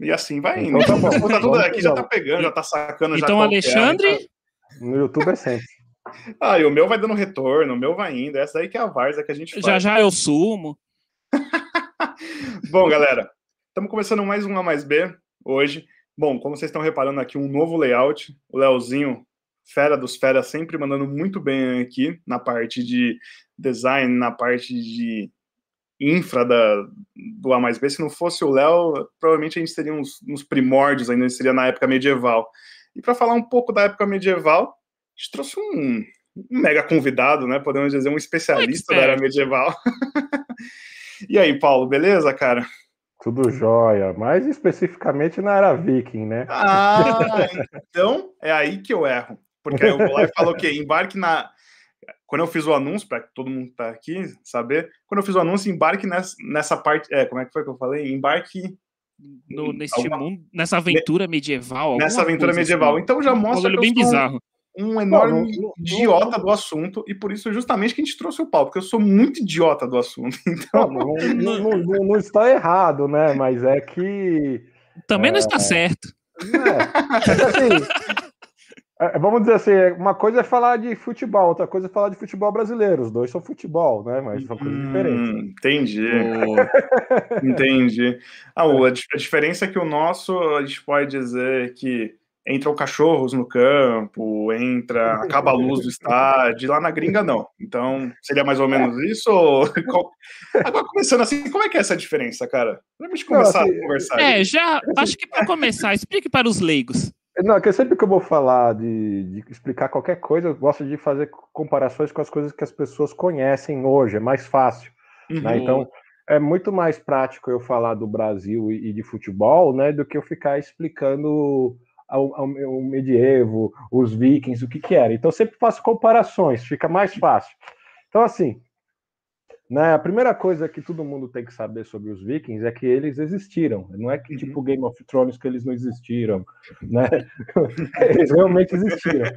E assim vai indo. Então, tá, bom. tá tudo aqui, já tá pegando, já tá sacando. Então, Alexandre. É, no YouTube é sempre. Ah, e o meu vai dando retorno, o meu vai indo. Essa aí que é a Varsa que a gente faz. Já já eu sumo. Bom, galera, estamos começando mais um A mais B hoje. Bom, como vocês estão reparando aqui, um novo layout. O Leozinho, fera dos feras, sempre mandando muito bem aqui na parte de design, na parte de infra da, do A mais B. Se não fosse o Léo, provavelmente a gente seria uns, uns primórdios, ainda seria na época medieval. E para falar um pouco da época medieval, a gente trouxe um, um mega convidado, né? Podemos dizer, um especialista da era medieval. e aí, Paulo, beleza, cara? Tudo jóia, mais especificamente na era viking, né? Ah, então é aí que eu erro. Porque aí eu vou lá e falo o quê? Embarque na. Quando eu fiz o anúncio, para todo mundo que tá aqui saber, quando eu fiz o anúncio, embarque nessa, nessa parte. É, como é que foi que eu falei? Embarque no, neste alguma... mundo, nessa aventura medieval. Nessa aventura medieval. Assim. Então já mostra que bem bizarro. Um, enorme não, não, idiota não, do assunto, e por isso justamente que a gente trouxe o pau, porque eu sou muito idiota do assunto. Então... Não, está errado, né? Mas é que. Também não está é, certo. É, é assim, é, vamos dizer assim, uma coisa é falar de futebol, outra coisa é falar de futebol brasileiro. Os dois são futebol, né? Mas são coisas hum, diferentes. Entendi. entendi. Ah, a, a diferença é que o nosso, a gente pode dizer que entram cachorros no campo, entra, acaba a luz do estádio, lá na gringa não. Então, seria mais ou menos isso? Ou... Agora, começando assim, como é que é essa diferença, cara? Vamos começar não, assim, a conversar. É, já, acho que para começar, explique para os leigos. Não, é que sempre que eu vou falar de, de, explicar qualquer coisa, eu gosto de fazer comparações com as coisas que as pessoas conhecem hoje, é mais fácil. Né? Uhum. Né? Então, é muito mais prático eu falar do Brasil e, e de futebol, né, do que eu ficar explicando o medievo, os vikings, o que que era. Então, sempre faço comparações, fica mais fácil. Então, assim, né? A primeira coisa que todo mundo tem que saber sobre os vikings é que eles existiram. Não é que uhum. tipo Game of Thrones que eles não existiram, né? eles realmente existiram.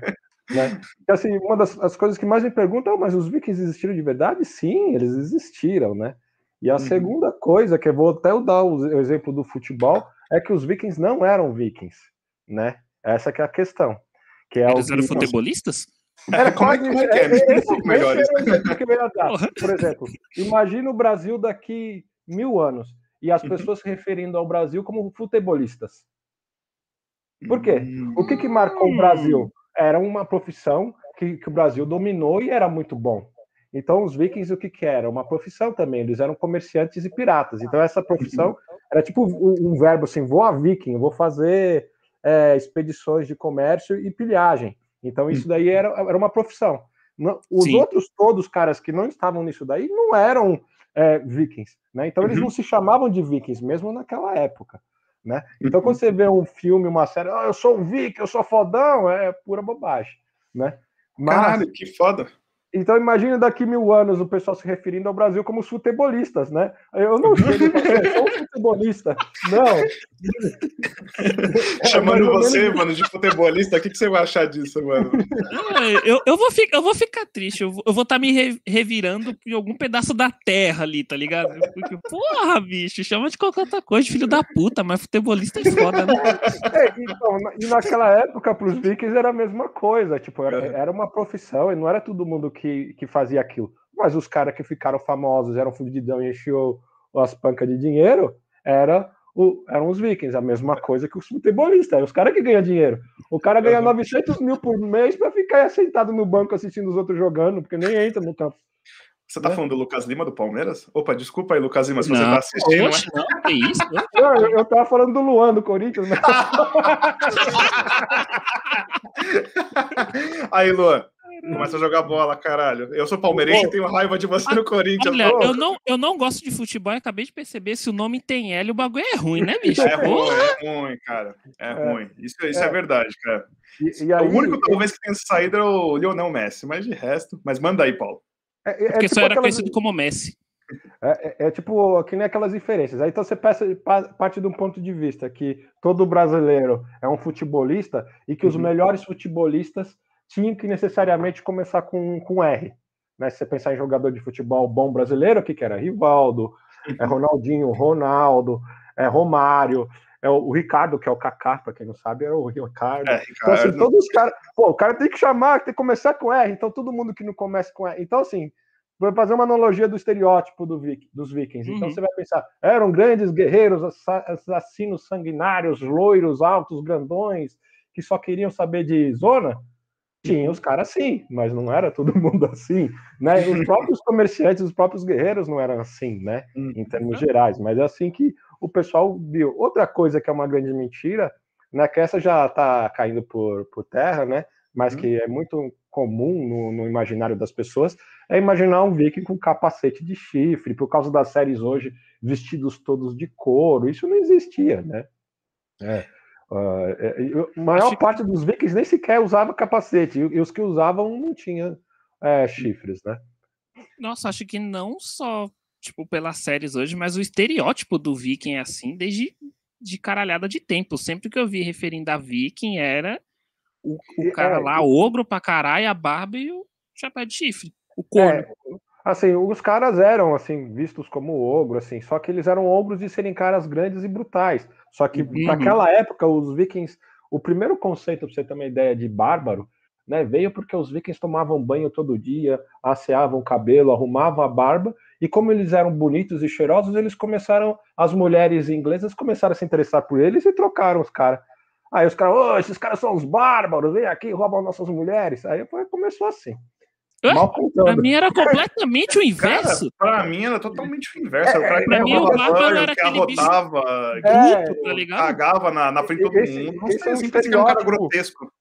Né? Então, assim, uma das as coisas que mais me perguntam, oh, mas os vikings existiram de verdade? Sim, eles existiram, né? E a uhum. segunda coisa, que eu vou até dar o exemplo do futebol, é que os vikings não eram vikings, né? Essa que é a questão. Que é eles eram futebolistas? Era como, é, é que é? é esse, um melhor Por exemplo, imagina o Brasil daqui mil anos e as uhum. pessoas se referindo ao Brasil como futebolistas. Por quê? O que, que marcou o Brasil? Era uma profissão que, que o Brasil dominou e era muito bom. Então, os vikings, o que, que era? Uma profissão também, eles eram comerciantes e piratas. Então, essa profissão uhum. era tipo um, um verbo assim: vou a viking, vou fazer é, expedições de comércio e pilhagem. Então isso daí era, era uma profissão. Os Sim. outros todos caras que não estavam nisso daí não eram é, vikings, né? Então eles uhum. não se chamavam de vikings mesmo naquela época, né? Então quando uhum. você vê um filme, uma série, oh, eu sou um viking, eu sou fodão, é pura bobagem, né? Mas, Caralho, que foda! Então imagine daqui mil anos o pessoal se referindo ao Brasil como os futebolistas, né? Eu não sei, eu sou um futebolista. Não. Chamando é você, menos... mano, de futebolista, o que, que você vai achar disso, mano? eu, eu, vou, ficar, eu vou ficar triste, eu vou estar tá me re, revirando em algum pedaço da terra ali, tá ligado? Porque, porra, bicho, chama de qualquer outra coisa, filho da puta, mas futebolista é foda, né? É, então, e naquela época, pros vikings era a mesma coisa, tipo, era, era uma profissão e não era todo mundo que que, que fazia aquilo. Mas os caras que ficaram famosos, eram fudidão e enchiam as pancas de dinheiro, era o, eram os vikings, a mesma coisa que os futebolistas, os caras que ganham dinheiro. O cara ganha 900 mil por mês para ficar sentado no banco assistindo os outros jogando, porque nem entra no campo. Você tá é. falando do Lucas Lima do Palmeiras? Opa, desculpa aí, Lucas Lima, se não, você tá assistindo. Oxe, não, que isso? Não, eu, eu tava falando do Luan, do Corinthians. Né? aí, Luan, Começa a jogar bola, caralho. Eu sou palmeirense e tenho raiva de você no Corinthians. Olha, eu não, eu não gosto de futebol e acabei de perceber se o nome tem L, o bagulho é ruim, né, bicho? É ruim, é ruim, cara. É, é ruim. Isso, isso é. é verdade, cara. E, e aí, o único talvez que tenha saído é o Lionel Messi, mas de resto. Mas manda aí, Paulo. É, é, é Porque tipo só era aquelas... conhecido como Messi. É, é, é, tipo que nem aquelas diferenças. Aí então você peça, parte de um ponto de vista que todo brasileiro é um futebolista e que os uhum. melhores futebolistas tinha que necessariamente começar com, com R. Né? Se você pensar em jogador de futebol bom brasileiro, o que, que era? Rivaldo, é Ronaldinho, Ronaldo, é Romário. é o, o Ricardo, que é o Kaká, para quem não sabe, era o Ricardo. É, Ricardo. Então, assim, todos os caras. Pô, o cara tem que chamar, tem que começar com R, então todo mundo que não começa com R. Então, assim, vou fazer uma analogia do estereótipo do, dos vikings. Então uhum. você vai pensar, eram grandes guerreiros, assassinos sanguinários, loiros, altos, grandões, que só queriam saber de zona? Tinha os caras sim, mas não era todo mundo assim, né? Os próprios comerciantes, os próprios guerreiros não eram assim, né? Uhum. Em termos gerais, mas é assim que o pessoal viu. Outra coisa que é uma grande mentira, né? Que essa já está caindo por, por terra, né? Mas que é muito comum no, no, imaginário das pessoas, é imaginar um viking com capacete de chifre, por causa das séries hoje, vestidos todos de couro, isso não existia, né? É. Uh, a maior parte dos vikings nem sequer usava capacete, e, os que usavam não tinham é, chifres, né? Nossa, acho que não só tipo pelas séries hoje, mas o estereótipo do viking é assim desde de caralhada de tempo. Sempre que eu vi referindo a viking era o, o cara é, lá, ogro pra caralho, a barba e o chapéu de chifre, o corno. É, assim, os caras eram assim vistos como ogro, assim, só que eles eram ogros de serem caras grandes e brutais. Só que uhum. naquela época os vikings, o primeiro conceito para você ter uma ideia de bárbaro, né, veio porque os vikings tomavam banho todo dia, asseavam o cabelo, arrumavam a barba, e como eles eram bonitos e cheirosos, eles começaram, as mulheres inglesas começaram a se interessar por eles e trocaram os caras. Aí os caras, oh, esses caras são os bárbaros, vem aqui, roubam nossas mulheres. Aí começou assim. Mal pra mim era completamente o inverso. Cara, pra mim era totalmente o inverso. É, o cara pra mim o bárbaro era aquele arrotava, bicho é, tá ligado? Cagava na, na frente de todo esse, mundo. Não sei, é um, assim, um cara grotesco.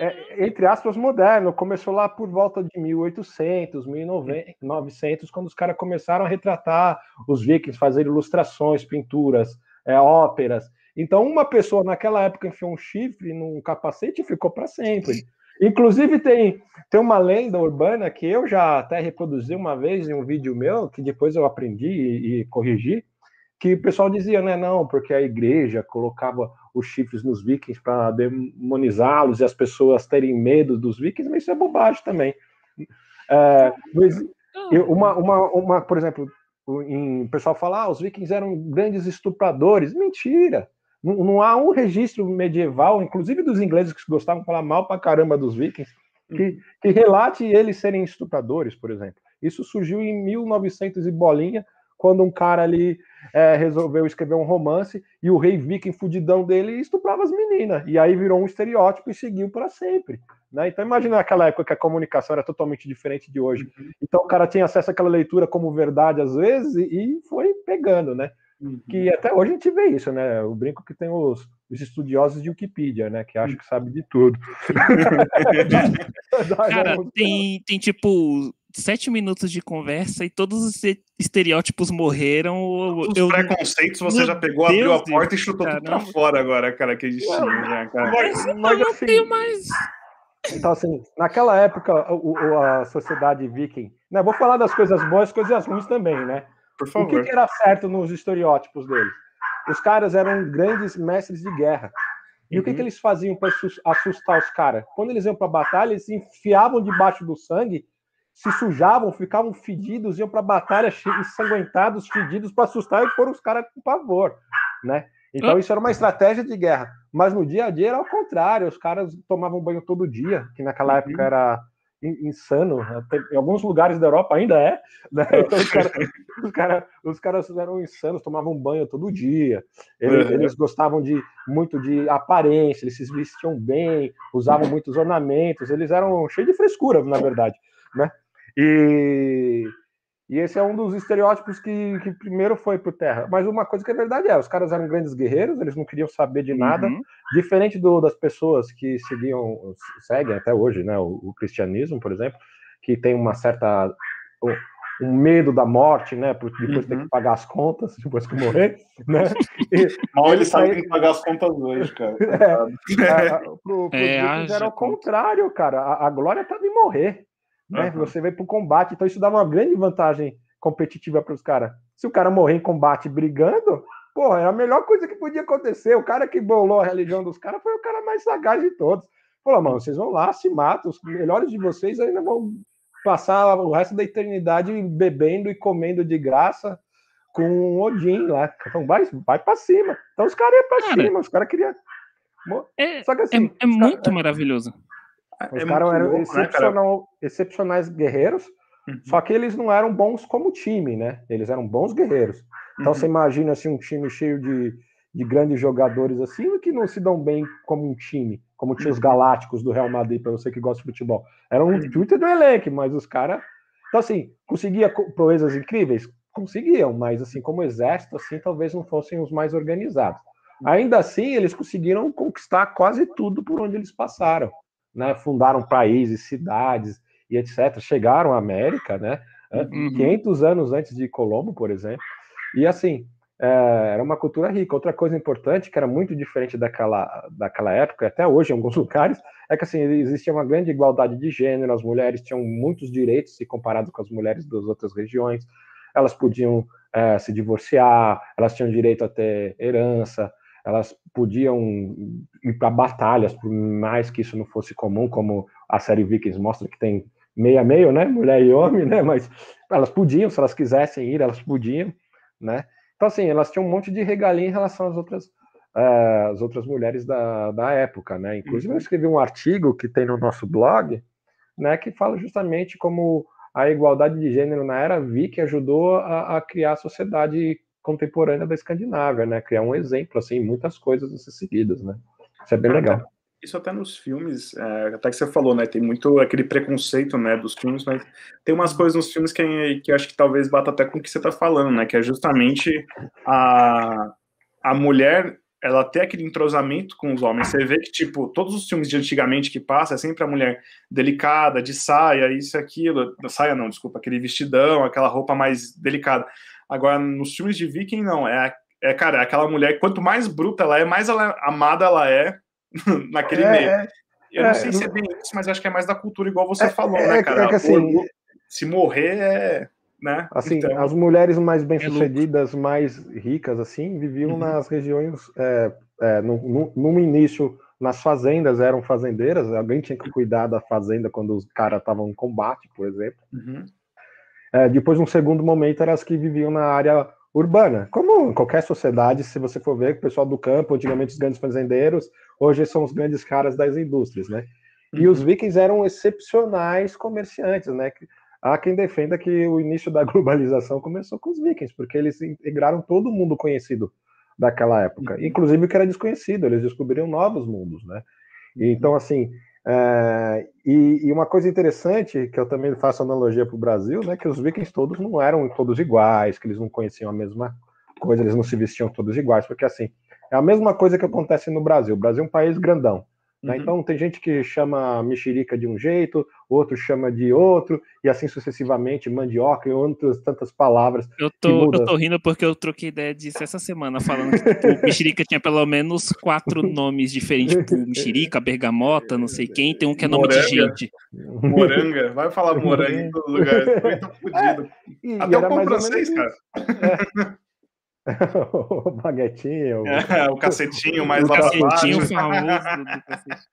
É, entre aspas, moderno. Começou lá por volta de 1800, 1900, quando os caras começaram a retratar os vikings, fazer ilustrações, pinturas, é, óperas. Então, uma pessoa naquela época enfiou um chifre num capacete e ficou para sempre. Inclusive, tem, tem uma lenda urbana que eu já até reproduzi uma vez em um vídeo meu, que depois eu aprendi e, e corrigi, que o pessoal dizia, né, não, porque a igreja colocava os chifres nos vikings para demonizá-los e as pessoas terem medo dos vikings, mas isso é bobagem também. É, uma, uma, uma, por exemplo, em, o pessoal fala, ah, os vikings eram grandes estupradores. Mentira! Não, não, há um registro medieval, inclusive dos ingleses que gostavam de falar mal pra caramba dos vikings, que, que relate eles serem estupradores, por exemplo. Isso surgiu em 1900 e bolinha, quando um cara ali é, resolveu escrever um romance e o rei viking fudidão dele estuprava as meninas. E aí virou um estereótipo e seguiu para sempre. Né? Então imagina naquela época que a comunicação era totalmente diferente de hoje. Uhum. Então o cara tinha acesso àquela leitura como verdade às vezes e, e foi pegando, né? Uhum. Que até hoje a gente vê isso, né? O brinco que tem os, os estudiosos de Wikipedia, né? Que acham que sabe de tudo. Cara, tem, tem tipo sete minutos de conversa e todos os estereótipos morreram. Os eu... preconceitos você Meu já pegou, Deus abriu a porta Deus, e chutou tudo pra fora agora, cara, que destino, né, cara? Mas, mas, mas não assim, tenho mais. Então, assim, naquela época, o, a sociedade viking, né? Vou falar das coisas boas e coisas ruins também, né? Por favor. O que, que, era certo nos estereótipos deles? Os caras eram grandes mestres de guerra. E uhum. o que, que uhum. eles faziam para assustar os caras? Quando eles iam para a batalha, eles se enfiavam debaixo do sangue, se sujavam, ficavam fedidos, iam para a batalha ensanguentados, fedidos, para assustar e pôr os caras com pavor, né? Então isso era uma estratégia de guerra. Mas no dia a dia era ao contrário, os caras tomavam banho todo dia, que naquela uhum. época era insano. Em alguns lugares da Europa ainda é. Né? Então, os, cara, os, cara, os, caras eram insanos, tomavam banho todo dia. Eles, eles, gostavam de muito de aparência, eles se vestiam bem, usavam muitos ornamentos, eles eram cheios de frescura, na verdade. Né? E e esse é um dos estereótipos que, que primeiro foi por terra. Mas uma coisa que é verdade é, os caras eram grandes guerreiros, eles não queriam saber de nada, uhum. diferente do, das pessoas que seguiam, seguem até hoje, né, o, o, cristianismo, por exemplo, que tem uma certa um medo da morte, né, por depois uhum. ter que pagar as contas depois que morrer, né? E, Mal ele sabe que pagar as contas hoje, cara. É, a, pro, pro é, era o contrário, cara. A, a glória estava em morrer. Né? Uhum. Você vai para o combate, então isso dá uma grande vantagem competitiva para os caras. Se o cara morrer em combate brigando, porra, é a melhor coisa que podia acontecer. O cara que bolou a religião dos caras foi o cara mais sagaz de todos. Falou, mano, vocês vão lá, se matam, os melhores de vocês ainda vão passar o resto da eternidade bebendo e comendo de graça, com Odin lá. Então vai, vai para cima. Então os caras iam para cima, os caras queriam. É, assim, é, é muito cara, maravilhoso. Os é caras eram louco, excepcional, né, excepcionais guerreiros, uhum. só que eles não eram bons como time, né? Eles eram bons guerreiros. Então uhum. você imagina assim, um time cheio de, de grandes jogadores assim, que não se dão bem como um time, como tinha os uhum. Galácticos do Real Madrid, para você que gosta de futebol. Era um uhum. Twitter do elenco, mas os caras. Então, assim, conseguia proezas incríveis? Conseguiam, mas assim, como exército, assim, talvez não fossem os mais organizados. Ainda assim, eles conseguiram conquistar quase tudo por onde eles passaram. Né? Fundaram países, cidades e etc. Chegaram à América, né? Uhum. 500 anos antes de Colombo, por exemplo. E assim, é, era uma cultura rica. Outra coisa importante, que era muito diferente daquela, daquela época, até hoje em alguns lugares, é que assim, existia uma grande igualdade de gênero, as mulheres tinham muitos direitos se comparado com as mulheres das outras regiões, elas podiam é, se divorciar, elas tinham direito a ter herança, elas podiam ir para batalhas, por mais que isso não fosse comum, como a série Vikings mostra que tem meio a meio, né, mulher e homem, né, mas elas podiam, se elas quisessem ir, elas podiam, né, então assim, elas tinham um monte de regalia em relação às outras, uh, às outras mulheres da, da época, né, inclusive eu uhum. escrevi um artigo que tem no nosso blog, né, que fala justamente como a igualdade de gênero na era viking ajudou a, a criar a sociedade contemporânea da Escandinávia, né? Criar um exemplo, assim, muitas coisas a ser seguidas, né? Isso é bem legal. Isso até nos filmes, é, até que você falou, né? Tem muito aquele preconceito, né, dos filmes, mas tem umas coisas nos filmes que, que eu acho que talvez bata até com o que você está falando, né? Que é justamente a, a mulher, ela ter aquele entrosamento com os homens. Você vê que, tipo, todos os filmes de antigamente que passa, é sempre a mulher delicada, de saia, isso e aquilo. Saia não, desculpa, aquele vestidão, aquela roupa mais delicada. Agora, nos filmes de Viking, não. É, é cara, é aquela mulher, quanto mais bruta ela é, mais ela, amada ela é naquele é, meio. É, eu não é, sei se é bem isso, mas acho que é mais da cultura, igual você é, falou, é né, cara? Assim, se morrer é. Né? Assim, então, as mulheres mais bem-sucedidas, mais ricas, assim, viviam uhum. nas regiões. no, no, no início, nas fazendas, eram fazendeiras, alguém tinha que cuidar da fazenda quando os caras estavam em combate, por exemplo. Uhum. É, depois, um segundo momento, eram as que viviam na área urbana. Como em qualquer sociedade, se você for ver, o pessoal do campo, antigamente os grandes fazendeiros, hoje são os grandes caras das indústrias, né? E uhum. os vikings eram excepcionais comerciantes, né? Há quem defenda que o início da globalização começou com os vikings, porque eles integraram todo mundo conhecido daquela época, uhum. inclusive o que era desconhecido, eles descobriram novos mundos, né? Uhum. Então, assim, é, e, e, uma coisa interessante, que eu também faço analogia para o Brasil, né, que os vikings todos não eram todos iguais, que eles não conheciam a mesma coisa, eles não se vestiam todos iguais, porque assim, é a mesma coisa que acontece no Brasil. O Brasil é um país grandão, né? Uhum. Então tem gente que chama mexerica de um jeito, outro chama de outro, e assim sucessivamente, mandioca e outras tantas palavras. Eu tô, eu tô rindo porque eu troquei ideia disso essa semana, falando que tipo, mexerica tinha pelo menos quatro nomes diferentes, tipo mexerica, bergamota, não sei quem, tem um que é nome moranga. de gente. Moranga, vai falar moranga em todo lugar. Eu tô fudido. É, Até o pão francês, cara. É. o baguetinho. É, o cacetinho mais o cacetinho famoso do cacete.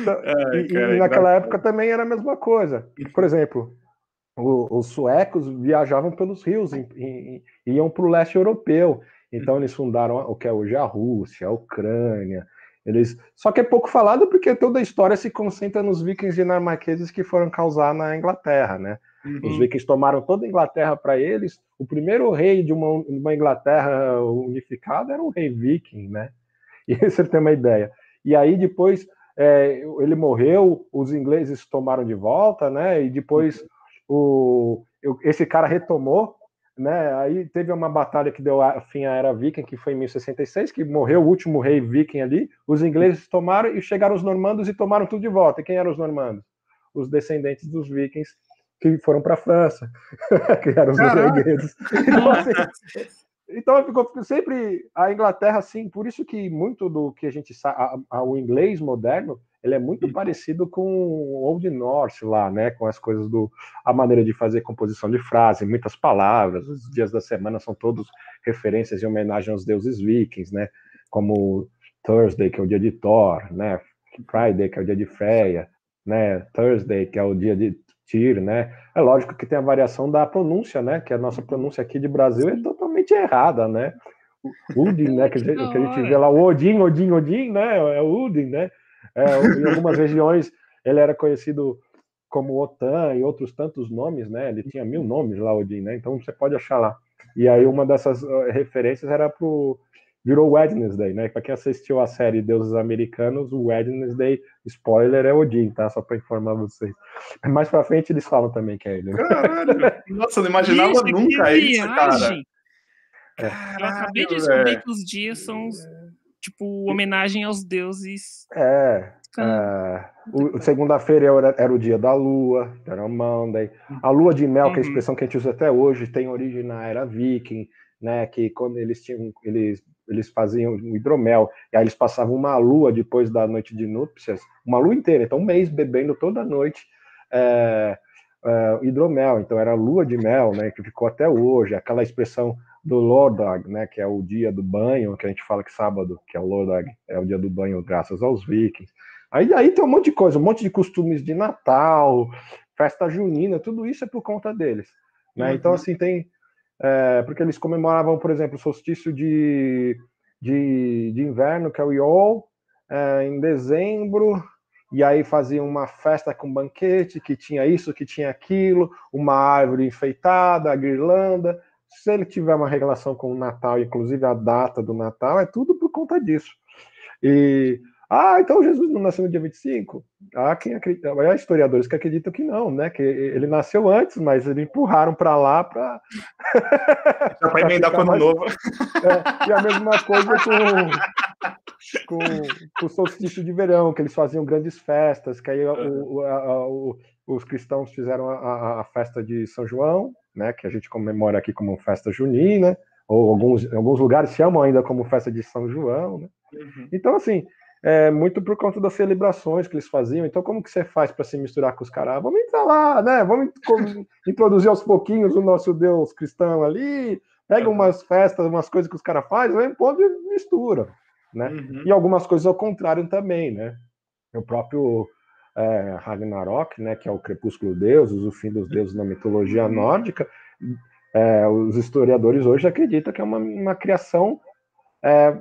Então, é, e, cara, e naquela época também era a mesma coisa. Por exemplo, o, os suecos viajavam pelos rios e, e, e iam para o leste europeu. Então eles fundaram o que é hoje a Rússia, a Ucrânia. Eles só que é pouco falado porque toda a história se concentra nos vikings dinamarqueses que foram causar na Inglaterra, né? Uhum. Os vikings tomaram toda a Inglaterra para eles. O primeiro rei de uma, uma, Inglaterra unificada era um rei viking, né? E você tem uma ideia. E aí depois é, ele morreu, os ingleses tomaram de volta, né? E depois o, esse cara retomou, né? Aí teve uma batalha que deu fim à era viking, que foi em 1066, que morreu o último rei viking ali. Os ingleses tomaram e chegaram os normandos e tomaram tudo de volta. E quem eram os normandos? Os descendentes dos vikings que foram para a França, que eram os noruegueses. Então, assim, então ficou sempre a Inglaterra, assim, por isso que muito do que a gente sabe, o inglês moderno, ele é muito uhum. parecido com o Old Norse lá, né, com as coisas do a maneira de fazer composição de frase, muitas palavras, os dias da semana são todos referências em homenagem aos deuses vikings, né, como Thursday, que é o dia de Thor, né, Friday, que é o dia de Freya, né, Thursday, que é o dia de Tyr, né? É lógico que tem a variação da pronúncia, né? Que a nossa pronúncia aqui de Brasil é totalmente errada, né? Udin, né? Que, que a gente vê lá, o Odin, Odin, Odin, né? É o Udin, né? É, em algumas regiões ele era conhecido como Otan e outros tantos nomes, né? Ele tinha mil nomes lá, Odin, né? Então você pode achar lá. E aí uma dessas uh, referências era pro virou Wednesday, né? Para quem assistiu a série Deuses Americanos, o Wednesday, spoiler, é Odin, tá? Só para informar vocês. Mais para frente eles falam também que é ele. Né? Caralho, nossa, eu não imaginava nunca isso, cara. Caralho, eu acabei de descobrir que os dias são tipo homenagem aos deuses. É. é o, segunda-feira era, era, o dia da lua, era Monday. A lua de mel, uhum. que é a uhum. expressão que a gente usa até hoje, tem origem na era viking, né? Que quando eles tinham, eles eles faziam um hidromel, e aí eles passavam uma lua depois da noite de núpcias, uma lua inteira, então um mês bebendo toda noite é, é, hidromel, então era lua de mel, né, que ficou até hoje, aquela expressão do Lordag, né, que é o dia do banho, que a gente fala que sábado, que é o Lordag, é o dia do banho graças aos vikings. Aí, aí tem um monte de coisa, um monte de costumes de Natal, festa junina, tudo isso é por conta deles. Né? Uhum. Então, assim, tem é, porque eles comemoravam, por exemplo, o solstício de, de, de inverno, que é o Yol, é, em dezembro, e aí faziam uma festa com banquete, que tinha isso, que tinha aquilo, uma árvore enfeitada, a guirlanda. Se ele tiver uma relação com o Natal, inclusive a data do Natal, é tudo por conta disso. E ah, então Jesus não nasceu no dia 25? Há quem acredita, há historiadores que acreditam que não, né? Que ele nasceu antes, mas eles empurraram para lá para. para emendar com o novo. É, e a mesma coisa com, com, com, o solstício de verão, que eles faziam grandes festas, que aí o, a, o, os cristãos fizeram a, a, festa de São João, né? Que a gente comemora aqui como festa junina, ou alguns, alguns lugares chamam ainda como festa de São João, né? Uhum. Então, assim, é, muito por conta das celebrações que eles faziam. Então, como que você faz para se misturar com os caras? Vamos entrar lá, né? Vamos introduzir aos pouquinhos o nosso Deus cristão ali, pega umas festas, umas coisas que os caras fazem, vem pode e mistura, né? Uhum. E algumas coisas ao contrário também, né? O próprio é, Ragnarok, né, que é o crepúsculo deuses, o fim dos deuses na mitologia uhum. nórdica, é, os historiadores hoje acreditam que é uma, uma criação é,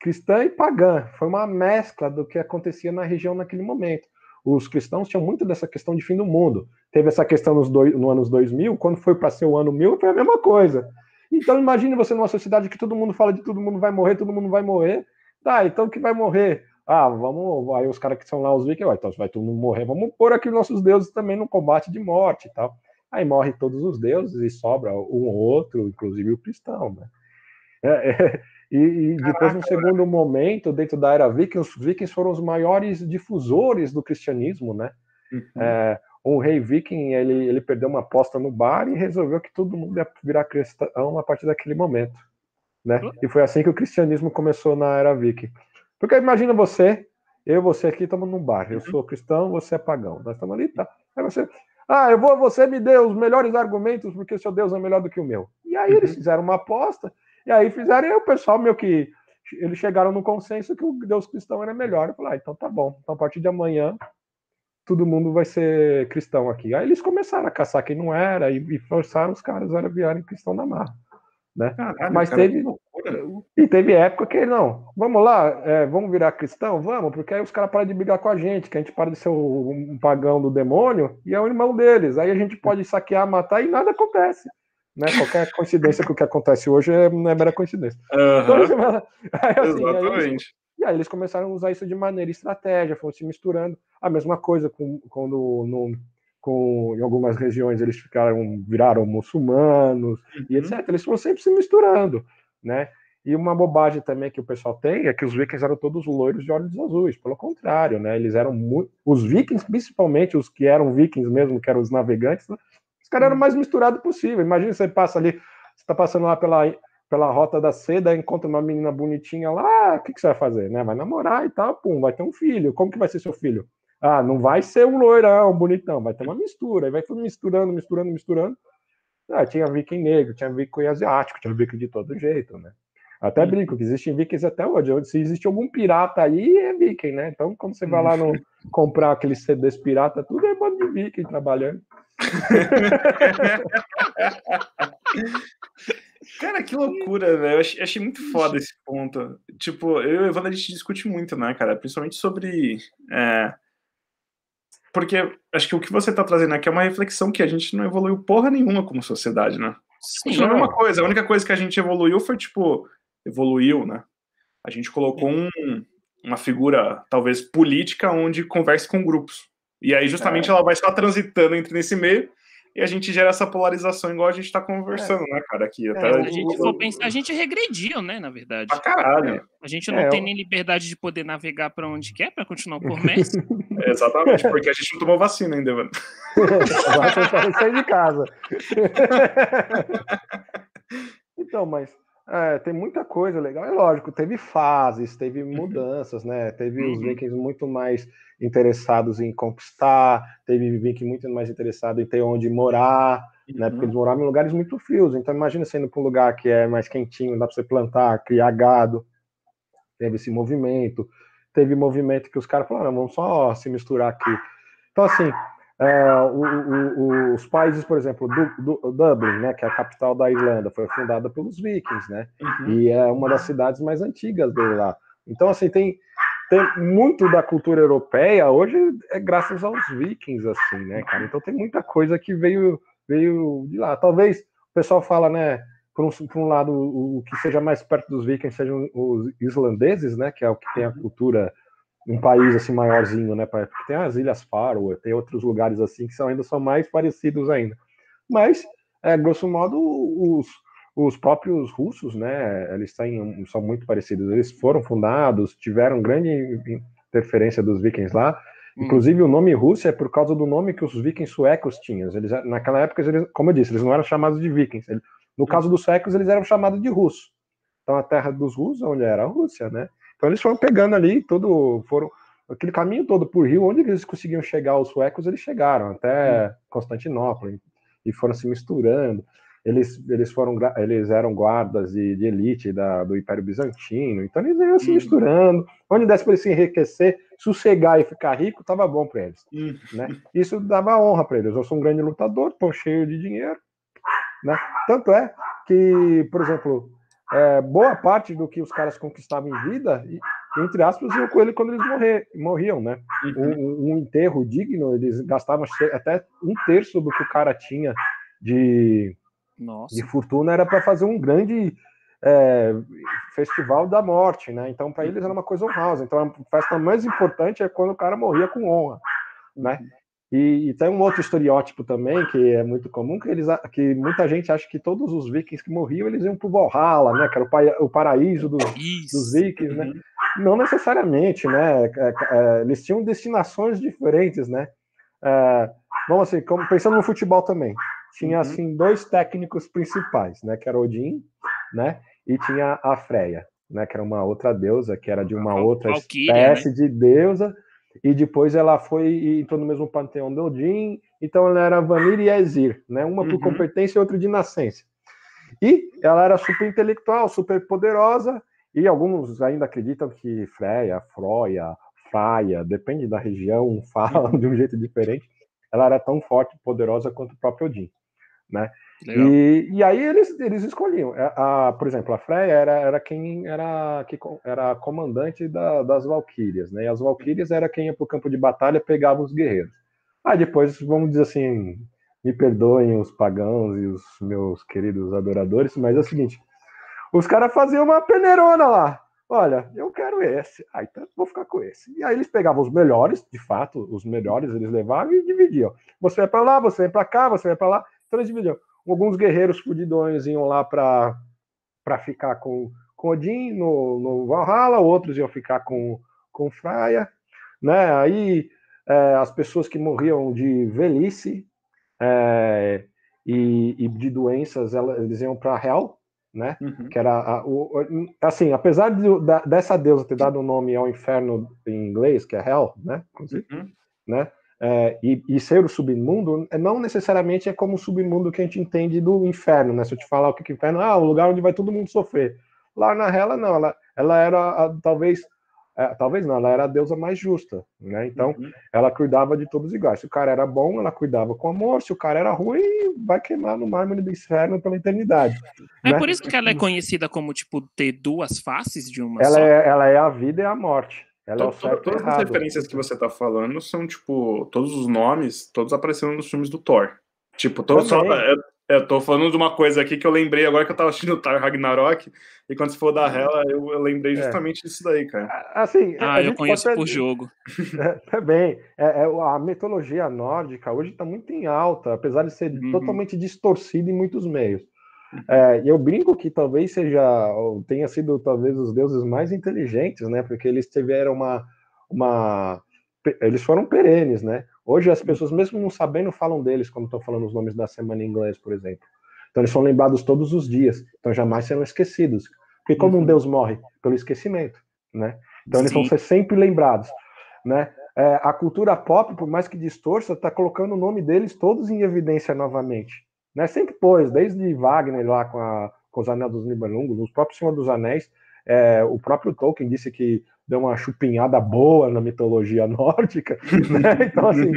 cristã e pagã. Foi uma mescla do que acontecia na região naquele momento. Os cristãos tinham muito dessa questão de fim do mundo. Teve essa questão nos dois, no anos 2000, quando foi para ser o ano 1000, foi a mesma coisa. Então imagine você numa sociedade que todo mundo fala de todo mundo vai morrer, todo mundo vai morrer. Tá, então que vai morrer? Ah, vamos. Aí os caras que são lá, os vikings, então vai todo mundo morrer, vamos pôr aqui nossos deuses também no combate de morte e tal. Aí morre todos os deuses e sobra um ou outro, inclusive o cristão, né? É, é, e, e depois, no segundo momento, dentro da era viking, os vikings foram os maiores difusores do cristianismo, né? Uhum. É, um rei viking, ele, ele perdeu uma aposta no bar e resolveu que todo mundo ia virar cristão a partir daquele momento, né? E foi assim que o cristianismo começou na era viking. Porque imagina você, eu e você aqui estamos num bar, eu uhum. sou cristão, você é pagão, nós estamos ali, tá? Aí você, ah, eu vou, você me deu os melhores argumentos porque o seu Deus é melhor do que o meu. E aí eles uhum. fizeram uma aposta e aí fizeram, e o pessoal meio que. Eles chegaram no consenso que o Deus cristão era melhor. Eu falei, ah, então tá bom. Então a partir de amanhã, todo mundo vai ser cristão aqui. Aí eles começaram a caçar quem não era e, e forçaram os caras a virarem cristão na marra. Né? Caralho, Mas teve. E teve época que não, vamos lá, é, vamos virar cristão? Vamos, porque aí os caras param de brigar com a gente, que a gente para de ser um pagão do demônio e é o irmão deles. Aí a gente pode saquear, matar e nada acontece. Né? Qualquer coincidência com o que acontece hoje é, não é mera coincidência. Uhum. Então, aí, assim, Exatamente. Aí, e aí eles começaram a usar isso de maneira estratégia, foram se misturando. A mesma coisa com, quando no, com, em algumas regiões eles ficaram, viraram muçulmanos uhum. e etc. Eles foram sempre se misturando, né? E uma bobagem também que o pessoal tem é que os vikings eram todos loiros de olhos azuis. Pelo contrário, né? Eles eram muito... Os vikings, principalmente os que eram vikings mesmo, que eram os navegantes, né? Os caras eram o mais misturado possível. Imagina você passa ali, você está passando lá pela, pela rota da seda, encontra uma menina bonitinha lá, o que, que você vai fazer? Né? Vai namorar e tal, pum, vai ter um filho. Como que vai ser seu filho? Ah, não vai ser um loirão, um bonitão, vai ter uma mistura. Aí vai misturando, misturando, misturando. Ah, tinha viking negro, tinha viking asiático, tinha viking de todo jeito, né? Até brinco que existem vikings até hoje. Se existe algum pirata aí, é viking, né? Então, quando você vai lá no, comprar aqueles CDs pirata, tudo é bando de viking trabalhando. Cara, que loucura, velho. Eu achei, achei, muito foda esse ponto. Tipo, eu e o Evandro, a gente discute muito, né, cara? Principalmente sobre. É... Porque acho que o que você tá trazendo aqui é uma reflexão que a gente não evoluiu porra nenhuma como sociedade, né? Sim, não é uma coisa. A única coisa que a gente evoluiu foi, tipo, evoluiu, né? A gente colocou um, uma figura, talvez, política onde converse com grupos. E aí, justamente, é. ela vai só transitando entre nesse meio e a gente gera essa polarização igual a gente está conversando, é. né, cara? Aqui, até é, a, gente pensar, a gente regrediu, né, na verdade. Pra caralho. A gente não é, tem eu... nem liberdade de poder navegar para onde quer para continuar por mês. exatamente, porque a gente não tomou vacina ainda, mano. Agora sair de casa. então, mas é, tem muita coisa legal. É lógico, teve fases, teve uhum. mudanças, né? Teve uhum. os vikings muito mais interessados em conquistar, teve Viking muito mais interessado em ter onde morar, uhum. né? Porque eles uhum. moravam em lugares muito frios. Então imagina sendo para um lugar que é mais quentinho, dá para você plantar, criar gado. Teve esse movimento. Teve movimento que os caras falaram, vamos só se misturar aqui. Então assim, é, o, o, os países, por exemplo, do, Dublin, né, que é a capital da Irlanda, foi fundada pelos vikings, né? Uhum. E é uma das cidades mais antigas dele lá. Então, assim, tem tem muito da cultura europeia hoje é graças aos vikings, assim, né, cara? Então tem muita coisa que veio, veio de lá. Talvez o pessoal fala, né, por um, por um lado, o, o, que seja mais perto dos vikings sejam os islandeses, né, que é o que tem a cultura, um país assim maiorzinho, né, porque tem as Ilhas Faroe, tem outros lugares assim que são, ainda são mais parecidos ainda. Mas, é, grosso modo, os, os próprios russos, né, eles têm, são muito parecidos. Eles foram fundados, tiveram grande interferência dos vikings lá. Hum. Inclusive, o nome Rússia é por causa do nome que os vikings suecos tinham. Eles, naquela época, eles, como eu disse, eles não eram chamados de vikings. No hum. caso dos suecos, eles eram chamados de russos. Então, a terra dos russos, onde era a Rússia, né? Então, eles foram pegando ali, todo, foram aquele caminho todo por rio, onde eles conseguiam chegar, os suecos, eles chegaram até hum. Constantinopla e foram se misturando eles, eles foram eles eram guardas de, de elite da, do Império Bizantino, então eles iam se uhum. misturando. Onde desse para eles se enriquecer, sossegar e ficar rico, estava bom para eles. Uhum. Né? Isso dava honra para eles. Eu sou um grande lutador, estou cheio de dinheiro. Né? Tanto é que, por exemplo, é, boa parte do que os caras conquistavam em vida, entre aspas, iam com ele quando eles morrer, morriam, né? Uhum. Um, um, enterro digno, eles gastavam até um terço do que o cara tinha de, nossa. de fortuna era para fazer um grande é, festival da morte, né? Então, para eles era uma coisa honrosa. Então, a festa mais importante é quando o cara morria com honra, né? E, e, tem um outro estereótipo também que é muito comum, que, eles, que muita gente acha que todos os vikings que morriam, eles iam para o Valhalla, né? Que era o, o paraíso dos, dos vikings, né? Não necessariamente, né? É, é, eles tinham destinações diferentes, né? É, vamos assim, como, pensando no futebol também tinha uhum. assim dois técnicos principais, né, que era Odin, né, e tinha a Freya, né, que era uma outra deusa, que era de uma outra Valkyria, espécie né? de deusa, e depois ela foi e entrou no mesmo panteão de Odin, então ela era Vanir e Aesir, né, uma uhum. por competência e outra de nascença. E ela era super intelectual, super poderosa, e alguns ainda acreditam que Freya, Froia, Faia, depende da região, falam de um jeito diferente, ela era tão forte e poderosa quanto o próprio Odin né? E, e aí eles, eles escolhiam. A, é, a, por exemplo, a Freya era, era quem era, que, era comandante da, das Valquírias, né? E as Valquírias era quem ia para o campo de batalha pegava os guerreiros. Aí depois, vamos dizer assim, me perdoem os pagãos e os meus queridos adoradores, mas é o seguinte: os caras faziam uma peneirona lá. Olha, eu quero esse. Ah, então vou ficar com esse. E aí eles pegavam os melhores, de fato, os melhores eles levavam e dividiam. Você vai para lá, você vai para cá, você vai para lá. Então eles dividiam. Alguns guerreiros fudidões iam lá para ficar com, com Odin no, no Valhalla, outros iam ficar com, com Freya, né? Aí é, as pessoas que morriam de velhice é, e, e, de doenças, eles iam para Hel, né? Uhum. Que era a, o, assim, apesar de, da, dessa deusa ter dado o um nome ao inferno em inglês, que é Hell, né? Uhum. né? É, e, e, ser o submundo, é, não necessariamente é como o submundo que a gente entende do inferno, né? Se eu te falar o que é o inferno, ah, o lugar onde vai todo mundo sofrer. Lá na Hela, não, ela, ela era a, talvez é, talvez não, ela era a deusa mais justa, né? Então, uhum. ela cuidava de todos iguais. Se o cara era bom, ela cuidava com amor. Se o cara era ruim, vai queimar no mármore do inferno pela eternidade. É né? por isso que ela é conhecida como, tipo, ter duas faces de uma ela só? É, ela é a vida e a morte. Ela é o certo todas as referências que você está falando são, tipo, todos os nomes, todos aparecendo nos filmes do Thor. Tipo, tô só, eu, eu tô falando de uma coisa aqui que eu lembrei agora que eu tava assistindo o Thor Ragnarok, e quando você for da Hela, eu, eu lembrei é. justamente é. disso daí, cara. Assim, ah, eu conheço por jogo. É, bem, é, é, a mitologia nórdica hoje está muito em alta, apesar de ser uhum. totalmente distorcida em muitos meios. Uhum. É, eu brinco que talvez seja, tenha sido talvez os deuses mais inteligentes, né? Porque eles tiveram uma, uma, eles foram perenes, né? Hoje as pessoas, mesmo não sabendo, falam deles quando estão falando os nomes da semana em inglês, por exemplo. Então eles são lembrados todos os dias, então jamais serão esquecidos. Porque como uhum. um Deus morre? Pelo esquecimento, né? Então eles Sim. vão ser sempre lembrados, né? É, a cultura pop, por mais que distorça, está colocando o nome deles todos em evidência novamente. Né? Sempre pôs, desde Wagner lá com, a, com os Anéis dos Nibelungos, os próprios Senhor dos Anéis, é, o próprio Tolkien disse que deu uma chupinhada boa na mitologia nórdica, né? Então, assim,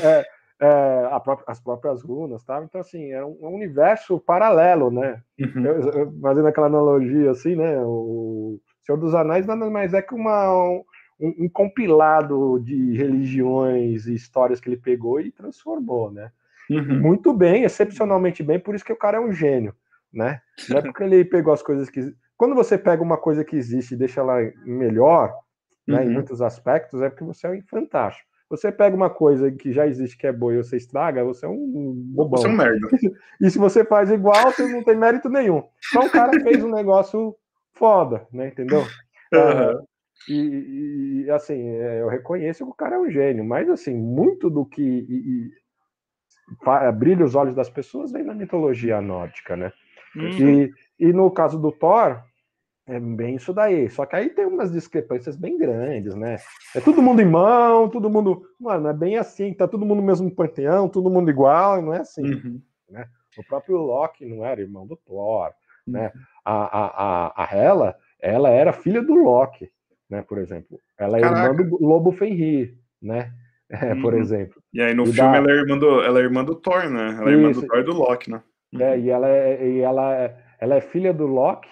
é, é, própria, as próprias runas, tá? Então, assim, é um, um universo paralelo, né? Uhum. Eu, eu, fazendo aquela analogia, assim, né? O Senhor dos Anéis nada mais é que uma, um, um, compilado de religiões e histórias que ele pegou e transformou, né? Uhum. Muito bem, excepcionalmente bem, por isso que o cara é um gênio, né? Não é porque ele pegou as coisas que. Quando você pega uma coisa que existe e deixa ela melhor, né, uhum. em muitos aspectos, é porque você é um fantástico. Você pega uma coisa que já existe que é boa e você estraga, você é um bobão. Você é um merda. E se você faz igual, você não tem mérito nenhum. Então o cara fez um negócio foda, né? Entendeu? Uhum. e, e, assim, é, eu reconheço que o cara é um gênio, mas assim, muito do que e, e, brilha os olhos das pessoas vem na mitologia nórdica, né? Uhum. E, e no caso do Thor, é bem isso daí. Só que aí tem umas discrepâncias bem grandes, né? É todo mundo irmão, todo mundo. Mano, é bem assim, tá todo mundo no mesmo panteão, todo mundo igual, não é assim. Uhum. Né? O próprio Loki não era irmão do Thor, né? uhum. né? A, a, a, a Hela, ela era filha do Loki, né? Por exemplo. Ela é Caraca. irmã do Lobo Fenrir, né? É, uhum. Por exemplo. E aí no e filme da... ela, é irmã do, ela é irmã do Thor, né? Ela é irmã do Thor e do Loki, né? É, uhum. e ela é, e ela é, ela é filha do Loki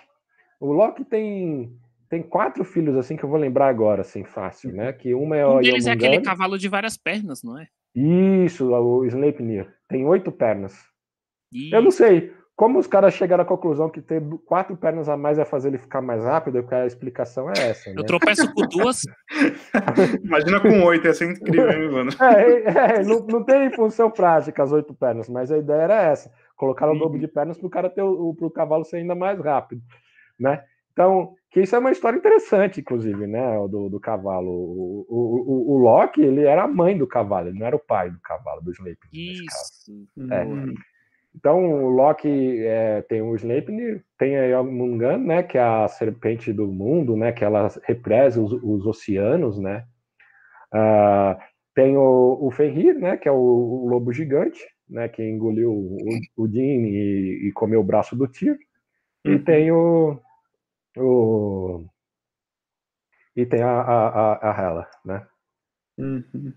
o Loki tem tem quatro filhos assim que eu vou lembrar agora, assim, fácil, né? Que uma é o Um deles é aquele cavalo de várias pernas, não é? Isso, o Sleipnir. Tem oito pernas. Isso. Eu não sei como os caras chegaram à conclusão que ter quatro pernas a mais vai fazer ele ficar mais rápido, a explicação é essa. Né? Eu tropeço com duas. Imagina com oito, ia ser incrível, hein, mano? É, é não, não, tem função prática as oito pernas, mas a ideia era essa: colocar o dobro de pernas para o cara ter o, pro cavalo ser ainda mais rápido né? Então, que isso é uma história interessante, inclusive, né? Do, do cavalo. O, o, o, o, Loki, ele era a mãe do cavalo, ele não era o pai do cavalo, do Sleipnir. Isso. É. Então, o Loki é, tem o Sleipnir, tem a Jormungand, né? Que é a serpente do mundo, né? Que ela represa os, os oceanos, né? Uh, tem o, o Fenrir, né? Que é o, o, lobo gigante, né? Que engoliu o, o e, e comeu o braço do Tyr. Uhum. E tem o, o e tem a, a, a Hela, né? Uhum.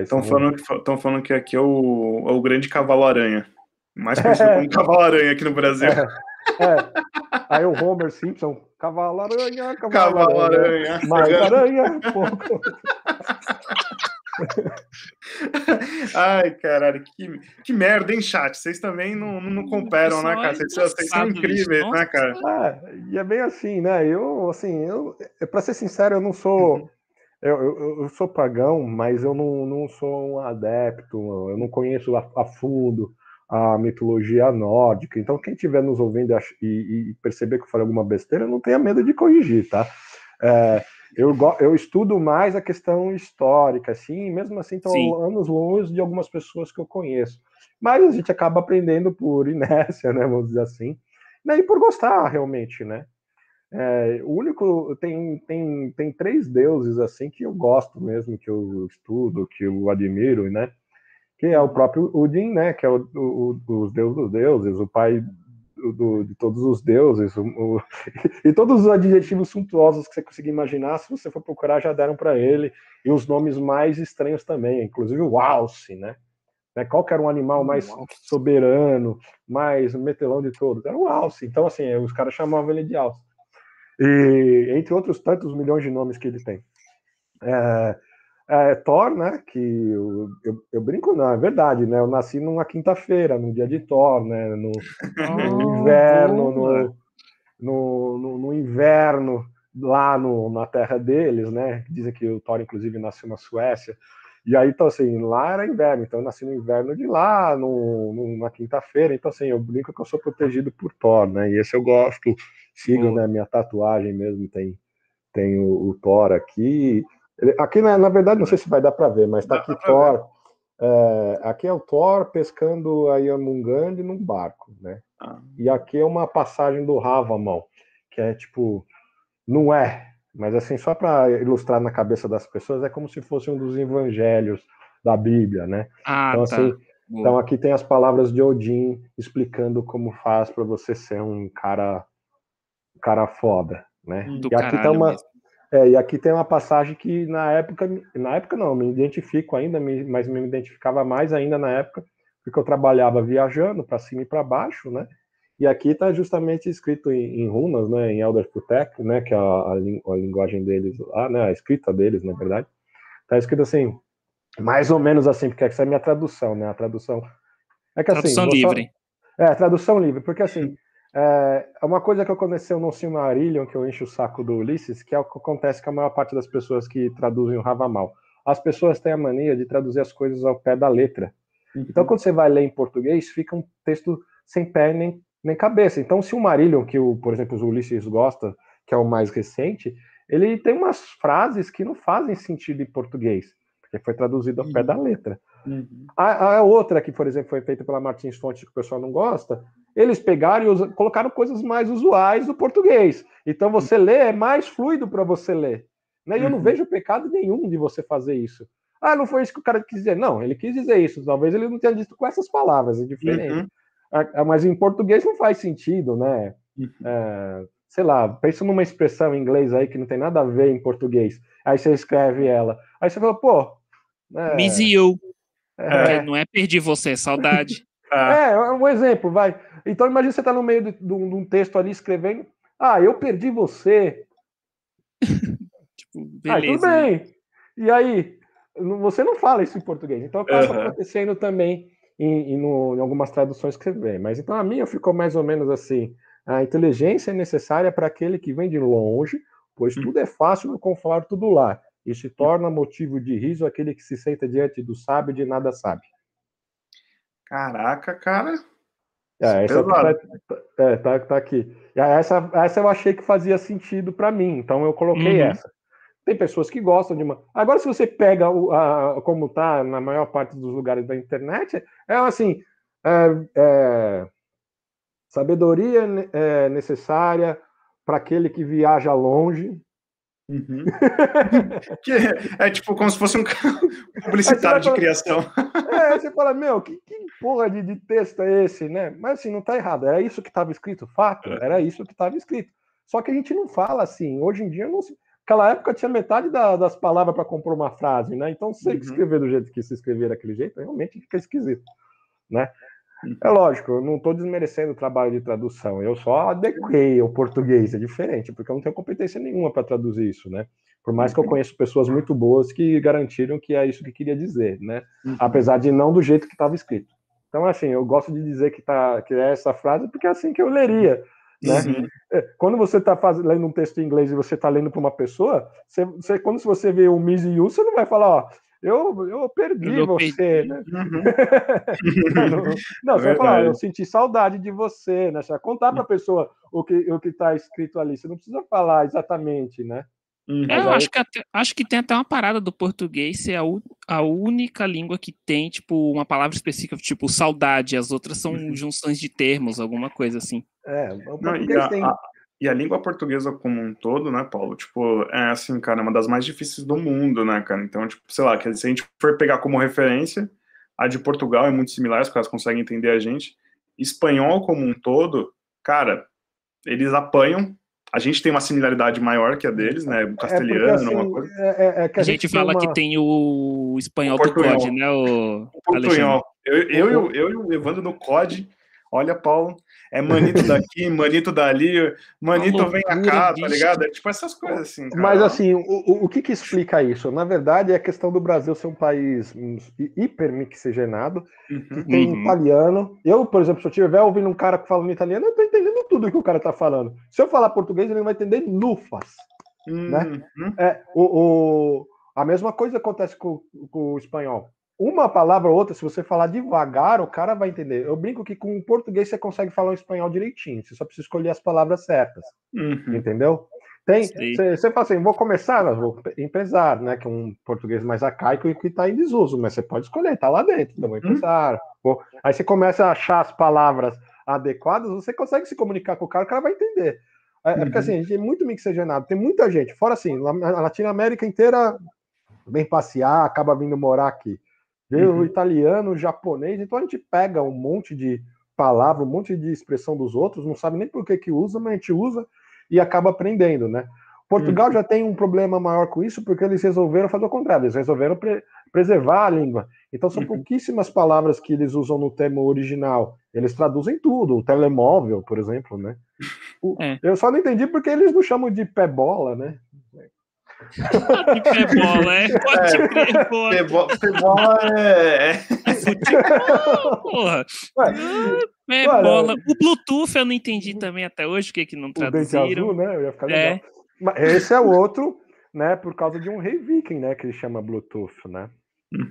Estão falando, que, falando que aqui é o, é o grande cavalo-aranha. Mais conhecido como cavalo-aranha aqui no Brasil. É, é. Aí o Homer Simpson, cavalo-aranha, cavalo-aranha. Cavalo Mais aranha, pouco. Ai, caralho, que, que merda, hein, chat? Vocês também não, não, não cooperam, né, cara? Vocês, vocês são incríveis, isso, né, cara? Ah, e é bem assim, né? Eu, assim, eu, pra ser sincero, eu não sou. Uhum. Eu, eu, eu, sou pagão, mas eu não, não sou um adepto, eu não conheço a, a fundo a mitologia nórdica. Então, quem estiver nos ouvindo e, e, perceber que eu falei alguma besteira, não tenha medo de corrigir, tá? É, eu, eu estudo mais a questão histórica, assim, mesmo assim estão anos longe de algumas pessoas que eu conheço. Mas a gente acaba aprendendo por inércia, né, vamos dizer assim, né, e por gostar realmente, né. É, o único tem, tem, tem três deuses assim que eu gosto mesmo, que eu estudo, que eu admiro, né? Que é o próprio Odin, né? Que é o, o, os deuses dos deuses, o pai do, de todos os deuses, o, o, e todos os adjetivos suntuosos que você conseguir imaginar, se você for procurar, já deram para ele, e os nomes mais estranhos também, inclusive o alce, né? né? Qual que era um animal mais soberano, mais metelão de todos? Era o alce. Então, assim, os caras chamavam ele de alce. E entre outros tantos milhões de nomes que ele tem. É, é, Thor, né? Que eu, eu, eu, brinco, não, é verdade, né? Eu nasci numa quinta-feira, no dia de Thor, né? No, no inverno, no, no, no, no, inverno, lá no, na terra deles, né? Dizem que o Thor, inclusive, nasceu na Suécia. E aí, então, assim, lá era inverno, então eu nasci no inverno de lá, no, no na quinta-feira, então, assim, eu brinco que eu sou protegido por Thor, né? E esse eu gosto, sigam, né? Minha tatuagem mesmo tem, tem o, o Thor aqui. Aqui, na, na, verdade, não sei se vai dar para ver, mas está aqui Thor. É, aqui é o Thor pescando a Yamungand num barco, né? Ah. E aqui é uma passagem do Ravamon, que é tipo, não é, mas assim, só para ilustrar na cabeça das pessoas, é como se fosse um dos evangelhos da Bíblia, né? Ah, então, tá. assim, então aqui tem as palavras de Odin explicando como faz para você ser um cara, um cara foda, né? Do e aqui tem uma, mesmo. É, e aqui tem uma passagem que na época, na época não, me identifico ainda, mas me identificava mais ainda na época, porque eu trabalhava viajando para cima e para baixo, né? E aqui está justamente escrito em, em, runas, né, em Elder Protect, né, que é a, a, a, linguagem deles, lá, né, a escrita deles, na verdade. Está escrito assim, mais ou menos assim, porque essa é a minha tradução, né? A tradução é que assim, tradução livre. Só... É, tradução livre, porque assim, é, uma coisa que aconteceu no Silmarillion, que eu encho o saco do Ulisses, que é o que acontece com a maior parte das pessoas que traduzem o Ravamal. As pessoas têm a mania de traduzir as coisas ao pé da letra. Uhum. Então, quando você vai ler em português, fica um texto sem pé nem, nem cabeça. Então, se o Marillion, que, o, por exemplo, o Ulisses gosta, que é o mais recente, ele tem umas frases que não fazem sentido em português, porque foi traduzido ao uhum. pé da letra. Uhum. A, a, outra, que, por exemplo, foi feita pela Martins Fontes, que o pessoal não gosta, eles pegaram e colocaram coisas mais usuais do português. Então você lê, é mais fluido para você ler. Né? E eu não uhum. vejo pecado nenhum de você fazer isso. Ah, não foi isso que o cara quis dizer. Não, ele quis dizer isso. Talvez ele não tenha dito com essas palavras, é diferente. Uhum. Mas em português não faz sentido, né? Uhum. É, sei lá, pensa numa expressão em inglês aí que não tem nada a ver em português. Aí você escreve ela. Aí você fala, pô. É, Miss you. É, não é perdi você, saudade. É, é, um exemplo, vai. Então imagina você tá no meio de, de, um, de um texto ali escrevendo. Ah, eu perdi você. tipo, beleza. Ah, tudo bem. E aí, você não fala isso em português. Então acaba uhum. acontecendo também em, em, no, em, algumas traduções que você vê. Mas então a minha ficou mais ou menos assim: a inteligência é necessária para aquele que vem de longe, pois hum. tudo é fácil no conforto do lar. E se torna motivo de riso aquele que se senta diante do sábio de nada sabe. Caraca, cara. É, essa tá, é, tá, tá, aqui. Essa, essa eu achei que fazia sentido para mim, então eu coloquei uhum. essa. Tem pessoas que gostam de uma. Agora, se você pega o, a, como tá na maior parte dos lugares da internet, é assim: é, é, sabedoria é necessária para aquele que viaja longe, Uhum. que é, é, tipo como se fosse um publicitário de criação. É, você fala, meu, que, que porra de, de, texto é esse, né? Mas assim, não tá errado. Era isso que estava escrito, fato, é. era isso que estava escrito. Só que a gente não fala assim. Hoje em dia, não se... naquela época tinha metade da, das palavras para compor uma frase, né? Então, se você uhum. escrever do jeito que se escrever daquele jeito, realmente fica esquisito, né? É lógico, eu não estou desmerecendo o trabalho de tradução, eu só adequei o português, é diferente, porque eu não tenho competência nenhuma para traduzir isso, né? Por mais que eu conheça pessoas muito boas que garantiram que é isso que queria dizer, né? Uhum. Apesar de não do jeito que estava escrito. Então, assim, eu gosto de dizer que, tá, que é essa frase porque é assim que eu leria. Né? Uhum. É, quando você está lendo um texto em inglês e você está lendo para uma pessoa, você, você, quando você vê o Miss You, você não vai falar, ó, eu, eu perdi eu você, perdi. né? Uhum. não, você vai falar, eu senti saudade de você, né? Você vai contar para a pessoa o que o que está escrito ali. Você não precisa falar exatamente, né? Uhum. É, eu acho que, até, acho que tem até uma parada do português ser a, a única língua que tem, tipo, uma palavra específica, tipo, saudade. As outras são uhum. junções de termos, alguma coisa assim. É, o português Não, tem... A, e a língua portuguesa como um todo, né, Paulo? Tipo, é assim, cara, uma das mais difíceis do mundo, né, cara? Então, tipo, sei lá, se a gente for pegar como referência, a de Portugal é muito similar, os caras conseguem entender a gente. Espanhol como um todo cara, eles apanham. A gente tem uma similaridade maior que a deles, né? O castelhano, é porque, assim, uma coisa. É, é, a, a, gente, fala uma... que tem o espanhol o do COD, né? O, o portunhol. Eu, eu, eu, eu, e o Evandro no COD, olha, Paulo, é manito daqui, manito dali, manito vem a cá, tá ligado? É tipo essas coisas assim. Cara. Mas assim, o, o que que explica isso? Na verdade, é a questão do Brasil ser um país hipermixigenado, uhum. que tem uhum. italiano. Eu, por exemplo, se eu estiver ouvindo um cara falando italiano, eu tô entendendo tudo que o cara tá falando. Se eu falar português, ele não vai entender lufas, né? uhum. né? É, o, o, a mesma coisa acontece com, com o espanhol uma palavra ou outra, se você falar devagar, o cara vai entender. Eu brinco que com o português você consegue falar o espanhol direitinho, você só precisa escolher as palavras certas. Uhum. Entendeu? Tem, você fala assim, vou começar, vou empresário, né? Que é um português mais arcaico e que está em desuso, mas você pode escolher, está lá dentro, então vou empresário. Uhum. Aí você começa a achar as palavras adequadas, você consegue se comunicar com o cara, o cara vai entender. É, é porque uhum. assim, a gente é muito mixigenado, tem muita gente, fora assim, a Latinoamérica inteira vem passear, acaba vindo morar aqui veio uhum. o italiano, o japonês, então a gente pega um monte de palavra, um monte de expressão dos outros, não sabe nem por que que usa, mas a gente usa e acaba aprendendo, né? Portugal uhum. já tem um problema maior com isso, porque eles resolveram fazer o contrário, eles resolveram pre preservar a língua. Então são uhum. pouquíssimas palavras que eles usam no termo original. Eles traduzem tudo, o telemóvel, por exemplo, né? O, é. Eu só não entendi porque eles não chamam de pé bola, né? Que bola, é? Pode é, crer, bola é. É futebol, porra. É bola. O Bluetooth eu não entendi também até hoje, porque que não traduziram. O azul, né? Eu ia ficar é. legal. Mas esse é o outro, né? Por causa de um rei viking, né? Que ele chama Bluetooth, né?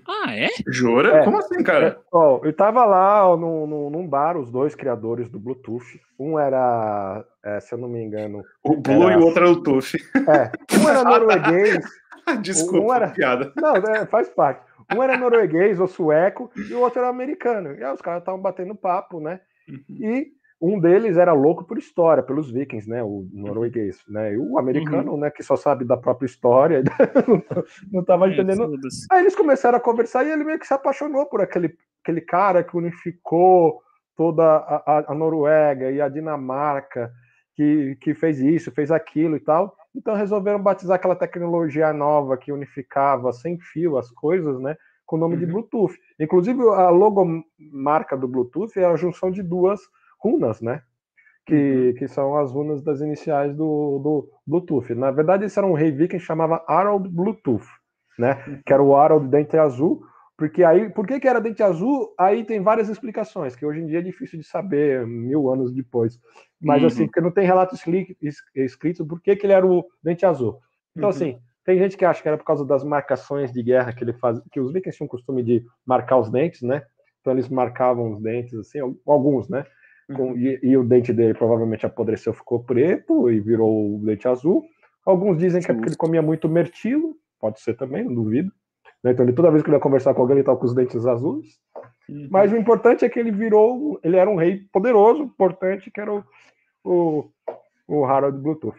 Ah, é? Jura? É, Como assim, cara? É, ó, eu tava lá ó, no, no, num bar, os dois criadores do Bluetooth. Um era, é, se eu não me engano. O Blue era... e o outro era o Tooth. É. Um era norueguês. Desculpa, um era... piada. Não, é, faz parte. Um era norueguês ou sueco e o outro era americano. E aí os caras estavam batendo papo, né? Uhum. E um deles era louco por história, pelos vikings, né? O norueguês, né? E o americano, uhum. né? Que só sabe da própria história, não estava é, entendendo. Aí eles começaram a conversar e ele meio que se apaixonou por aquele, aquele cara que unificou toda a, a, a Noruega e a Dinamarca, que, que fez isso, fez aquilo e tal. Então resolveram batizar aquela tecnologia nova que unificava sem fio as coisas, né? Com o nome uhum. de Bluetooth. Inclusive, a logomarca do Bluetooth é a junção de duas runas, né? Que, uhum. que são as runas das iniciais do, do Bluetooth. Na verdade, esse era um rei viking que chamava Harold Bluetooth, né? Uhum. Que era o Harold Dente Azul, porque aí, por que, que era dente azul? Aí tem várias explicações, que hoje em dia é difícil de saber, mil anos depois. Mas uhum. assim, porque não tem relato escrito por que, que ele era o dente azul. Então, uhum. assim, tem gente que acha que era por causa das marcações de guerra que ele faz, que os vikings tinham o costume de marcar os dentes, né? Então eles marcavam os dentes, assim, alguns, né? Com, uhum. e, e, o dente dele provavelmente apodreceu, ficou preto e virou o dente azul. Alguns dizem que é porque ele comia muito mertilo, pode ser também, não duvido. Né? Então, ele, toda vez que ele ia conversar com alguém, ele estava com os dentes azuis. Uhum. Mas o importante é que ele virou, ele era um rei poderoso, importante, que era o, o, o Harald Bluetooth.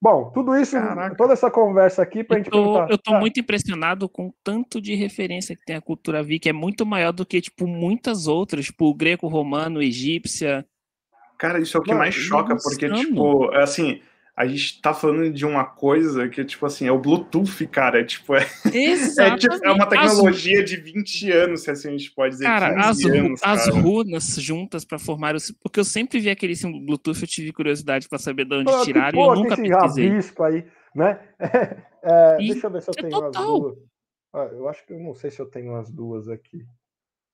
Bom, tudo isso, Caraca. toda essa conversa aqui para a gente tô, perguntar. Eu estou ah. muito impressionado com o tanto de referência que tem a cultura viking. É muito maior do que, tipo, muitas outras, tipo, o greco-romano, egípcia. Cara, isso é o que Não, mais choca, porque, tipo, é assim, a gente tá falando de uma coisa que, tipo assim, é o Bluetooth, cara. É, tipo, é, é, tipo, é uma tecnologia as... de 20 anos, se assim a gente pode dizer. Cara, as, anos, as cara. runas juntas para formar. Porque eu sempre vi aquele símbolo Bluetooth, eu tive curiosidade para saber de onde oh, tiraram e eu nunca pesquisei. Rabisco aí, né? É, deixa eu ver se eu é tenho total. as duas. Ah, eu acho que eu não sei se eu tenho as duas aqui.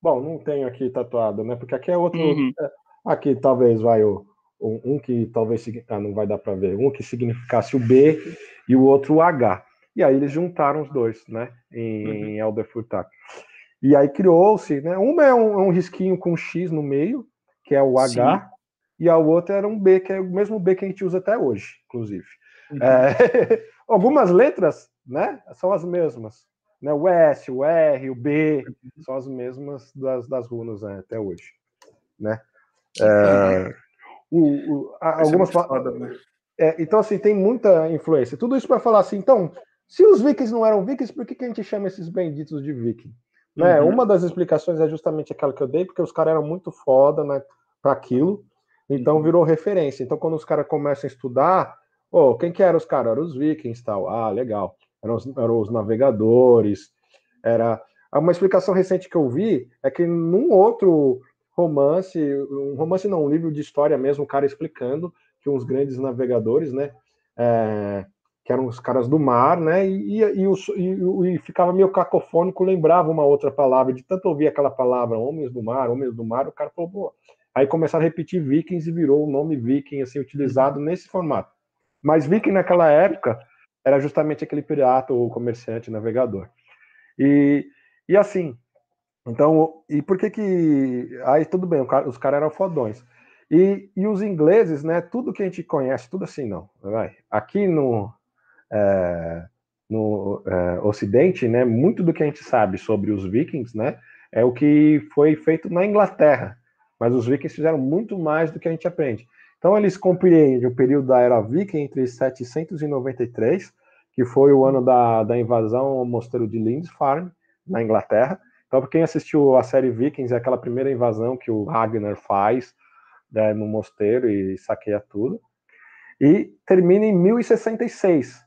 Bom, não tenho aqui tatuado, né? Porque aqui é outro. Uhum. É, aqui talvez vai o um, que talvez ah, não vai dar para ver, um que significasse o B e o outro o H. E aí eles juntaram os dois, né, em uhum. Elder Furtak. E aí criou-se, né, uma é um, é um, risquinho com X no meio, que é o H, Sim. e a outra era um B, que é o mesmo B que a gente usa até hoje, inclusive. Uhum. É, algumas letras, né, são as mesmas. Né, o S, o R, o B, uhum. são as mesmas das, das runas né, até hoje. Né? É, o, o, algumas foda, né? é, então assim tem muita influência. Tudo isso para falar assim, então, se os vikings não eram vikings, por que, que a gente chama esses benditos de viking? Né? Uhum. Uma das explicações é justamente aquela que eu dei, porque os caras eram muito foda né, para aquilo. Então uhum. virou referência. Então quando os caras começam a estudar, oh, quem que eram os caras? Eram os vikings tal. Ah, legal. Eram os, eram os navegadores. Era uma explicação recente que eu vi é que num outro romance, um romance não, um livro de história mesmo, o cara explicando que uns grandes navegadores, né, é, que eram os caras do mar, né, e, e, e, e, ficava meio cacofônico, lembrava uma outra palavra, de tanto ouvir aquela palavra, homens do mar, homens do mar, o cara falou, pô, aí começaram a repetir vikings e virou o nome viking, assim, utilizado uhum. nesse formato. Mas viking naquela época era justamente aquele pirata ou comerciante, navegador. E, e assim, então, e por que que. Aí tudo bem, os caras eram fodões. E, e os ingleses, né? Tudo que a gente conhece, tudo assim, não. Vai. Aqui no, é, no é, Ocidente, né? Muito do que a gente sabe sobre os vikings, né? É o que foi feito na Inglaterra. Mas os vikings fizeram muito mais do que a gente aprende. Então, eles compreendem o período da era viking entre 793, que foi o ano da, da invasão ao mosteiro de Lindisfarne, na Inglaterra, então, para quem assistiu a série Vikings, é aquela primeira invasão que o Ragnar faz né, no mosteiro e saqueia tudo. E termina em 1066,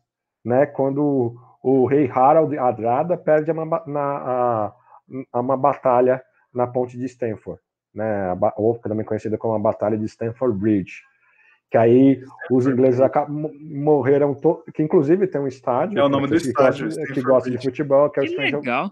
né, quando o rei Harald Adrada perde uma, na, a, uma batalha na ponte de Stanford, né, ou também conhecida como a Batalha de Stanford Bridge. Que aí os ingleses morreram, que inclusive tem um estádio. É o nome do estádio. Que, que gosta de futebol, que, é o que legal.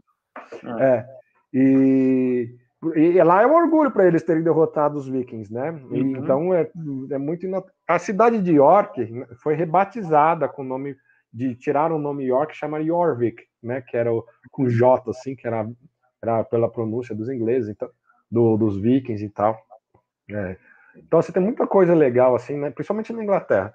É. E, e lá é um orgulho para eles terem derrotado os vikings, né? Uhum. Então é, é muito. A cidade de York foi rebatizada com o nome de tirar o nome York, chama Yorvik, né? Que era o, com J, assim, que era, era pela pronúncia dos ingleses, então, do, dos vikings e tal. É. Então você tem muita coisa legal, assim, né? Principalmente na Inglaterra.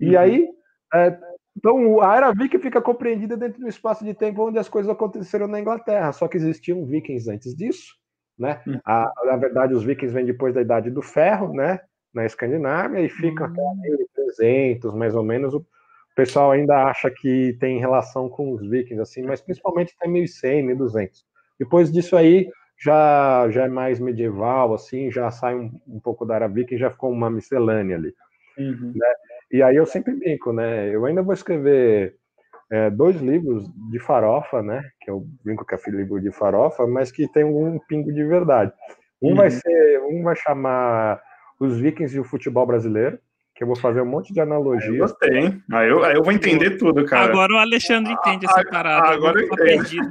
E uhum. aí é, então, a era viking fica compreendida dentro do espaço de tempo onde as coisas aconteceram na Inglaterra, só que existiam vikings antes disso, né? Hum. A, na verdade, os vikings vêm depois da Idade do Ferro, né? Na Escandinávia, e ficam até 1300, mais ou menos. O pessoal ainda acha que tem relação com os vikings, assim, mas principalmente até 1100, 1200. Depois disso aí, já, já é mais medieval, assim, já sai um, um pouco da era viking, já ficou uma miscelânea ali. Uhum. Né? E aí eu sempre brinco, né? Eu ainda vou escrever é, dois livros de farofa, né? Que eu brinco que é livro de farofa, mas que tem um pingo de verdade. Um uhum. vai ser, um vai chamar Os Vikings e o Futebol Brasileiro, que eu vou fazer um monte de analogia. Eu gostei, hein? Aí eu, aí eu vou entender tudo, cara. Agora o Alexandre entende essa parada. Agora eu entendo. Perdido,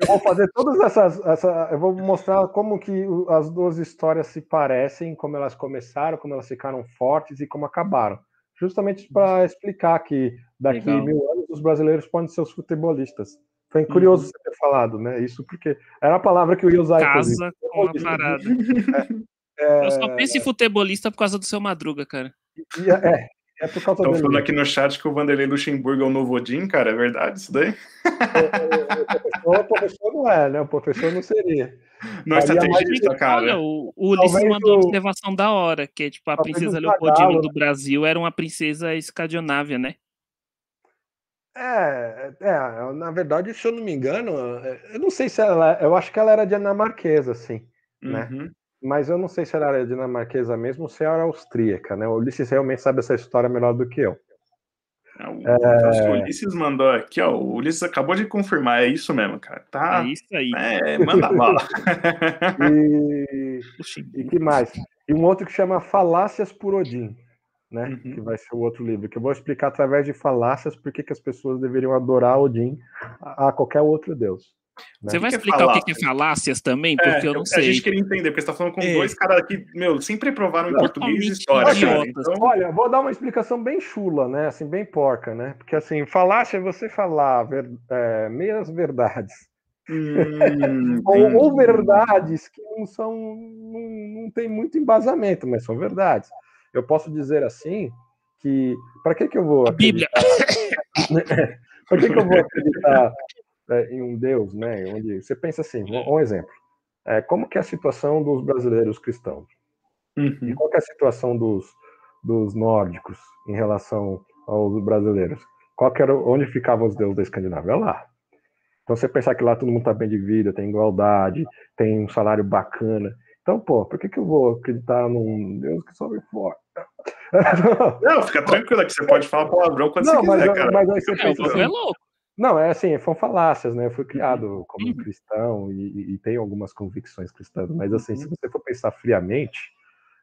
eu vou fazer todas essas, essa, eu vou mostrar como que as duas histórias se parecem, como elas começaram, como elas ficaram fortes e como acabaram justamente para explicar que daqui Legal. mil anos os brasileiros podem ser os futebolistas. Foi curioso uhum. você ter falado, né? Isso porque era a palavra que eu ia usar. Casa com a parada. É, é... Eu só penso em futebolista por causa do seu Madruga, cara. É, é, é por causa Estão falando aqui no chat que o Vanderlei Luxemburgo é o novo Odin, cara. É verdade isso daí? O professor não é, né? O professor não seria. Não é estrategista, cara. Olha, o, Ulisses mandou uma observação da hora, que é tipo, a princesa Leopoldina do Brasil era uma princesa escandinávia, né? É, é, na verdade, se eu não me engano, eu não sei se ela, eu acho que ela era dinamarquesa, assim, né? Mas eu não sei se ela era dinamarquesa mesmo ou se era austríaca, né? O Ulisses realmente sabe essa história melhor do que eu. É, o, é... o Ulisses mandou aqui, ó. O Ulisses acabou de confirmar, é isso mesmo, cara. Tá, é isso aí. É, manda bala. e... e que mais? E um outro que chama Falácias por Odin, né? Uhum. Que vai ser o outro livro, que eu vou explicar através de falácias por que as pessoas deveriam adorar Odin a qualquer outro deus. Né? Você vai que explicar o que é falácias também? É, porque é, eu não sei. A gente queria entender, porque você está falando com é. dois caras que, meu, sempre provaram em português história. Cara, então... Olha, vou dar uma explicação bem chula, né? Assim, bem porca, né? Porque assim, falácia é você falar ver, é, meias verdades. Hum, ou, ou, verdades que não são. Não, não tem muito embasamento, mas são verdades. Eu posso dizer assim que. Para que, que eu vou. A Bíblia. para que, que eu vou acreditar é, em um Deus, né? Onde você pensa assim, um, um exemplo. É, como que é a situação dos brasileiros cristãos? Uhum. E qual é a situação dos, dos nórdicos em relação aos brasileiros? Qual era, onde ficavam os deuses da Escandinávia? Lá. Então você pensar que lá todo mundo está bem de vida, tem igualdade, tem um salário bacana. Então, pô, por que, que eu vou acreditar num Deus que sobe fora? Não, fica tranquilo, que você pode falar palavrão quando não, você quiser, mas, cara. Mas aí você pensa, assim, é louco. Não, é assim, são falácias, né? Eu fui criado como uhum. cristão e, e, tenho algumas convicções cristãs, mas assim, se uhum. você for pensar friamente,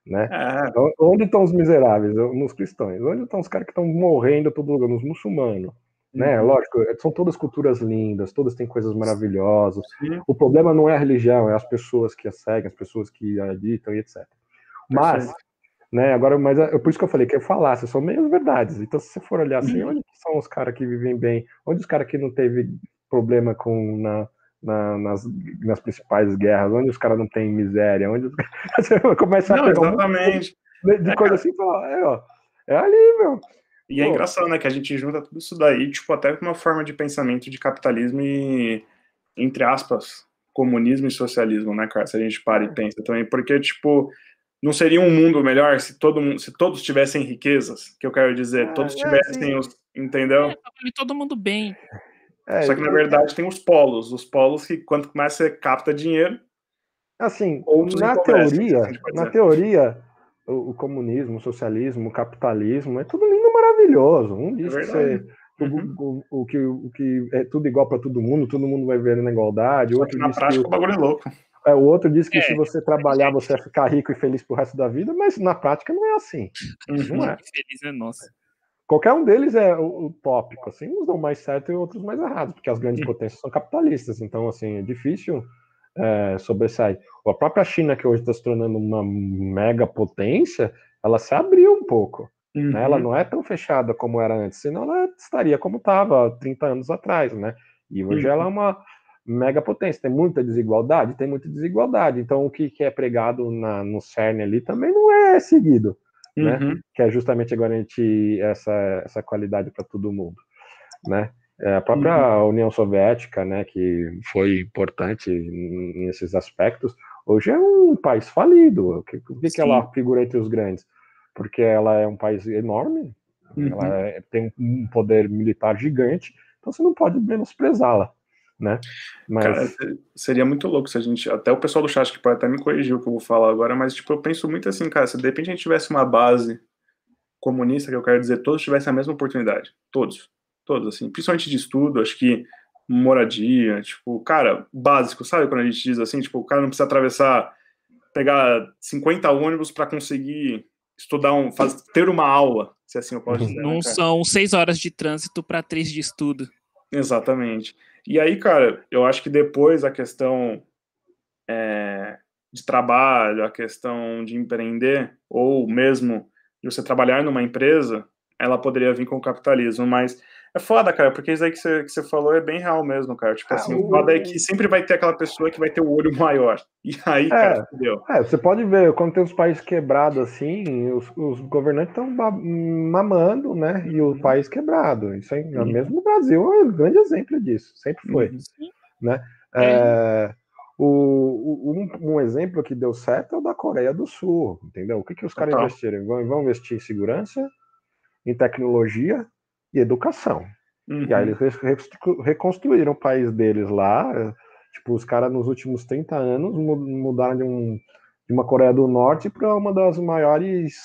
né? É. Onde estão os miseráveis? Nos cristãos. Onde estão os caras que estão morrendo todo lugar? Nos muçulmanos. Né? Uhum. Lógico, são todas culturas lindas, todas têm coisas maravilhosas. Sim. O problema não é a religião, é as pessoas que a seguem, as pessoas que a ditam e etc. Mas, né, agora, mas é, é por isso que eu falei que eu falasse, são meias verdades. Então, se você for olhar assim, uhum. onde são os caras que vivem bem? Onde os caras que não teve problema com na, na, nas, nas principais guerras, onde os caras não têm miséria, onde os... você começa não, a pegar exatamente. Um de, de é, coisa assim, fala, é, ó, é ali, meu. E é Pô. engraçado, né, que a gente junta tudo isso daí, tipo, até com uma forma de pensamento de capitalismo e, entre aspas, comunismo e socialismo, né, cara? Se a gente para e pensa também, porque, tipo, não seria um mundo melhor se todo mundo, se todos tivessem riquezas, que eu quero dizer, é, todos é, tivessem os, entendeu? É, todo mundo bem. É, Só que na verdade tem os polos, os polos que quanto mais você capta dinheiro, assim, na teoria, na teoria, o, o, comunismo, o socialismo, o capitalismo, é tudo lindo, maravilhoso. Um diz é que você uhum. o, o, o, que, o que é tudo igual para todo mundo, todo mundo vai ver na igualdade. Outro na prática que, o bagulho é louco. É, o outro diz que é, se você trabalhar, você vai ficar rico e feliz pro resto da vida, mas na prática não é assim. Uhum. Não é. Feliz é nossa. Qualquer um deles é utópico, assim, uns dão mais certo e outros mais errados, porque as grandes potências são capitalistas, então, assim, é difícil é, sobressair. A própria China, que hoje está se tornando uma mega potência, ela se abriu um pouco. Uhum. Né? Ela uhum. não é tão fechada como era antes, senão ela estaria como estava 30 anos atrás, né? E hoje uhum. ela é uhum. uma mega potência. Tem muita desigualdade? Tem muita desigualdade. Então, o que, que é pregado na, no CERN ali também não é seguido né? Uhum. Que é justamente garantir essa, essa qualidade para todo mundo, né? É, a própria uhum. União Soviética, né, que foi importante nesses aspectos, hoje é um país falido. Por que, que ela figura entre os grandes? Porque ela é um país enorme, uhum. ela é, tem um poder militar gigante, então você não pode menosprezá-la né? Mas... Cara, seria muito louco se a gente. Até o pessoal do chat que pode até me corrigir o que eu vou falar agora, mas tipo, eu penso muito assim, cara, se de repente a gente tivesse uma base comunista, que eu quero dizer, todos tivessem a mesma oportunidade. Todos. Todos, assim. Principalmente de estudo, acho que moradia, tipo, cara, básico, sabe? Quando a gente diz assim, tipo, o cara não precisa atravessar, pegar 50 ônibus para conseguir estudar um, fazer, ter uma aula, se assim eu posso dizer. Não né, são seis horas de trânsito para três de estudo. Exatamente. E aí, cara, eu acho que depois a questão é, de trabalho, a questão de empreender, ou mesmo de você trabalhar numa empresa, ela poderia vir com o capitalismo, mas é foda, cara, porque isso aí que você, que você falou é bem real mesmo, cara. Tipo ah, assim, o foda é que sempre vai ter aquela pessoa que vai ter o olho maior. E aí, é, cara, entendeu? É, você pode ver, quando tem os países quebrados assim, os, os governantes estão mamando, né? E o uhum. país quebrado. Isso aí, uhum. mesmo no Brasil, é um grande exemplo disso. Sempre foi. Uhum. Né? É, o, um, um, exemplo que deu certo é o da Coreia do Sul, entendeu? O que, que os caras investiram? Vão, vão investir em segurança, em tecnologia e educação. Uhum. E aí uhum. eles reconstruíram o país deles lá. Tipo, os caras nos últimos 30 anos mudaram de, um, de uma Coreia do Norte para uma das maiores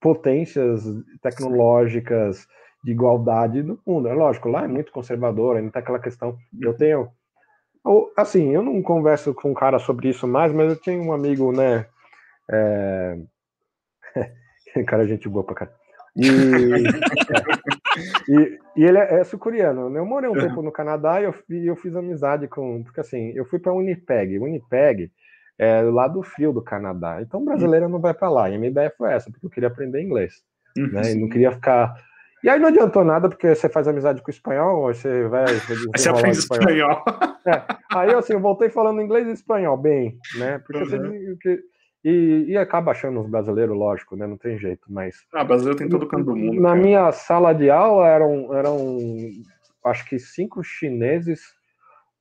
potências tecnológicas de igualdade do mundo. É lógico, lá é muito conservador, ainda tem aquela questão. Eu tenho. Assim, eu não converso com um cara sobre isso mais, mas eu tenho um amigo, né? É... cara, é gente boa pra cara. E, e, e, ele é, é sul-coreano. Eu morei um uhum. tempo no Canadá e eu, eu fiz amizade com. Porque assim, eu fui para Winnipeg. Winnipeg é lá do frio do Canadá. Então brasileiro não vai para lá. E a minha ideia foi essa, porque eu queria aprender inglês. Uhum. Né? E não queria ficar. E aí não adiantou nada, porque você faz amizade com o espanhol, você vai. Você aprende espanhol. espanhol. É. Aí assim, eu voltei falando inglês e espanhol, bem, né? Porque uhum. você, e, e acaba achando os brasileiros, lógico, né? Não tem jeito, mas. Ah, brasileiro tem todo canto do mundo. Na cara. minha sala de aula eram, eram acho que cinco chineses,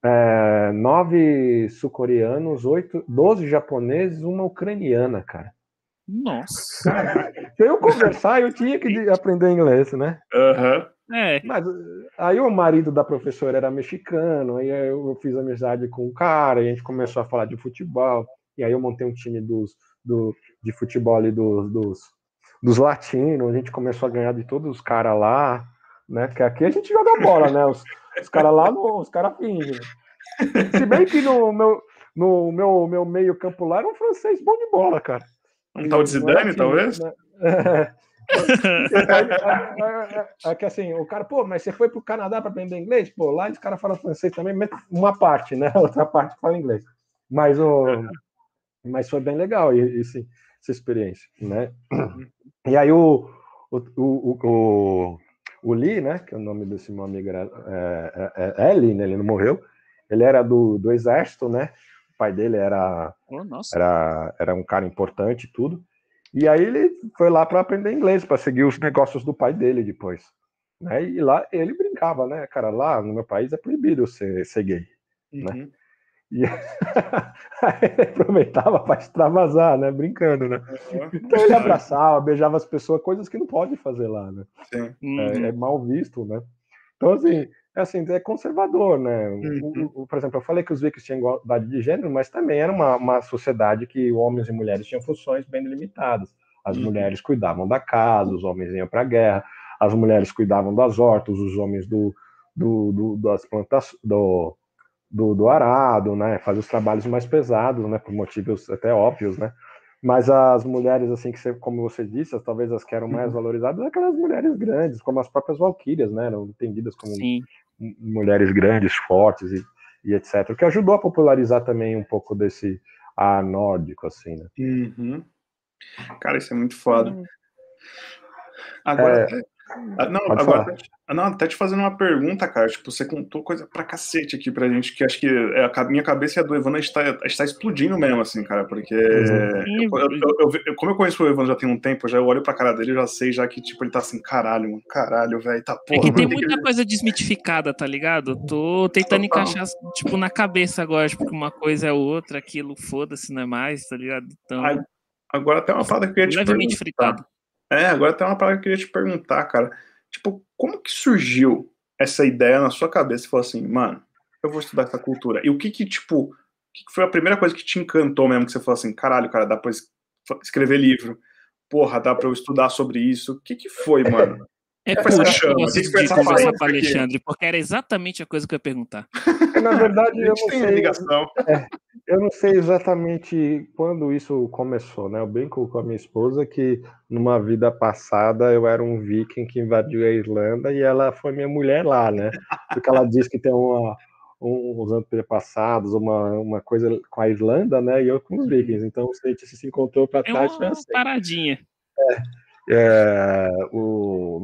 é, nove sul-coreanos, oito, doze japoneses, uma ucraniana, cara. Nossa! eu conversar, eu tinha que aprender inglês, né? Aham. Uhum. É. Mas aí o marido da professora era mexicano, aí eu fiz amizade com o cara, e a gente começou a falar de futebol. E aí eu montei um time dos, do, de futebol ali dos, dos, dos latinos, a gente começou a ganhar de todos os caras lá, né? Que aqui a gente joga bola, né? Os, os caras lá, os caras fingem. Se bem que no meu, no meu, meu meio campo lá era um francês bom de bola, cara. Um tal de Zidane, assim, talvez? Né? É, é, que assim, o cara, pô, mas você foi pro Canadá para aprender inglês? Pô, lá os caras falam francês também, uma parte, né? Outra parte fala inglês. Mas, o, mas foi bem legal esse, essa experiência, né? E aí o, o, o, o, o Lee, né? Que é o nome desse meu amigo era é, é, é Lee, né? Ele não morreu. Ele era do, do exército, né? O pai dele era, oh, era, era um cara importante e tudo. E aí ele foi lá para aprender inglês, para seguir os negócios do pai dele depois. Né? E lá ele brincava, né, cara? Lá no meu país é proibido ser, ser gay, né? uhum. né? E aí ele aproveitava para extravasar, né? Brincando, né? Uhum. Então ele abraçava, beijava as pessoas, coisas que não pode fazer lá, né? Uhum. É, é, mal visto, né? Então, assim, é assim, é conservador, né? Uhum. O, o, por exemplo, eu falei que os vikings tinham igualdade de gênero, mas também era uma, uma sociedade que homens e mulheres tinham funções bem delimitadas. As uhum. mulheres cuidavam da casa, os homens iam para a guerra, as mulheres cuidavam das hortas, os homens do, do, do das plantações, do, do, do, arado, né? Faziam os trabalhos mais pesados, né? Por motivos até óbvios, né? Mas as mulheres, assim, que você, como você disse, talvez as que eram mais uhum. valorizadas, aquelas mulheres grandes, como as próprias valquírias, né? Eram entendidas como Sim mulheres grandes, fortes e, e etc. O que ajudou a popularizar também um pouco desse ar nórdico, assim, né? Uhum. Cara, isso é muito foda. Agora, é... Ah, não, Pode agora, não, até te fazendo uma pergunta, cara. Tipo, você contou coisa pra cacete aqui pra gente, que acho que é, a minha cabeça e a do Evandro está, está explodindo mesmo, assim, cara, porque eu, eu, eu, como eu conheço o Evandro já tem um tempo, já eu olho pra cara dele e já sei já que, tipo, ele tá assim, caralho, mano, caralho, velho, tá porra. É que tem muita que... coisa desmitificada, tá ligado? Tô tentando encaixar, tipo, na cabeça agora, tipo, que uma coisa é outra, aquilo, foda-se, não é mais, tá ligado? Então... Agora até uma parada que eu ia te Levemente fritado. É, agora tem uma parada que eu queria te perguntar, cara. Tipo, como que surgiu essa ideia na sua cabeça? Você falou assim, mano, eu vou estudar essa cultura. E o que que, tipo, o que foi a primeira coisa que te encantou mesmo? Que você falou assim, caralho, cara, dá pra escrever livro. Porra, dá pra eu estudar sobre isso. O que que foi, mano? É por isso que eu gosto de conversar com o Alexandre, porque era exatamente a coisa que eu ia perguntar. Na verdade, eu não sei. Ligação. É, eu não sei exatamente quando isso começou, né? Eu brinco com a minha esposa que numa vida passada eu era um viking que invadiu a Irlanda e ela foi minha mulher lá, né? Porque ela diz que tem uma, um, uns antepassados, uma, uma coisa com a Irlanda, né? E eu com os vikings. Então a gente se encontrou para trás. É uma assim. paradinha. É. É, o,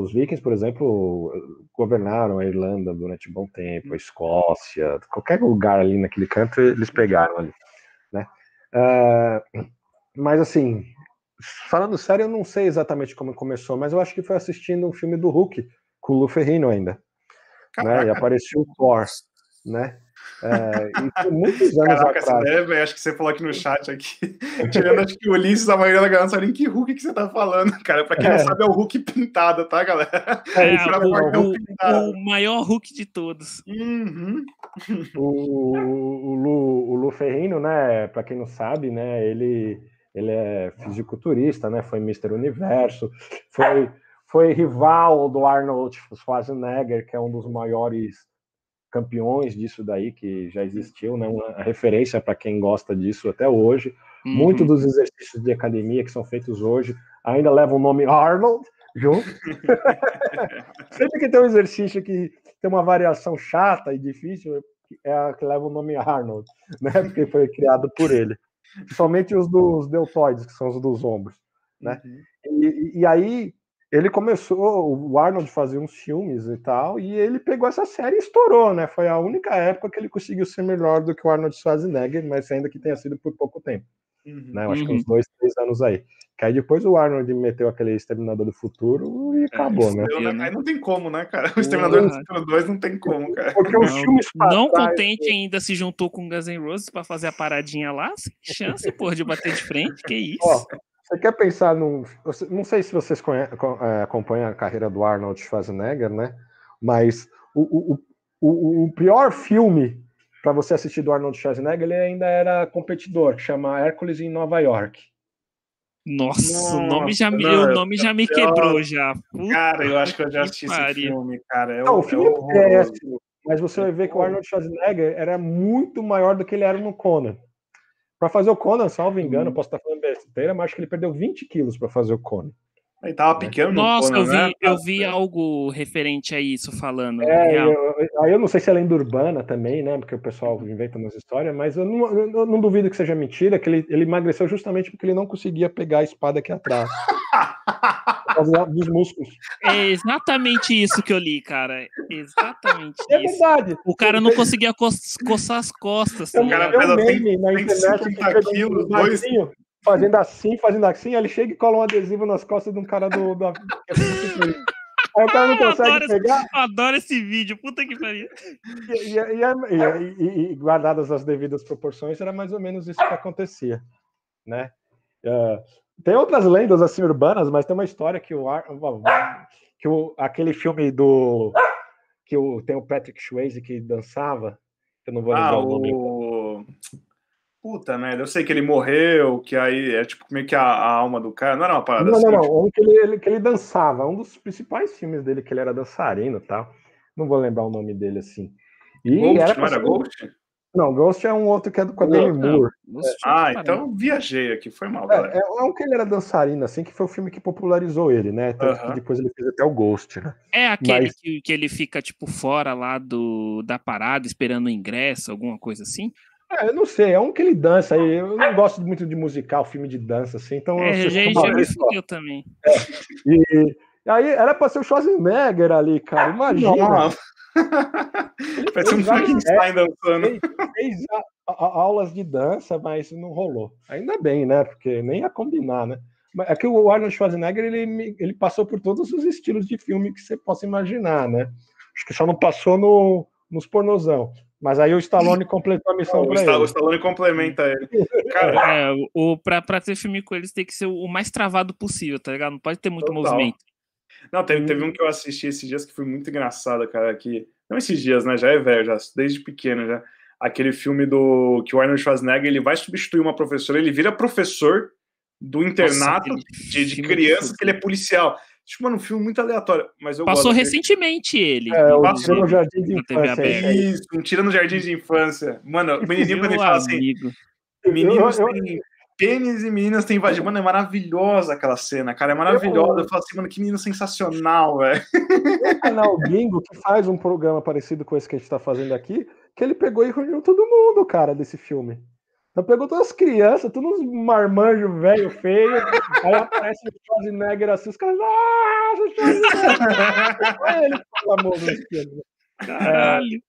os vikings, por exemplo, governaram a Irlanda durante um bom tempo, a Escócia, qualquer lugar ali naquele canto eles pegaram ali, né? É, mas assim, falando sério, eu não sei exatamente como começou, mas eu acho que foi assistindo um filme do Hulk com o Lu Ferrino ainda, né? E apareceu o Thor, né? É, e muitos anos Caraca, atrás. Acho que você falou aqui no chat aqui. Tirando acho que o Ulisses, a maioria da galera não sabe nem que Hulk que você tá falando, cara. Pra quem é. não sabe, é o Hulk pintado, tá, galera? É, é o, o, o, maior Hulk de todos. Uhum. O, o, Lu, o Lu Ferrino, né? Pra quem não sabe, né? Ele, ele é fisiculturista, né? Foi Mr. Universo, foi, foi rival do Arnold Schwarzenegger, que é um dos maiores campeões disso daí que já existiu, né? Uma referência para quem gosta disso até hoje. Uhum. Muitos dos exercícios de academia que são feitos hoje ainda levam o nome Arnold junto. Sempre que tem um exercício que tem uma variação chata e difícil, é a que leva o nome Arnold, né? Porque foi criado por ele. Somente os dos deltoides, que são os dos ombros, né? Uhum. E, e aí ele começou, o Arnold fazia uns filmes e tal, e ele pegou essa série e estourou, né? Foi a única época que ele conseguiu ser melhor do que o Arnold Schwarzenegger, mas ainda que tenha sido por pouco tempo. Uhum. Né? Eu acho que uns uhum. dois, três anos aí. Que aí depois o Arnold meteu aquele Exterminador do Futuro e é, acabou, né? né? Aí não tem como, né, cara? O Exterminador do Futuro 2 não tem como, cara. Porque não, os filmes Não contente ainda se juntou com Guns N' Roses pra fazer a paradinha lá, sem chance, pô, de bater de frente, que isso. Ó, você quer pensar num. Não sei se vocês é, acompanham a carreira do Arnold Schwarzenegger, né? Mas o, o, o, o pior filme para você assistir do Arnold Schwarzenegger, ele ainda era competidor, que chama Hércules em Nova York. Nossa, Nossa o nome já me, não, o nome já me quebrou já. Puta cara, eu acho que eu já assisti esse filme, cara. É não, o filme é péssimo, mas você vai ver que o Arnold Schwarzenegger era muito maior do que ele era no Conan. Para fazer o Conan, salvo engano, hum. posso estar falando besteira, mas acho que ele perdeu 20 quilos para fazer o Conan. Ele tava pequeno. Nossa, Conan, eu vi, né? eu vi algo referente a isso falando. É, eu, aí eu não sei se é lenda urbana também, né? Porque o pessoal inventa umas histórias, mas eu não, eu não duvido que seja mentira, que ele, ele emagreceu justamente porque ele não conseguia pegar a espada aqui atrás. dos músculos. É exatamente isso que eu li, cara. Exatamente é isso. verdade. O cara não conseguia co coçar as costas. O cara fez um meme na internet. Quilos, dois, fazendo assim, fazendo assim, ele chega e cola um adesivo nas costas de um cara do. do... Aí o cara não consegue adoro pegar. Esse, adoro esse vídeo, puta que pariu. E, e, e, e, guardadas as devidas proporções, era mais ou menos isso que acontecia, né? Uh, tem outras lendas assim urbanas, mas tem uma história que o que o, aquele filme do que o, tem o Patrick Swayze que dançava, eu não vou lembrar ah, o nome. O... Puta merda, eu sei que ele morreu, que aí é tipo meio que a, a alma do cara, não era uma parada não, assim? Não, não, tipo... um que ele, ele, que ele dançava, um dos principais filmes dele, que ele era dançarino e tal. Não vou lembrar o nome dele assim. E Ghost, era não era Ghost? Não, Ghost é um outro que é do com a Demi Moore. É. Ah, então viajei aqui, foi mal, galera. É, é, um que ele era dançarino, assim, que foi o filme que popularizou ele, né? Tanto que depois ele fez até o Ghost, né? É aquele Mas... que, que ele fica, tipo, fora lá do, da parada, esperando o ingresso, alguma coisa assim? É, eu não sei, é um que ele dança aí. Eu não gosto muito de musical, filme de dança, assim, então. É, já, já me fudeu também. É, e aí era pra ser o Schwarzenegger ali, cara. Imagina. Não. Parece um Frankenstein dançando. Fez, aulas de dança, mas não rolou. Ainda bem, né? Porque nem ia combinar, né? É que o Arnold Schwarzenegger ele, ele passou por todos os estilos de filme que você possa imaginar, né? Acho que só não passou no, nos pornozão. Mas aí o Stallone completou a missão para ele. O Stallone complementa ele. Cara, é, o, pra, pra ter filme com eles tem que ser o mais travado possível, tá ligado? Não pode ter muito Total. movimento. Não, teve, teve um que eu assisti esses dias que foi muito engraçado, cara, que... Não esses dias, né? Já é velho, já, desde pequeno já. Aquele filme do que o Arnold Schwarzenegger ele vai substituir uma professora, ele vira professor do internato Nossa, de, de crianças, que ele é policial. Tipo, mano, um filme muito aleatório. Mas eu Passou recentemente ele. É, o Passou no Jardim de Infância. Isso, um tira no Jardim de Infância. Mano, o menininho quando ele fala assim. Meninos têm pênis e meninas têm vagina. Mano, é maravilhosa aquela cena, cara. É maravilhosa. Eu falo assim, mano, que menino sensacional, velho. O canal Gringo, que faz um programa parecido com esse que a gente tá fazendo aqui, que ele pegou e reuniu todo mundo, cara, desse filme. Então pegou todas as crianças, todos uns marmanjos velho, feio. aí aparece o Schwarzenegger assim, os caras. Nossa, Schwarzenegger! Olha ele famoso filme. Caralho.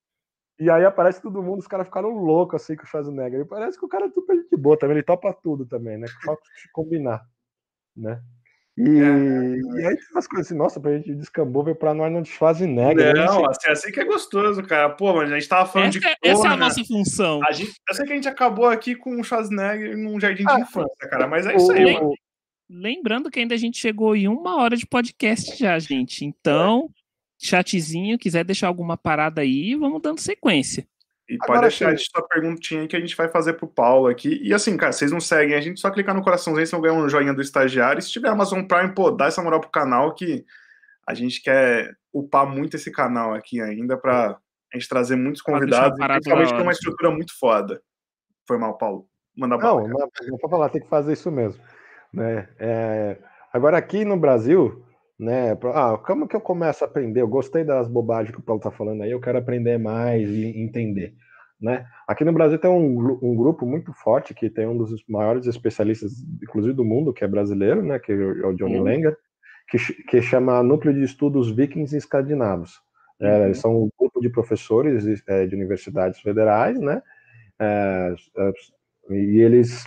E aí aparece todo mundo, os caras ficaram loucos assim com o Schwarzenegger. E parece que o cara é super de boa também, ele topa tudo também, né? Só combinar, né? E, é, e aí tem umas coisas assim, nossa, pra gente descambou, veio pra nós não Schwarzenegger. Né? Não, assim, assim que é gostoso, cara. Pô, mas a gente tava falando essa, de. Essa é a nossa função. A gente, eu sei que a gente acabou aqui com o Schwarzenegger num jardim de ah, infância, cara, mas é isso aí, mano. Lembrando que ainda a gente chegou em uma hora de podcast já, gente. Então, é. Chatzinho, quiser deixar alguma parada aí, vamos dando sequência. E Agora, pode deixar sim. sua perguntinha que a gente vai fazer pro Paulo aqui. E assim, cara, vocês não seguem, a gente só clicar no coraçãozinho, vocês vão ganhar um joinha do estagiário. E se tiver Amazon Prime, pô, dá essa moral pro canal que a gente quer upar muito esse canal aqui ainda pra a gente trazer muitos convidados. Principalmente tem uma estrutura muito foda. Foi mal, Paulo. Manda Não, não, não pode falar, tem que fazer isso mesmo. Né? É... Agora, aqui no Brasil, né? Ah, como que eu começo a aprender? Eu gostei das bobagens que o Paulo está falando aí, eu quero aprender mais e entender. Né? Aqui no Brasil tem um, um, grupo muito forte que tem um dos maiores especialistas, inclusive do mundo, que é brasileiro, né? Que é o Johnny uhum. Langer, que, que chama Núcleo de Estudos Vikings e Escandinavos. É, uhum. são um grupo de professores é, de universidades federais, né? É, é e eles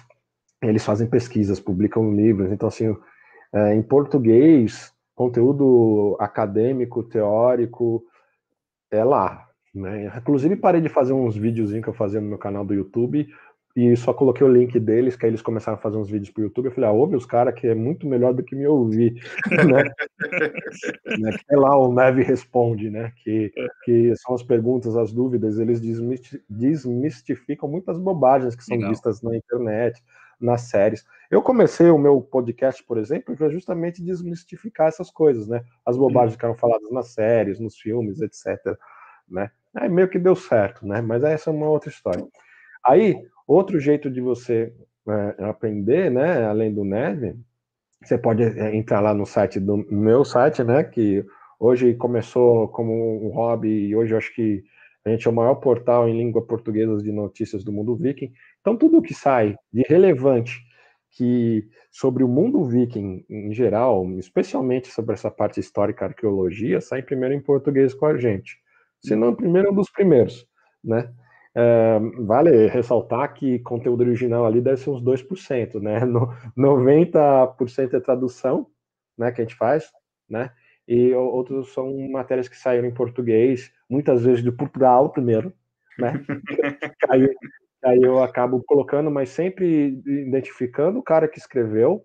eles fazem pesquisas, publicam livros. Então, assim, é, em português, conteúdo acadêmico, teórico, é lá. Né? Inclusive, parei de fazer uns videozinhos que eu fazia no meu canal do YouTube e só coloquei o link deles, que aí eles começaram a fazer uns vídeos pro YouTube. Eu falei, ah, ouve os caras que é muito melhor do que me ouvir, né? né? É lá o Neve Responde, né? Que, que são as perguntas, as dúvidas, eles desmistificam muitas bobagens que são Legal. vistas na internet, nas séries. Eu comecei o meu podcast, por exemplo, para justamente desmistificar essas coisas, né? As bobagens que eram faladas nas séries, nos filmes, etc. Né? Aí meio que deu certo, né? Mas essa é uma outra história. Aí, outro jeito de você é, aprender, né? Além do Neve, você pode é, entrar lá no site do meu site, né? Que hoje começou como um hobby e hoje eu acho que a gente é o maior portal em língua portuguesa de notícias do mundo viking. Então, tudo que sai de relevante que sobre o mundo viking em geral, especialmente sobre essa parte histórica, arqueologia, sai primeiro em português com a gente. Se não, primeiro um dos primeiros, né? É, vale ressaltar que conteúdo original ali deve ser uns 2%, né? No, 90% é tradução, né, que a gente faz, né? E outros são matérias que saíram em português, muitas vezes de Portugal primeiro, né? aí, aí eu acabo colocando, mas sempre identificando o cara que escreveu,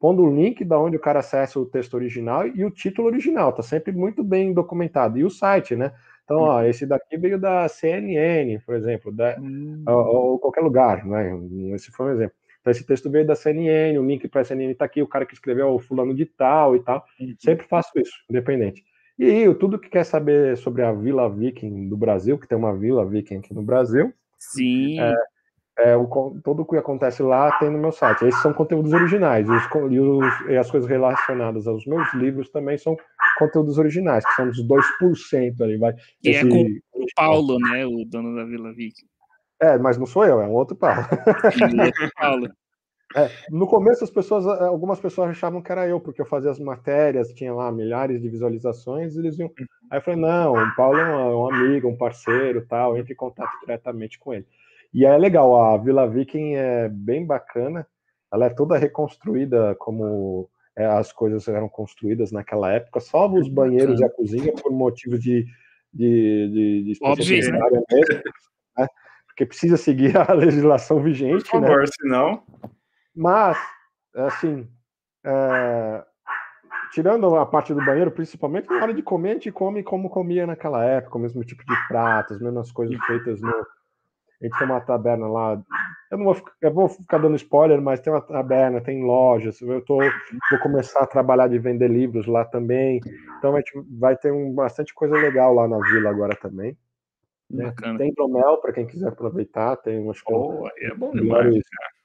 pondo o link da onde o cara acessa o texto original e o título original, tá sempre muito bem documentado. E o site, né? Então, ó, esse daqui veio da CNN, por exemplo, da, hum. ou, ou, qualquer lugar, né? Esse foi um exemplo. Então, esse texto veio da CNN, o link para a CNN está aqui, o cara que escreveu o fulano de tal e tal. Uhum. Sempre faço isso, independente. E tudo que quer saber sobre a Vila Viking do Brasil, que tem uma Vila Viking aqui no Brasil. Sim. É, é, o, tudo o que acontece lá tem no meu site. Esses são conteúdos originais. E, os, e, os, e, as coisas relacionadas aos meus livros também são conteúdos originais, que são dos 2% ali. Vai, que esse, é com o Paulo, né? O dono da Vila Viking. É, mas não sou eu, é um outro Paulo. um outro Paulo. É, no começo as pessoas, é, algumas pessoas achavam que era eu, porque eu fazia as matérias, tinha lá milhares de visualizações, e eles iam. Aí eu falei, não, o Paulo é um, um amigo, um parceiro, tal, entre em contato diretamente com ele. E é legal, a Vila Viking é bem bacana, ela é toda reconstruída como é, as coisas eram construídas naquela época, só os banheiros e a cozinha por motivo de, de, de, de Óbvio, né? mesmo, né? Porque precisa seguir a legislação vigente. Por favor, né? senão. Mas, assim, é, tirando a parte do banheiro, principalmente na hora de comer, a gente come como comia naquela época, o mesmo tipo de pratos, mesmas coisas feitas no. A gente tem uma taberna lá. Eu não vou ficar, eu vou ficar dando spoiler, mas tem uma taberna, tem lojas. Eu tô, vou começar a trabalhar de vender livros lá também. Então a gente vai ter um, bastante coisa legal lá na vila agora também. Né? Tem hidromel para quem quiser aproveitar. Tem umas oh, é bom demais,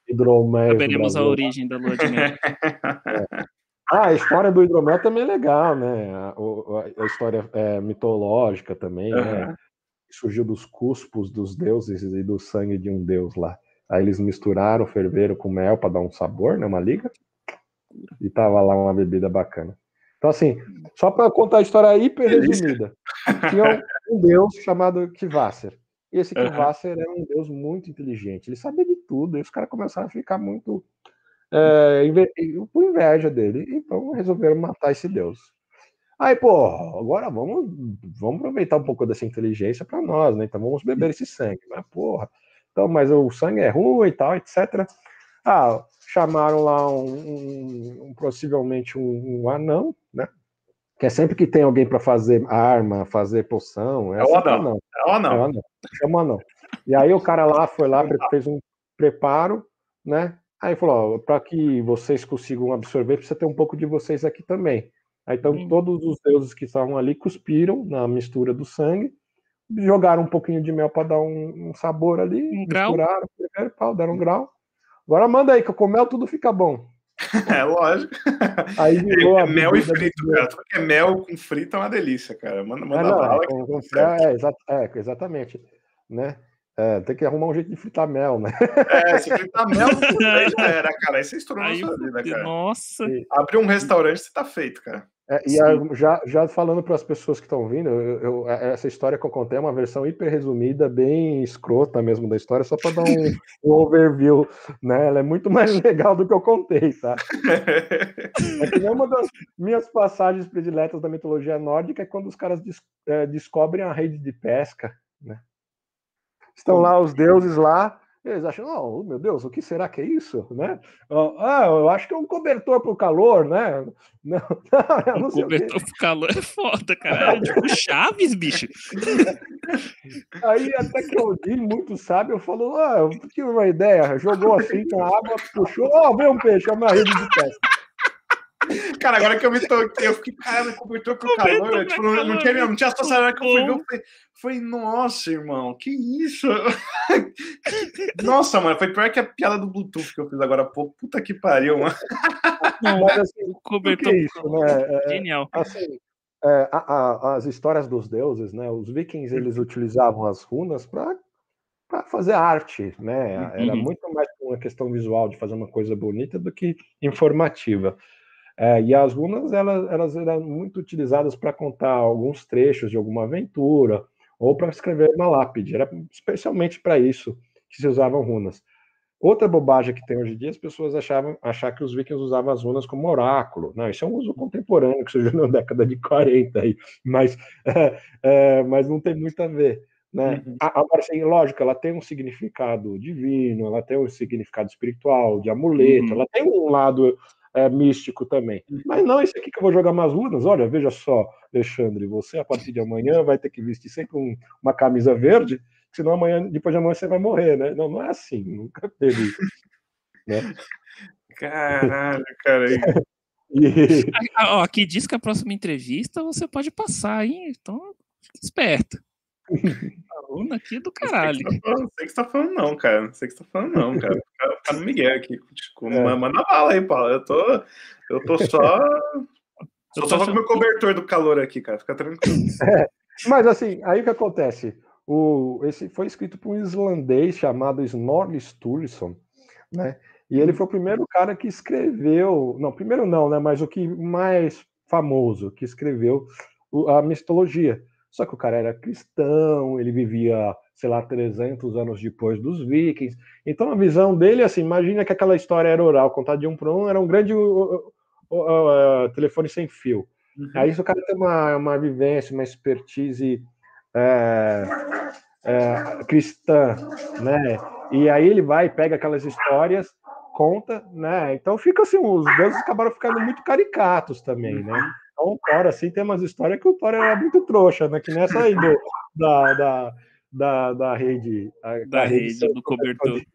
hidromel. Saberemos a origem da lua de mel. é. Ah, a história do hidromel também é legal, né? A, a história é, mitológica também, uhum. né? Surgiu dos cuspos dos deuses e do sangue de um deus lá. Aí eles misturaram, ferveram com mel para dar um sabor, né? Uma liga. E tava lá uma bebida bacana. Então, assim, só para contar a história hiper resumida, tinha um deus chamado Kvasser. E esse Kvasser uhum. era um deus muito inteligente, ele sabia de tudo, e os caras começaram a ficar muito é, com inveja dele, então resolveram matar esse deus. Aí, pô, agora vamos, vamos aproveitar um pouco dessa inteligência para nós, né? Então vamos beber esse sangue. Mas, porra, então, mas o sangue é ruim e tal, etc. Ah, chamaram lá um, um, um possivelmente um, um, anão, né? Que é sempre que tem alguém para fazer arma, fazer poção. É, é o anão. anão. É o anão. É o anão. Chama anão. E aí o cara lá foi lá, fez um preparo, né? Aí falou, para que vocês consigam absorver, precisa ter um pouco de vocês aqui também. Aí, então hum. todos os deuses que estavam ali cuspiram na mistura do sangue, jogaram um pouquinho de mel para dar um, um, sabor ali, um misturaram, grau. Pau, deram um grau. Agora manda aí, que com mel tudo fica bom. É, lógico. Aí virou é, mel e frito, cara. Tudo que é mel com frito é uma delícia, cara. Manda, manda é, não, bala. É, com, com, é, exa é, exatamente. Né? É, tem que arrumar um jeito de fritar mel, né? É, se fritar mel, aí já era, cara. Aí você estourou na sua vida, cara. Nossa. Abrir um restaurante, você tá feito, cara. É, e a, já, já falando para as pessoas que estão vindo, eu, eu, essa história que eu contei é uma versão hiper resumida, bem escrota mesmo da história, só para dar um, um, overview, né? Ela é muito mais legal do que eu contei, tá? É que uma das minhas passagens prediletas da mitologia nórdica é quando os caras des, é, descobrem a rede de pesca, né? Estão lá os deuses lá, eles acham, oh, meu Deus, o que será que é isso? Né? Ah, eu acho que é um cobertor para o calor, né? Não, não, não um cobertor para o calor é foda, cara. É tipo Chaves, bicho. Aí até que eu vi muito sábio, falou, ah, eu tive uma ideia, jogou assim na água, puxou, ó, oh, veio um peixe, é uma rede de pesca. Cara, agora que eu me toquei, eu fiquei, cara, me cobertor pro calor. Eu, tipo, não, não, tinha, não tinha associado que eu fui ver. Eu falei, foi, nossa, irmão, que isso? nossa, mano, foi pior que a piada do Bluetooth que eu fiz agora há pouco. Puta que pariu, mano. Não, mas assim, cobertor é isso, né? É, Genial. Assim, é, a, a, as histórias dos deuses, né? Os vikings, eles utilizavam as runas para para fazer arte, né? Era uhum. muito mais uma questão visual de fazer uma coisa bonita do que informativa. É, e as runas elas, elas eram muito utilizadas para contar alguns trechos de alguma aventura ou para escrever uma lápide. Era especialmente para isso que se usavam runas. Outra bobagem que tem hoje em dia, as pessoas achavam achar que os vikings usavam as runas como oráculo. Não, isso é um uso contemporâneo que surgiu na década de 40 aí, mas, é, é, mas não tem muito a ver. Né? Uhum. Agora, assim, lógico, ela tem um significado divino, ela tem um significado espiritual, de amuleto, uhum. ela tem um lado é, místico também. Uhum. Mas não, esse aqui que eu vou jogar umas runas, olha, veja só, Alexandre, você a partir de amanhã vai ter que vestir sempre um, uma camisa verde, senão amanhã, depois de amanhã você vai morrer, né? Não, não é assim, nunca teve isso. Né? Caralho, cara. e... Aqui diz que a próxima entrevista você pode passar, hein? Então, fique esperto. Aluno aqui do caralho. Não sei que você tá falando, não, cara. Não sei que você tá falando, não, cara. Fica no Miguel aqui. Tipo, é. Manda bala aí, Paulo. Eu tô, eu tô só. Eu só com o meu cobertor do calor aqui, cara. Fica tranquilo. É. Mas assim, aí o que acontece? O, esse foi escrito por um islandês chamado Snorri Sturluson, né? E ele foi o primeiro cara que escreveu, não, primeiro não, né? Mas o que mais famoso que escreveu a mitologia. Só que o cara era cristão, ele vivia, sei lá, 300 anos depois dos vikings. Então a visão dele, assim, imagina que aquela história era oral, contada de um para um, era um grande uh, uh, uh, telefone sem fio. Uhum. Aí o cara tem uma, uma vivência, uma expertise é, é, cristã, né? E aí ele vai, pega aquelas histórias, conta, né? Então fica assim, os deuses acabaram ficando muito caricatos também, né? Então, o Thor, assim, tem umas histórias que o Thor era muito trouxa, né? Que nessa aí do, da, da, da, da rede. A, da rede, do cobertor. De,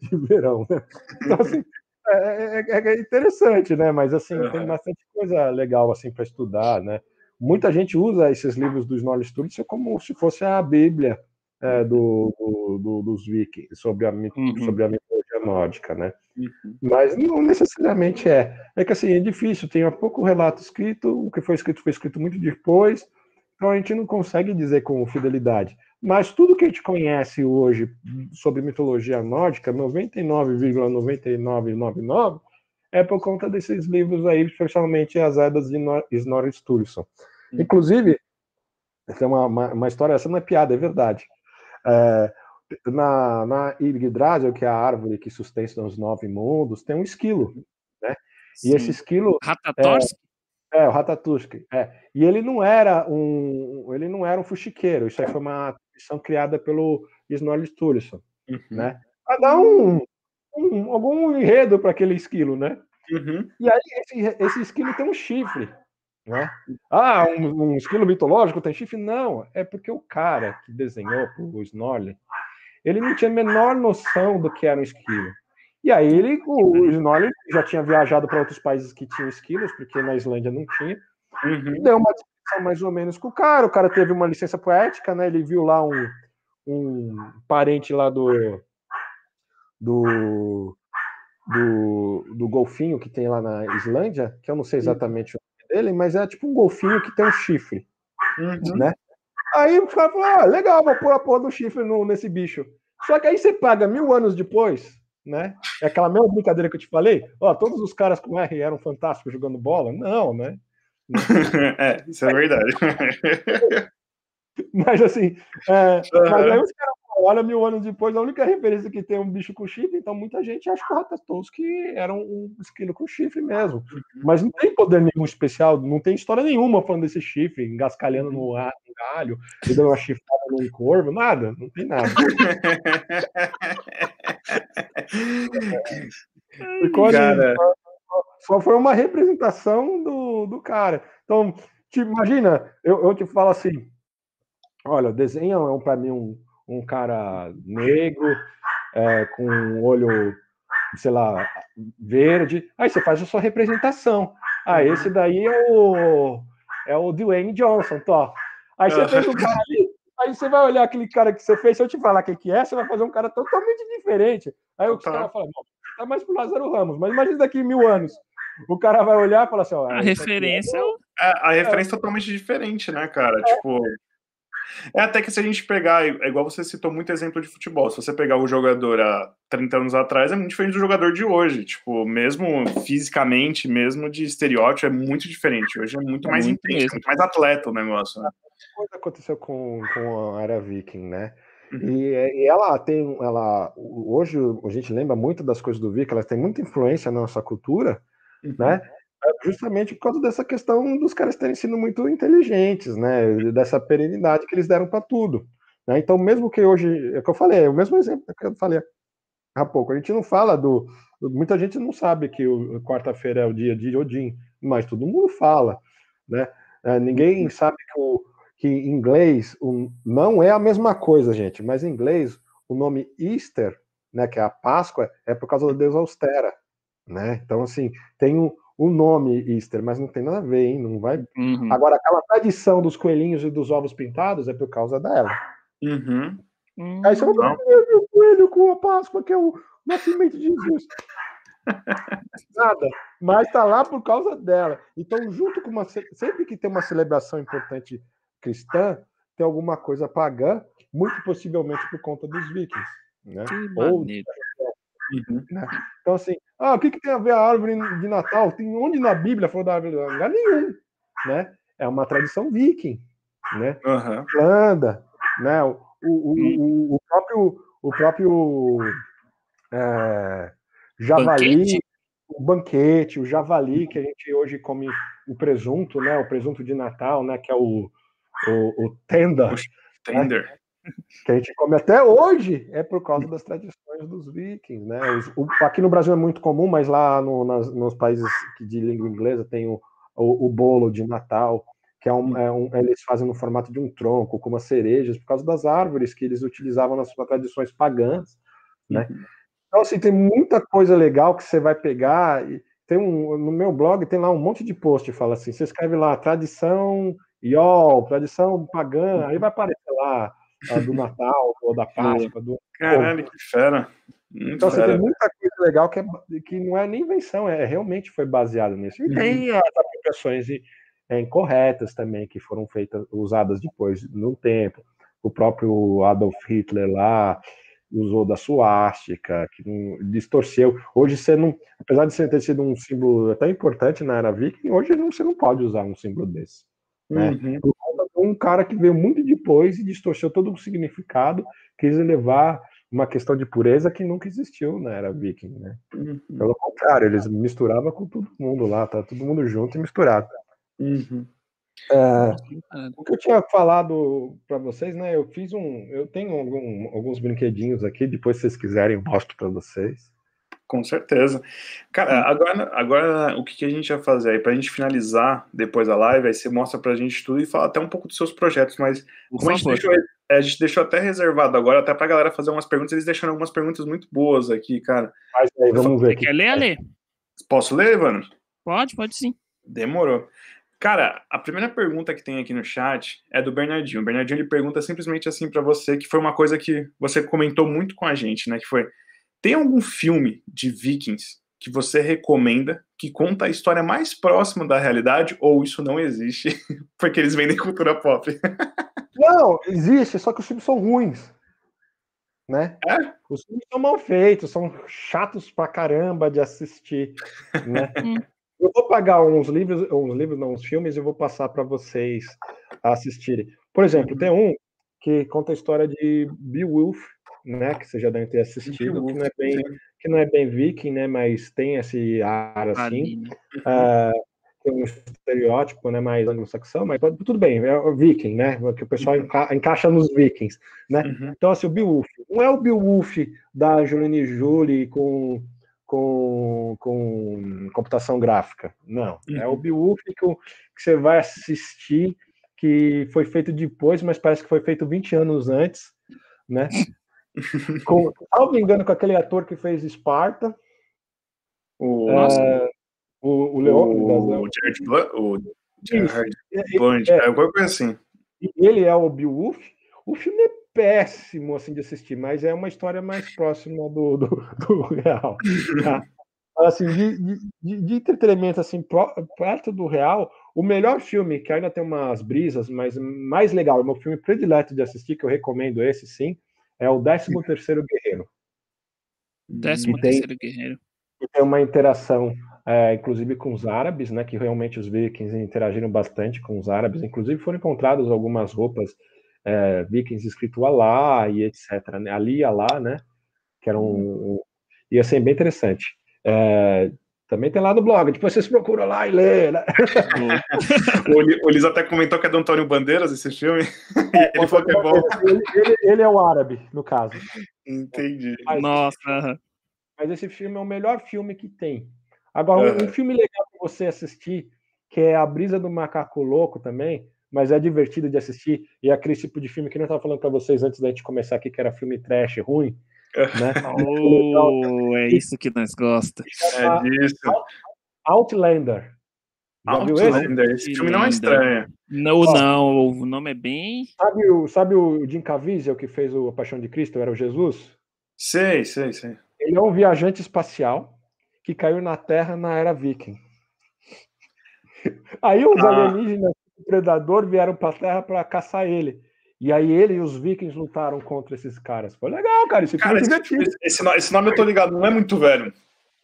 de, verão, né? Então, assim, é, é, é, interessante, né? Mas, assim, uhum. tem bastante coisa legal, assim, para estudar, né? Muita gente usa esses livros dos Norle Studios como se fosse a Bíblia é, do, do, do, dos vikings, sobre a, uhum. sobre a mitologia nórdica, né? Uhum. Mas não necessariamente é. É que assim, é difícil, tem pouco relato escrito, o que foi escrito foi escrito muito depois, então a gente não consegue dizer com fidelidade. Mas tudo que a gente conhece hoje sobre mitologia nórdica, 99,9999, é por conta desses livros aí, especialmente as Edas de Snorri Sturluson. Uhum. Inclusive, tem uma, uma, uma, história, essa não é piada, é verdade. É, na, na Yggdrasil, que é a árvore que sustenta os nove mundos, tem um esquilo, né? Sim. E esse esquilo... Ratatorsk? É, é, o Ratatusk. É. E ele não era um, ele não era um fuxiqueiro. Isso aí foi uma tradição criada pelo Snorri Sturluson, uhum. né? Para dar um, um, algum enredo para aquele esquilo, né? Uhum. E aí esse, esse esquilo tem um chifre, né? Ah, um, um esquilo mitológico tem chifre? Não, é porque o cara que desenhou o Snorri ele não tinha a menor noção do que era um esquilo. E aí ele, o, Snorri já tinha viajado para outros países que tinham esquilos, porque na Islândia não tinha. Uhum. Deu uma discussão mais ou menos com o cara. O cara teve uma licença poética, né? Ele viu lá um, um parente lá do, do, do, do golfinho que tem lá na Islândia, que eu não sei exatamente o nome dele, mas é tipo um golfinho que tem um chifre, uhum. né? Aí o cara falou: ah, legal, vou pôr a porra do chifre no, nesse bicho. Só que aí você paga mil anos depois, né? É aquela mesma brincadeira que eu te falei. Ó, todos os caras com R eram fantásticos jogando bola? Não, né? é, isso é verdade. mas assim, é, mas aí os caras olha mil anos depois, a única referência que tem é um bicho com chifre, então muita gente acha que o Ratatouille era um esquilo com chifre mesmo. Uhum. Mas não tem poder nenhum especial, não tem história nenhuma falando desse chifre, engascalhando no, ar, no galho, e dando uma chifrada num corvo, nada, não tem nada. Ficou cara... só foi uma representação do, do cara. Então, te imagina, eu, eu te falo assim, olha, desenha é para mim um, um cara negro, é, com um olho, sei lá, verde, aí você faz a sua representação. Ah, esse daí é o, é o Dwayne Johnson, tó. Aí você fez um cara ali, aí você vai olhar aquele cara que você fez, se eu te falar quem que é, você vai fazer um cara totalmente diferente. Aí o cara fala, tá mais pro Lázaro Ramos, mas imagina daqui mil anos. O cara vai olhar e falar assim, ó, a referência é, é, a referência é totalmente diferente, né, cara? É. Tipo, é até que se a gente pegar, é igual você citou muito exemplo de futebol, se você pegar o jogador há 30 anos atrás, é muito diferente do jogador de hoje. Tipo, mesmo fisicamente, mesmo de estereótipo, é muito diferente. Hoje é muito é mais muito intenso, muito mais atleta o negócio. Né? coisa aconteceu com, com a era Viking, né? Uhum. E, e, ela tem, ela hoje a gente lembra muito das coisas do Viking, ela tem muita influência na nossa cultura, uhum. né? Justamente por causa dessa questão dos caras terem sido muito inteligentes, né? Dessa perenidade que eles deram para tudo. Né? Então, mesmo que hoje, é o que eu falei, é o mesmo exemplo que eu falei há pouco, a gente não fala do. Muita gente não sabe que quarta-feira é o dia de Odin, mas todo mundo fala, né? É, ninguém uhum. sabe que, o, que em inglês o, não é a mesma coisa, gente, mas em inglês o nome Easter, né, que é a Páscoa, é por causa da deusa Austera, né? Então, assim, tem um, o nome Easter, mas não tem nada a ver, hein? Não vai. Uhum. Agora, aquela tradição dos coelhinhos e dos ovos pintados é por causa dela. Uhum. Aí você vai ver o coelho com a Páscoa, que é o nascimento de Jesus. Nada, mas tá lá por causa dela. Então, junto com uma. Sempre que tem uma celebração importante cristã, tem alguma coisa pagã, muito possivelmente por conta dos vikings. Né? Ou, Uhum. Né? Então, assim, ah, o que, que tem a ver a árvore de Natal? Tem onde na Bíblia falou da árvore de Natal? Lugar nenhum. Né? É uma tradição viking. Né? Uhum. Irlanda, né? O, o, o, o, próprio, o próprio é, javali, banquete. o banquete, o javali, que a gente hoje come o presunto, né? O presunto de Natal, né? Que é o, o, o tender. Tender. Né? que a gente come até hoje é por causa das tradições dos vikings, né? O, aqui no Brasil é muito comum, mas lá no, nas, nos países de língua inglesa tem o, o, bolo de Natal, que é um, é um, eles fazem no formato de um tronco, como as cerejas, por causa das árvores que eles utilizavam nas suas tradições pagãs, né? Uhum. Então, assim, tem muita coisa legal que você vai pegar. E tem um, no meu blog tem lá um monte de post, fala assim, você escreve lá, tradição Iol, tradição pagã, aí vai aparecer lá do Natal, ou da Páscoa. Do... Caralho, que fera. Muito então, fera. Assim, tem muita coisa legal que, é, que não é nem invenção, é realmente foi baseado nisso. E uhum. tem as aplicações é, incorretas também, que foram feitas, usadas depois, no tempo. O próprio Adolf Hitler lá usou da suástica, que não, distorceu. Hoje você não, apesar de você ter sido um símbolo tão importante na era viking, hoje não, você não pode usar um símbolo desse. Né? Uhum. Por conta de um cara que veio muito depois e distorceu todo o significado, quis levar uma questão de pureza que nunca existiu na era viking, né? Uhum. Pelo contrário, eles misturavam com todo mundo lá, tá todo mundo junto e misturado. Uhum. É, o que eu tinha falado para vocês, né? Eu fiz um, eu tenho algum, alguns brinquedinhos aqui. Depois, se vocês quiserem, eu mostro para vocês. Com certeza. Cara, agora, agora o que a gente vai fazer aí? Pra gente finalizar depois a live, aí você mostra pra gente tudo e fala até um pouco dos seus projetos, mas como a gente, deixou, é, a gente deixou até reservado agora, até pra galera fazer umas perguntas, eles deixaram algumas perguntas muito boas aqui, cara. Mas aí, vamos ver. Aqui. Quer ler, Ale? Posso ler, Evandro? Pode, pode sim. Demorou. Cara, a primeira pergunta que tem aqui no chat é do Bernardinho. O Bernardinho ele pergunta simplesmente assim para você, que foi uma coisa que você comentou muito com a gente, né? Que foi tem algum filme de Vikings que você recomenda que conta a história mais próxima da realidade ou isso não existe porque eles vendem cultura pop? Não, existe, só que os filmes são ruins. Né? É? Os filmes são mal feitos, são chatos pra caramba de assistir. Né? Hum. eu vou pagar uns livros, uns livros, não, uns filmes, e vou passar para vocês assistirem. Por exemplo, uhum. tem um que conta a história de Beowulf, né? Que você já deve ter assistido, que não é bem, que não é bem viking, né? Mas tem esse ar assim. Uh, um estereótipo, né, mais anglo-saxão, mas tudo bem, é o viking, né, que o pessoal uhum. enca encaixa nos vikings, né? Uhum. Então, assim, o Beowulf, não é o Beowulf da Juliane Julie com, com, com computação gráfica, não, uhum. é o uhum. Beowulf que, que você vai assistir, que foi feito depois, mas parece que foi feito 20 anos antes, né? Com, salvo engano, com aquele ator que fez Esparta, o, é, o, o Leon. O Jared Blunt. O Jared Blunt, é, alguma coisa assim. Ele é o Beowulf. O filme é péssimo assim de assistir, mas é uma história mais próxima do, do, do real. Tá? Assim, de, de, de, entretenimento assim, perto do real, o melhor filme, que ainda tem umas brisas, mas mais legal, é o meu filme predileto de assistir, que eu recomendo esse sim, é o 13 Terceiro Guerreiro. 13 Terceiro Guerreiro. E tem uma interação é, inclusive com os árabes, né, que realmente os vikings interagiram bastante com os árabes, inclusive foram encontradas algumas roupas é, vikings escrito Alá e etc, né, Ali Alá, né, que era um, um ia ser bem interessante. É, também tem lá no blog, depois vocês procuram lá e lê. Né? o, o Liz até comentou que é do Antônio Bandeiras esse filme. É, ele falou que é bom. Ele, ele, ele, é o árabe, no caso. Entendi. Mas, Nossa. Mas esse filme é o melhor filme que tem. Agora, um, um filme legal para você assistir, que é A Brisa do Macaco Louco também, mas é divertido de assistir, e é aquele tipo de filme que eu estava falando para vocês antes da gente começar aqui, que era filme trash ruim. Né? oh, é isso que nós gostamos. É disso. Outlander. Outlander, esse? esse filme não é estranho. Não, não, o nome é bem. Sabe o, sabe o Jim Caviezel que fez o A Paixão de Cristo, era o Jesus? Sei, sei, sei. Ele é um viajante espacial que caiu na Terra na era viking. Aí os ah. alienígenas, o predador, vieram para a Terra para caçar ele. E aí ele e os vikings lutaram contra esses caras. Foi legal, cara. Esse cara, filme é divertido. Esse, esse, nome eu tô ligado, não é muito velho.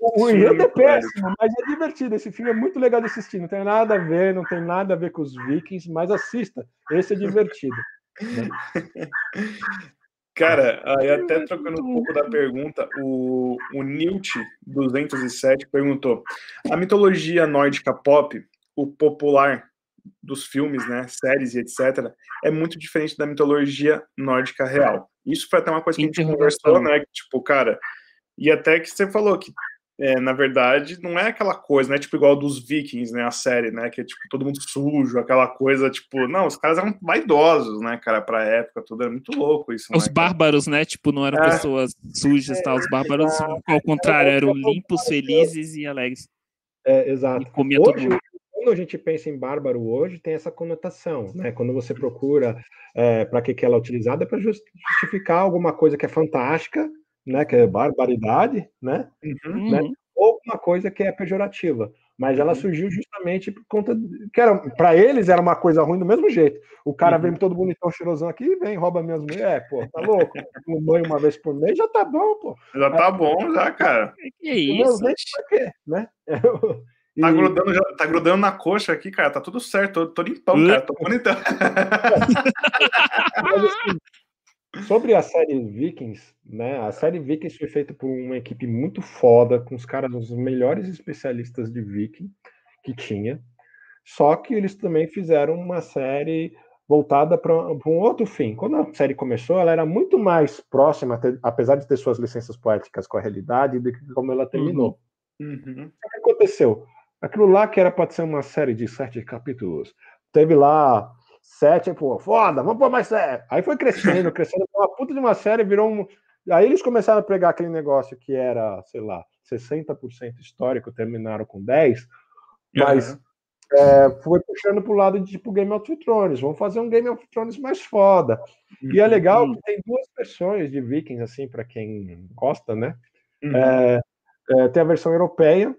O enredo é péssimo, mas é divertido. Esse filme é muito legal de assistir. Não tem nada a ver, não tem nada a ver com os vikings, mas assista. Esse é divertido. Né? Cara, aí até trocando um pouco da pergunta, o, o Nilt207 perguntou: a mitologia nórdica pop, o popular dos filmes, né, séries e etc., é muito diferente da mitologia nórdica real. Isso foi até uma coisa que a gente conversou, né? Que, tipo, cara, e até que você falou que é, na verdade, não é aquela coisa, né? Tipo, igual dos Vikings, né? A série, né? Que é, tipo, todo mundo sujo, aquela coisa, tipo... Não, os caras eram vaidosos, né, cara? Pra época, tudo era muito louco isso, Os né, bárbaros, né? Tipo, não eram é. pessoas sujas, tá? Os bárbaros, ao contrário, eram limpos, felizes e alegres. É, exato. E comia hoje, tudo. Quando a gente pensa em bárbaro hoje, tem essa conotação, né? Quando você procura é, para que, que ela é utilizada, é para justificar alguma coisa que é fantástica, né, que é barbaridade, né, uhum. né, ou uma coisa que é pejorativa. Mas ela uhum. surgiu justamente por conta de, que era para eles era uma coisa ruim do mesmo jeito. O cara uhum. vem todo bonitão, cheirosão aqui, vem rouba minhas mulheres, é, pô, tá louco? Um banho uma vez por mês já tá bom, pô. Já tá bom, já, cara. Que isso? Quê, né? Tá, grudando, tá grudando na coxa aqui, cara. Tá tudo certo. Tô, tô limpão, cara. Tô bonitão. Assim, Sobre a série Vikings, né? A série Vikings foi feita por uma equipe muito foda, com os caras, os melhores especialistas de Viking que tinha. Só que eles também fizeram uma série voltada para um outro fim. Quando a série começou, ela era muito mais próxima, apesar de ter suas licenças poéticas com a realidade, do que como ela terminou. Uhum. O que aconteceu? Aquilo lá que era para ser uma série de sete capítulos, teve lá Sete, pô, foda, vamos pôr mais série. Aí foi crescendo, crescendo, uma puta de uma série, virou um. Aí eles começaram a pegar aquele negócio que era, sei lá, 60% histórico, terminaram com 10%, mas uhum. é, foi puxando pro lado de tipo Game of Thrones. Vamos fazer um Game of Thrones mais foda. Uhum. E é legal uhum. que tem duas versões de Vikings, assim, para quem gosta, né? Uhum. É, é, tem a versão europeia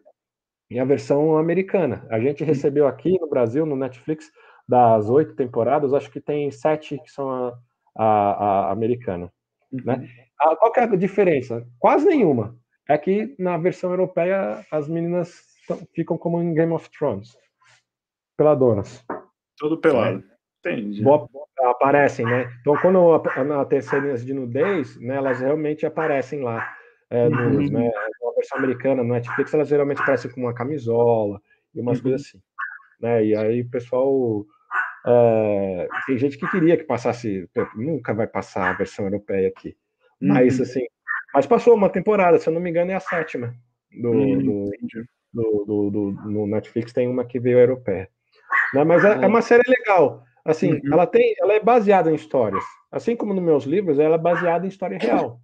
e a versão americana. A gente recebeu aqui no Brasil, no Netflix, das oito temporadas, acho que tem sete que são a, a, a americana. Uhum. Né? A, qual é a diferença? Quase nenhuma. É que na versão europeia as meninas ficam como em Game of Thrones. Peladonas. Tudo pelado. É. Entendi. Aparecem, né? Então, quando na cenas de nudez, né, elas realmente aparecem lá. É, uhum. nos, né, na versão americana, no Netflix, elas geralmente aparecem com uma camisola e umas uhum. coisas assim. né? E aí o pessoal é, tem gente que queria que passasse, nunca vai passar a versão europeia aqui, mas uhum. assim, mas passou uma temporada, se eu não me engano é a sétima do, uhum. do, do, do, no Netflix tem uma que veio europeia, né? Mas é, é uma série legal, assim, uhum. ela tem, ela é baseada em histórias, assim como nos meus livros, ela é baseada em história real.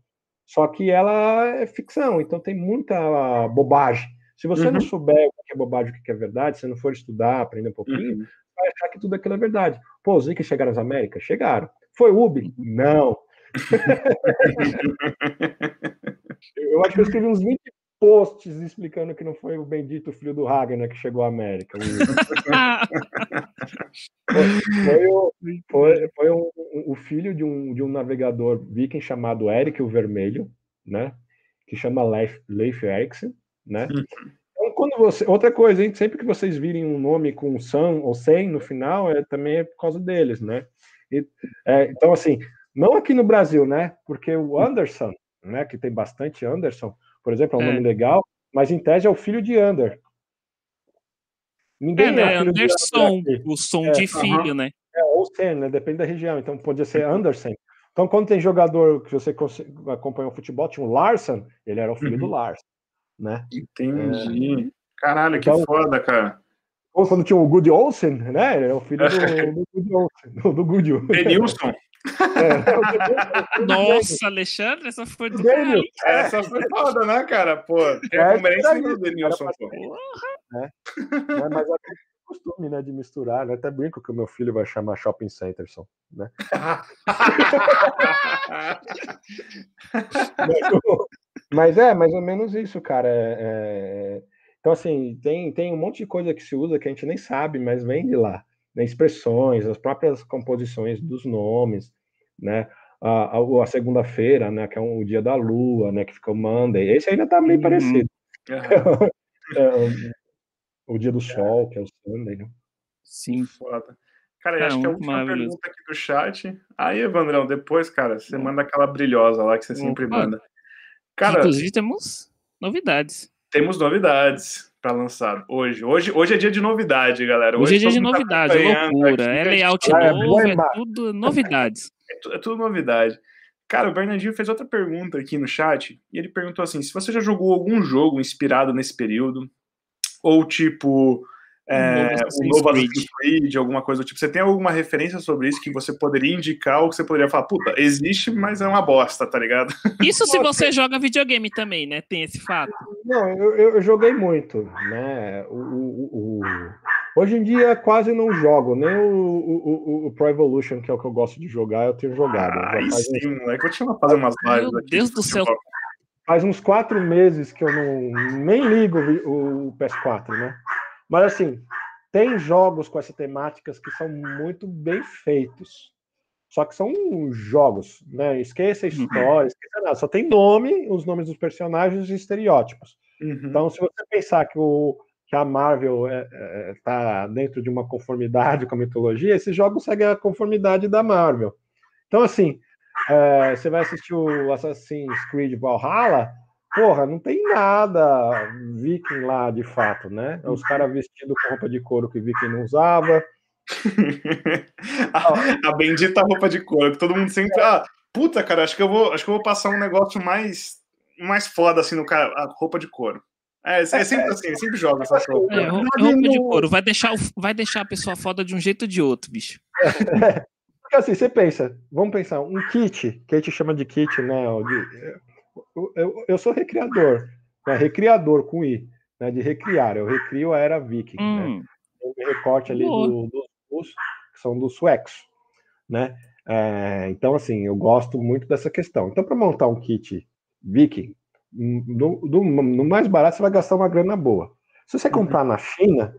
Só que ela é ficção, então tem muita bobagem. Se você uhum. não souber o que é bobagem, o que é verdade, se não for estudar, aprender um pouquinho, uhum. vai achar que tudo aquilo é verdade. Pô, os Zika chegaram às Américas? Chegaram. Foi Ubi? Não. eu acho que eu escrevi uns 20 posts explicando que não foi o bendito filho do Ragnar que chegou à América. foi, o, foi, foi um, o filho de um, de um navegador viking chamado Eric o Vermelho, né? Que chama Leif, Leif né? Então, quando você, outra coisa, hein? sempre que vocês virem um nome com Sam ou Sem no final, é também é por causa deles, né? E, é, então, assim, não aqui no Brasil, né? Porque o Anderson, né? Que tem bastante Anderson, por exemplo, é um é. nome legal, mas em tese é o filho de Ander. Ninguém é, né? é Anderson, o som é, de filho, uh -huh. né? É, ou Sen, né? Depende da região. Então podia ser Anderson. Então, quando tem jogador que você acompanha o futebol, tinha o Larson, ele era o filho do uhum. Larson, né? Entendi. É... Caralho, que então, foda, cara. Ou quando tinha o Good Olsen, né? Ele é o filho do, do Good Olsen, do, do Good. Denilson. É, Nossa, Alexandre, essa foi do caralho. Essa foi foda, né, cara? Pô, tem é, palmeirense do Denilson, pô. É. É, mas é costume, né, de misturar, né? Até brinco que o meu filho vai chamar Shopping Centerson, né? mas é, mais ou menos isso, cara. É, é... Então, assim, tem, tem um monte de coisa que se usa que a gente nem sabe, mas vem de lá né, expressões, as próprias composições dos nomes, né? A, a, a segunda-feira, né, que é um, o dia da lua, né, que fica o Monday. Esse ainda tá meio uhum. parecido. é, o dia do sol, que é o Sunday, né? Sim. Foda. Cara, é, acho que é a última pergunta aqui do chat. Aí, Evandrão, depois, cara, você manda aquela brilhosa lá que você sempre manda. Cara, Inclusive, temos novidades. Temos novidades para lançar hoje. hoje. Hoje é dia de novidade, galera. Hoje, hoje é dia de tá novidade, tá loucura. Aqui, é layout é novo, é, tudo novidades. É, tudo, é tudo novidade. Cara, o Bernardinho fez outra pergunta aqui no chat, e ele perguntou assim: se você já jogou algum jogo inspirado nesse período, ou tipo, é, um novo Assassin's Creed, alguma coisa do tipo. Você tem alguma referência sobre isso que você poderia indicar ou que você poderia falar, puta, existe, mas é uma bosta, tá ligado? Isso se você joga videogame também, né? Tem esse fato. Não, eu, eu joguei muito, né? O, o, o, Hoje em dia quase não jogo, nem o, o, o, Pro Evolution, que é o que eu gosto de jogar, eu tenho jogado. Ah, sim, uns... moleque, vou te fazer umas lives Meu aqui. Deus do céu. Faz uns quatro meses que eu não nem ligo o PS4, né? Mas assim, tem jogos com essas temáticas que são muito bem feitos. Só que são jogos, né? Esqueça a uhum. história, esqueça nada. Só tem nome, os nomes dos personagens e estereótipos. Uhum. Então, se você pensar que, o, que a Marvel está é, é, tá dentro de uma conformidade com a mitologia, esses jogos seguem a conformidade da Marvel. Então, assim, é, você vai assistir o Assassin's Creed Valhalla, porra, não tem nada viking lá de fato, né? É os caras vestidos com roupa de couro que viking não usava. a, a, bendita roupa de couro, que todo mundo sempre. Ah, puta, cara, acho que eu vou, acho que eu vou passar um negócio mais, mais foda assim no cara, a roupa de couro. É, é sempre assim, sempre joga essa roupa. É, roupa de couro, vai deixar, vai deixar a pessoa foda de um jeito ou de outro, bicho. Porque assim, você pensa, vamos pensar, um kit, que a gente chama de kit, né? De, eu, eu, sou recriador, né? recriador com I, né? de recriar. Eu recrio a era viking, né? hum. né? Recorte ali do, dos que são dos suecos, né? É, então, assim, eu gosto muito dessa questão. Então, para montar um kit viking, no, no, no, mais barato, você vai gastar uma grana boa. Se você uhum. comprar na China,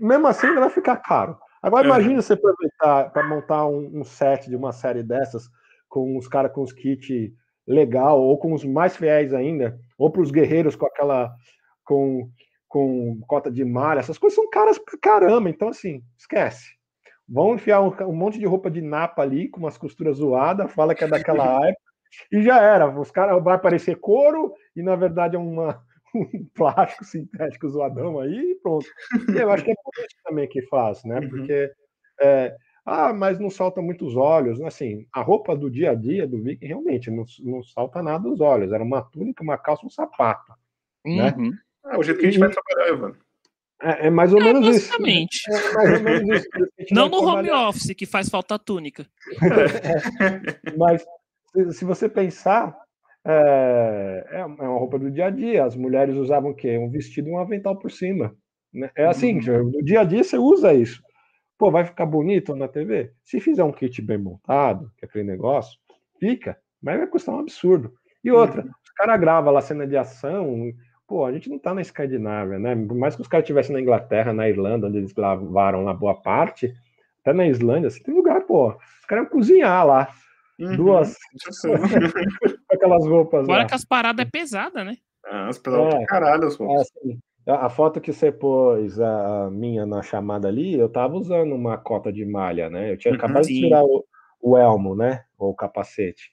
mesmo assim, vai ficar caro. Agora, imagine você aproveitar para montar um, um, set de uma série dessas, com os caras com os kits legal, ou com os mais fiéis ainda, ou para os guerreiros com aquela. com, com cota de malha, essas coisas são caras pra caramba. Então, assim, esquece. Vão enfiar um, um monte de roupa de napa ali, com umas costuras zoadas, fala que é daquela época, e já era. Os caras vai aparecer couro, e na verdade é uma, plástico sintético zoadão aí e pronto. E eu acho que é por isso também que faz, né? Uhum. Porque é, ah, mas não salta muitos olhos. Assim, a roupa do dia a dia do Viking realmente não, não salta nada os olhos. Era uma túnica, uma calça, um sapato. Né? Uhum. Né? É o jeito que a gente e, vai trabalhar, Ivan. É, é, mais ou é, menos basicamente. isso. É mais ou menos isso. Não no home office, que faz falta túnica. É, mas se, se, você pensar, é, é, uma roupa do dia a dia. As mulheres usavam o quê? Um vestido e um avental por cima. Né? É assim, uhum. no dia a dia você usa isso. Pô, vai ficar bonito na TV? Se fizer um kit bem montado, que é aquele negócio, fica, mas vai custar um absurdo. E outra, uhum. os caras gravam lá cena de ação, pô, a gente não tá na Escandinávia, né? Por mais que os caras estivessem na Inglaterra, na Irlanda, onde eles gravaram lá boa parte, até na Islândia, assim, tem lugar, pô, os caras iam cozinhar lá. Uhum. Duas. aquelas roupas. Agora lá. que as paradas é pesada, né? Ah, as pesadas é, caralho, as roupas. É, assim, a, foto que você pôs, a, minha na chamada ali, eu tava usando uma cota de malha, né? Eu tinha uhum, acabado sim. de tirar o, o, elmo, né? Ou o capacete.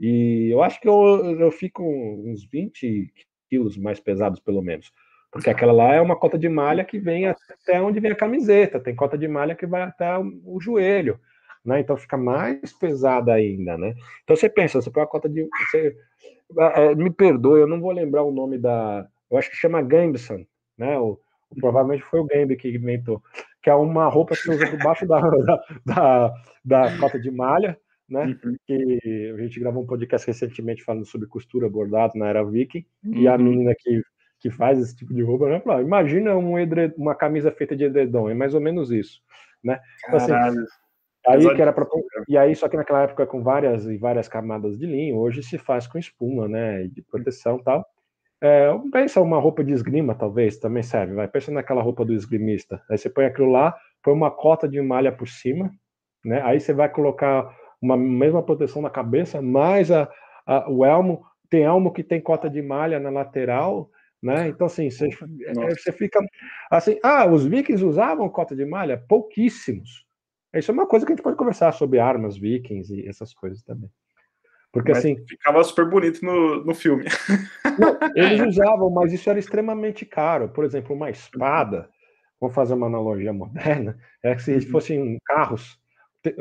E eu acho que eu, eu fico uns 20 quilos mais pesados, pelo menos. Porque aquela lá é uma cota de malha que vem até onde vem a camiseta, tem cota de malha que vai até o joelho, né? Então fica mais pesada ainda, né? Então você pensa, você põe a cota de. Você, me perdoe, eu não vou lembrar o nome da, eu acho que chama Gambson, né? O, provavelmente foi o Gambi que inventou, que é uma roupa que você usa debaixo da, da, da, da cota de malha, né? Uhum. Que a gente gravou um podcast recentemente falando sobre costura bordado na era viking, uhum. e a uhum. menina que, que faz esse tipo de roupa, né? Falou, ah, imagina um edred, uma camisa feita de edredom, é mais ou menos isso, né? Então, assim, aí que era para e aí só que naquela época com várias e várias camadas de linho, hoje se faz com espuma, né? De proteção, tal. É, pensa uma roupa de esgrima, talvez, também serve. Vai, pensa naquela roupa do esgrimista. Aí você põe aquilo lá, põe uma cota de malha por cima, né? Aí você vai colocar uma mesma proteção na cabeça, mais a, a, o elmo. Tem elmo que tem cota de malha na lateral, né? Então, assim, você, é, você fica assim. Ah, os vikings usavam cota de malha? Pouquíssimos. Isso é uma coisa que a gente pode conversar sobre armas vikings e essas coisas também. Porque mas assim. Ficava super bonito no, no filme. Não, eles usavam, mas isso era extremamente caro. Por exemplo, uma espada, vamos fazer uma analogia moderna, é que se uhum. fossem carros,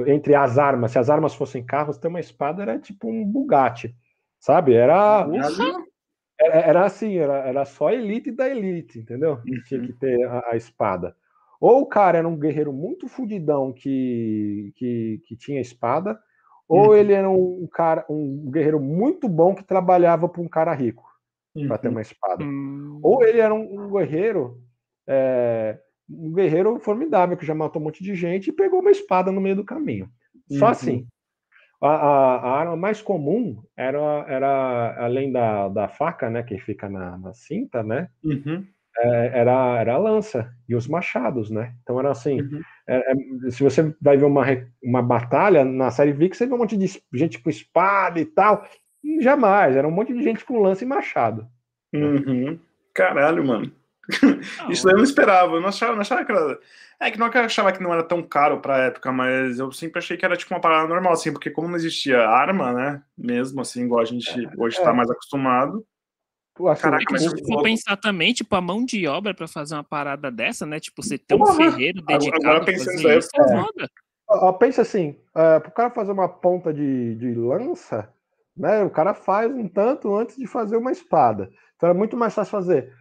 entre as armas, se as armas fossem carros, ter uma espada era tipo um Bugatti, sabe? Era. Era, era assim, era, era só elite da elite, entendeu? Uhum. Tinha que ter a, a espada. Ou o cara era um guerreiro muito fudidão que, que, que tinha espada, ou uhum. ele era um cara, um guerreiro muito bom que trabalhava para um cara rico uhum. para ter uma espada. Uhum. Ou ele era um, um guerreiro, é, um guerreiro formidável que já matou um monte de gente e pegou uma espada no meio do caminho. Só uhum. assim. A, a, a, arma mais comum era, era além da, da faca, né, que fica na, na cinta, né? Uhum é, era, era a lança e os machados, né? Então era assim. Uhum. É, é, se você vai ver uma, uma batalha na série Vic, você vê um monte de gente com espada e tal. Jamais, era um monte de gente com lança e machado. Uhum. Caralho, mano. Isso daí eu não esperava. Eu não achava, não achava que era. É que não eu achava que não era tão caro pra época, mas eu sempre achei que era tipo uma parada normal, assim, porque como não existia arma, né? Mesmo assim, igual a gente é, hoje tá é. mais acostumado. Assim, Caraca, mas se for pensar também, tipo, a mão de obra para fazer uma parada dessa, né? Tipo, você ter um ferreiro dedicado agora, a fazer isso, é, foda. pensa assim, é, pro cara fazer uma ponta de, de lança, né? O cara faz um tanto antes de fazer uma espada. Então é muito mais fácil fazer.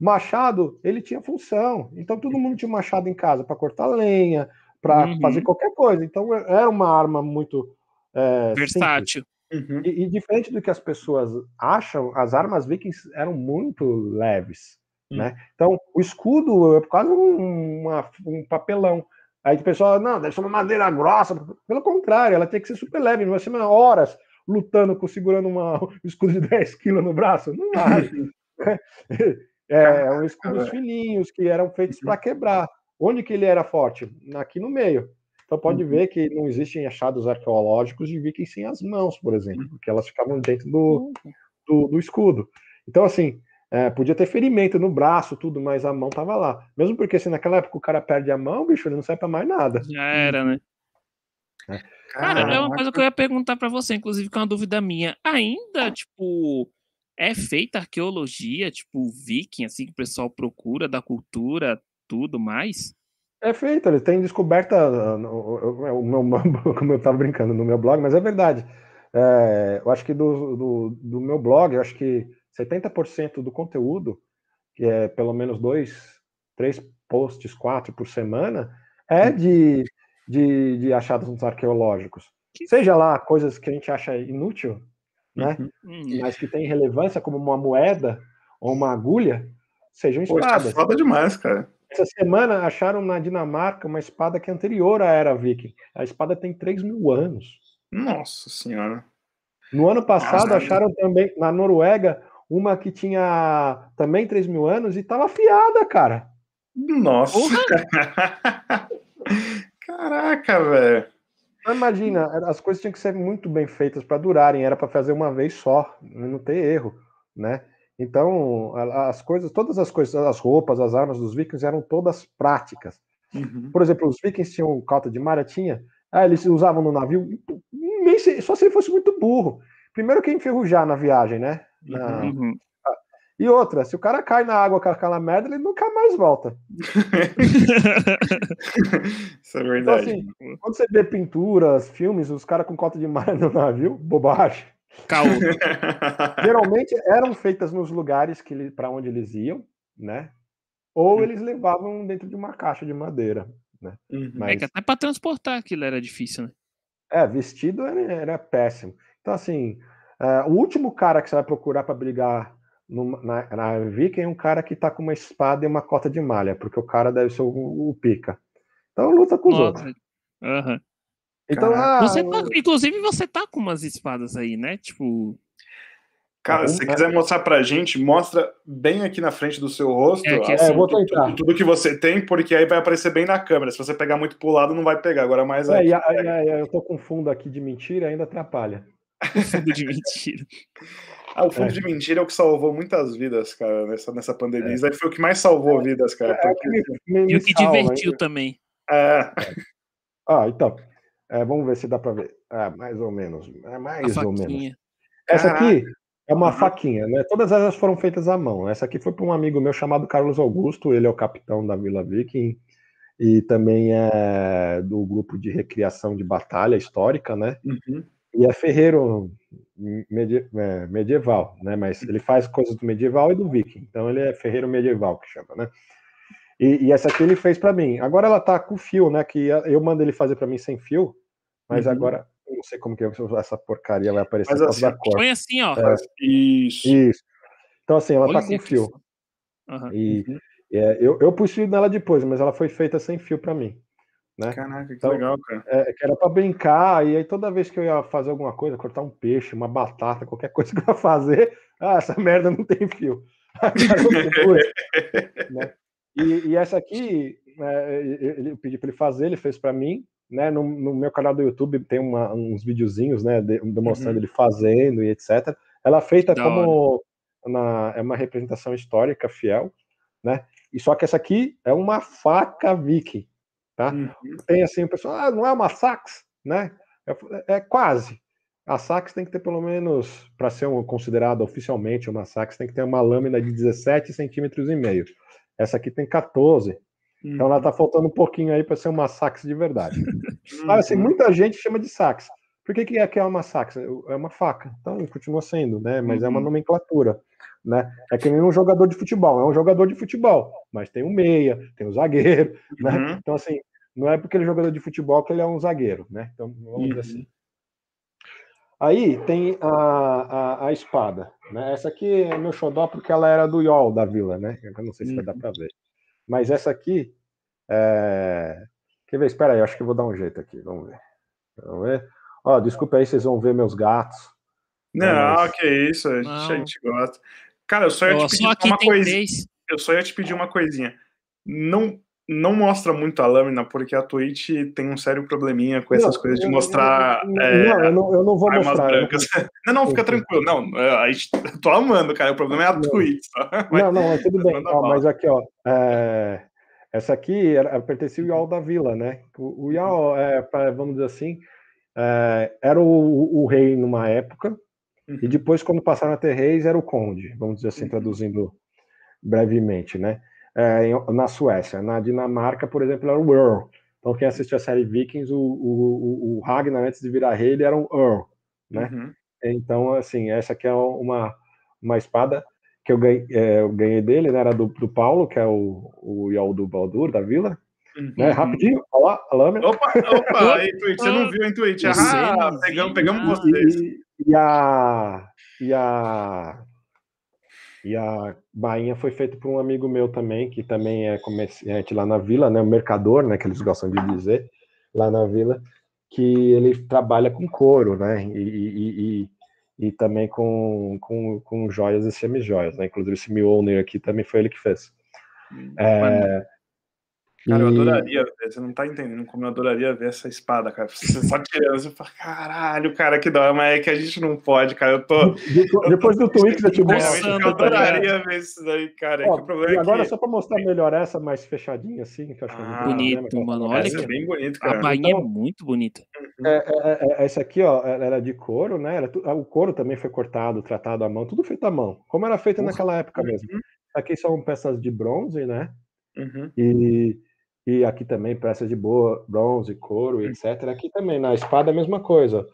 Machado, ele tinha função. Então todo mundo tinha machado em casa para cortar lenha, para uhum. fazer qualquer coisa. Então era uma arma muito é, versátil. Simples. Uhum. E, e, diferente do que as pessoas acham, as armas vikings eram muito leves, uhum. né? Então, o escudo é quase um, uma, um papelão. Aí o pessoal, não, deve ser uma madeira grossa. Pelo contrário, ela tem que ser super leve, não vai ser horas lutando, com, segurando uma, um escudo de 10 quilos no braço. Não vale. é, é um escudos fininhos que eram feitos para quebrar. Onde que ele era forte? Aqui no meio. Então pode uhum. ver que não existem achados arqueológicos de vikings sem as mãos, por exemplo, uhum. porque elas ficavam dentro do, uhum. do, do escudo. Então, assim, é, podia ter ferimento no braço, tudo, mas a mão tava lá. Mesmo porque se naquela época o cara perde a mão, bicho, ele não serve pra mais nada. Já era, né? É. Cara, é uma coisa que eu ia perguntar para você, inclusive, com é uma dúvida minha. Ainda, tipo, é feita arqueologia, tipo viking, assim, que o pessoal procura, da cultura, tudo mais? É feito, eles têm descoberta, o meu, como eu estava brincando no meu blog, mas é verdade. É, eu acho que do, do, do, meu blog, eu acho que 70% do conteúdo, que é pelo menos dois, três posts, quatro por semana, é hum. de, de, de achados arqueológicos. Seja lá coisas que a gente acha inútil, né? Uhum. Mas que tem relevância, como uma moeda ou uma agulha, sejam espadas. Pô, foda demais, cara. Essa semana acharam na Dinamarca uma espada que é anterior à era viking. A espada tem 3 mil anos. Nossa senhora. No ano passado Nossa, acharam também na Noruega uma que tinha também 3 mil anos e estava afiada, cara. Nossa. Caraca, velho. Imagina, as coisas tinham que ser muito bem feitas para durarem, era para fazer uma vez só, não ter erro, né? Então, as coisas, todas as coisas, as roupas, as armas dos vikings eram todas práticas. Uhum. Por exemplo, os vikings tinham cota de malha, tinha, ah, eles usavam no navio, só se ele fosse muito burro. Primeiro que enferrujar na viagem, né? Na, uhum. E outra, se o cara cai na água com aquela merda, ele nunca mais volta. Isso é verdade. Então, assim, quando você vê pinturas, filmes, os caras com cota de mar no navio, bobagem. Caô. Geralmente eram feitas nos lugares que para onde eles iam, né? Ou eles levavam dentro de uma caixa de madeira, né? Uhum. Mas... É que até para transportar aquilo era difícil, né? É, vestido era, era péssimo. Então, assim, uh, o último cara que você vai procurar para brigar no, na, na Viking é um cara que tá com uma espada e uma cota de malha, porque o cara deve ser o, o pica. Então luta com os Nossa. outros. Uhum. Então, ah, você tá, inclusive, você tá com umas espadas aí, né? Tipo. Cara, se você quiser mostrar pra gente, mostra bem aqui na frente do seu rosto é, assim, é, tudo, tudo, tudo, que você tem, porque aí vai aparecer bem na câmera. Se você pegar muito pro lado, não vai pegar. Agora mais é, aí. É, eu tô com fundo aqui de mentira ainda atrapalha. fundo de mentira. Ah, o fundo é. de mentira é o que salvou muitas vidas, cara, nessa, nessa pandemia. É. Isso aí foi o que mais salvou é. vidas, cara. É, porque... me, me e o que divertiu ainda. também. É. Ah, então. Vamos ver se dá para ver. É, mais ou menos. É mais ou menos. Essa aqui é uma faquinha, né? Todas elas foram feitas à mão. Essa aqui foi para um amigo meu chamado Carlos Augusto. Ele é o capitão da Vila Viking e também é do grupo de recriação de batalha histórica, né? Uhum. E é ferreiro é, medieval, né? Mas ele faz coisas do medieval e do viking. Então ele é ferreiro medieval que chama, né? E, e essa aqui ele fez para mim. Agora ela tá com fio, né? Que eu mando ele fazer para mim sem fio, mas uhum. agora eu não sei como que essa porcaria vai aparecer mas assim, da cor. Põe assim, ó. É, isso. Isso. Então assim, ela Olha tá com fio. Uhum. E é, eu, eu pus fio nela depois, mas ela foi feita sem fio para mim. Né? Caraca, que então, legal, cara. É, que era para brincar, e aí toda vez que eu ia fazer alguma coisa, cortar um peixe, uma batata, qualquer coisa que eu ia fazer, ah, essa merda não tem fio. né? e, e, essa aqui, é, eu pedi para ele fazer, ele fez para mim, né? No, no, meu canal do YouTube tem uma, uns videozinhos, né, demonstrando uhum. ele fazendo e etc. Ela é feita da como na, é uma representação histórica fiel, né? E só que essa aqui é uma faca viking, Tá? Uhum. Tem assim, o pessoal, ah, não é uma sax, né? É, é, quase. A sax tem que ter pelo menos, para ser um, considerada oficialmente uma sax, tem que ter uma lâmina de 17 centímetros e meio. Essa aqui tem 14. Uhum. Então ela tá uhum. faltando um pouquinho aí para ser uma sax de verdade. Uhum. Mas assim, muita gente chama de sax. Por que, que é que é uma sax? É uma faca. Então continua sendo, né? Mas uhum. é uma uhum. nomenclatura. Né? É que nem um jogador de futebol, é um jogador de futebol, mas tem o meia, tem o zagueiro, né? Uhum. Então, assim, não é porque ele é jogador de futebol que ele é um zagueiro, né? Então, vamos uhum. dizer assim. Aí tem a, a, a, espada, né? Essa aqui é meu xodó porque ela era do Yol da vila, né? Eu não sei se uhum. vai dar uhum. para ver. Mas essa aqui, é... quer ver? Espera aí, acho que eu vou dar um jeito aqui, vamos ver. Vamos ver. Ó, desculpa aí, vocês vão ver meus gatos. Não, mas... que isso, a gente, a gente gosta. Cara, eu só ia eu te pedir uma coisinha. Eu só ia te pedir uma coisinha. Não, não mostra muito a lâmina, porque a Twitch tem um sério probleminha com essas não, coisas de mostrar. Não, é, não, eu, não, eu não vou mostrar. Brancas. Não, não, fica tranquilo. Não, é, a gente, tô amando, cara. O problema é a Twitch. Tá? Mas, não, não, tudo bem. Ó, mas aqui, ó. É, essa aqui era, pertencia ao Yal da Vila, né? O, o Yal, é, pra, vamos dizer assim, é, era o, o, rei numa época, Uhum. E depois, quando passaram a ter reis, era o conde, vamos dizer assim, uhum. traduzindo brevemente, né? É, na Suécia. Na Dinamarca, por exemplo, era o Earl. Então, quem assistiu a série Vikings, o, o, o, Ragnar, antes de virar rei, ele era um Earl, né? Uhum. Então, assim, essa aqui é uma, uma espada que eu ganhei, é, eu ganhei dele, né? Era do, do Paulo, que é o, o Yaldo Baldur, da vila. Uhum. Né? Rapidinho, olha lá, a lâmina. Opa, opa, aí, Twitch, você não viu, hein, Twitch? Ah, pegamos, pegamos vocês. E, e, a, e a e a bainha foi feita por um amigo meu também, que também é comerciante lá na vila, né? O mercador, né? Que eles gostam de dizer, lá na vila, que ele trabalha com couro, né? E, e, e, e também com, com, com joias e semi-joias, né? Inclusive esse Mjolnir aqui também foi ele que fez. Hum, é, Cara, eu adoraria ver, você não tá entendendo como eu adoraria ver essa espada, cara. Você só tirando, você fala, caralho, cara, que dó, mas é que a gente não pode, cara. Eu tô. Depois, do Twitch eu te mostro. Eu adoraria ver isso daí, cara. Ó, e é agora, que... só pra mostrar melhor essa mais fechadinha, assim, que eu acho ah, bonito, mano. Olha que é bem bonito, cara. A bainha então, é muito bonita. É, é, é, é, essa aqui, ó, era de couro, né? Era, o couro também foi cortado, tratado à mão, tudo feito à mão, como era feito naquela época mesmo. Aqui são peças de bronze, né? Uhum. E e aqui também peças de boa, bronze, couro, etc. Aqui também, na espada, a mesma coisa.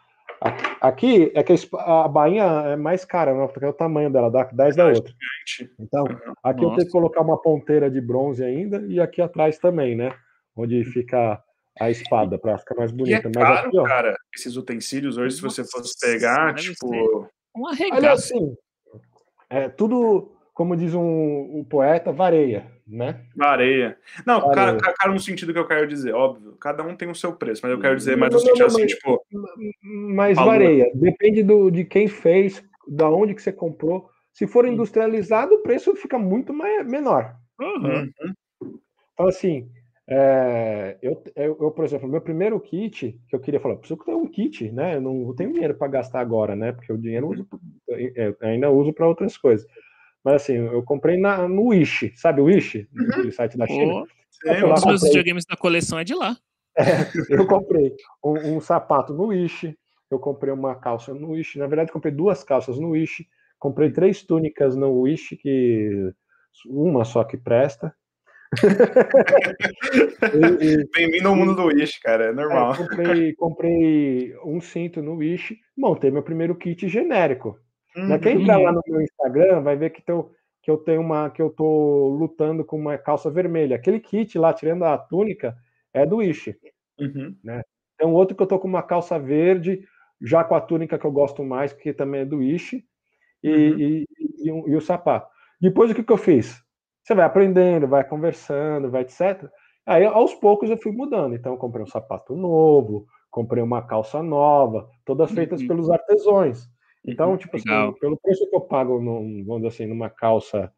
Aqui é que a bainha é mais cara, né? porque é o tamanho dela, dá 10 da outra. Então, aqui Nossa. eu tenho que colocar uma ponteira de bronze ainda, e aqui atrás também, né? Onde fica a espada, para ficar mais bonita. E é caro, aqui, ó, cara, esses utensílios hoje, se você fosse pegar, tipo. Uma regata. assim, é tudo como diz um, um poeta, vareia, né? Vareia. Não, vareia. Cara, cara, no sentido que eu quero dizer, óbvio, cada um tem o seu preço, mas eu quero dizer mais no sentido assim, mas, tipo. Mas valor. vareia, depende do, de quem fez, da onde que você comprou. Se for industrializado, o preço fica muito mais, menor. Uhum. Então, assim, é, eu, eu, eu, por exemplo, meu primeiro kit, que eu queria falar, preciso ter um kit, né? Eu não tenho dinheiro para gastar agora, né? Porque o dinheiro eu uso, eu ainda uso para outras coisas. Mas assim, eu comprei na, no Wish, sabe o Wish? Uhum. site da China. Oh, um dos meus videogames da coleção é de lá. É, eu comprei um, um, sapato no Wish, eu comprei uma calça no Wish, na verdade comprei duas calças no Wish, comprei três túnicas no Wish, que uma só que presta. Bem-vindo ao mundo do Wish, cara, é normal. É, comprei, comprei um cinto no Wish, montei meu primeiro kit genérico. Uhum. Quem entrar lá no meu Instagram vai ver que, que eu tenho uma que eu tô lutando com uma calça vermelha. Aquele kit lá, tirando a túnica, é do Ishi. Uhum. Né? Tem um outro que eu tô com uma calça verde, já com a túnica que eu gosto mais, que também é do Ishi, e, uhum. e, e, e, o sapato. Depois o que, que eu fiz? Você vai aprendendo, vai conversando, vai etc. Aí aos poucos eu fui mudando. Então eu comprei um sapato novo, comprei uma calça nova, todas feitas uhum. pelos artesões. Então, uhum, tipo assim, Legal. assim, pelo preço que eu pago, num, vamos dizer assim, numa calça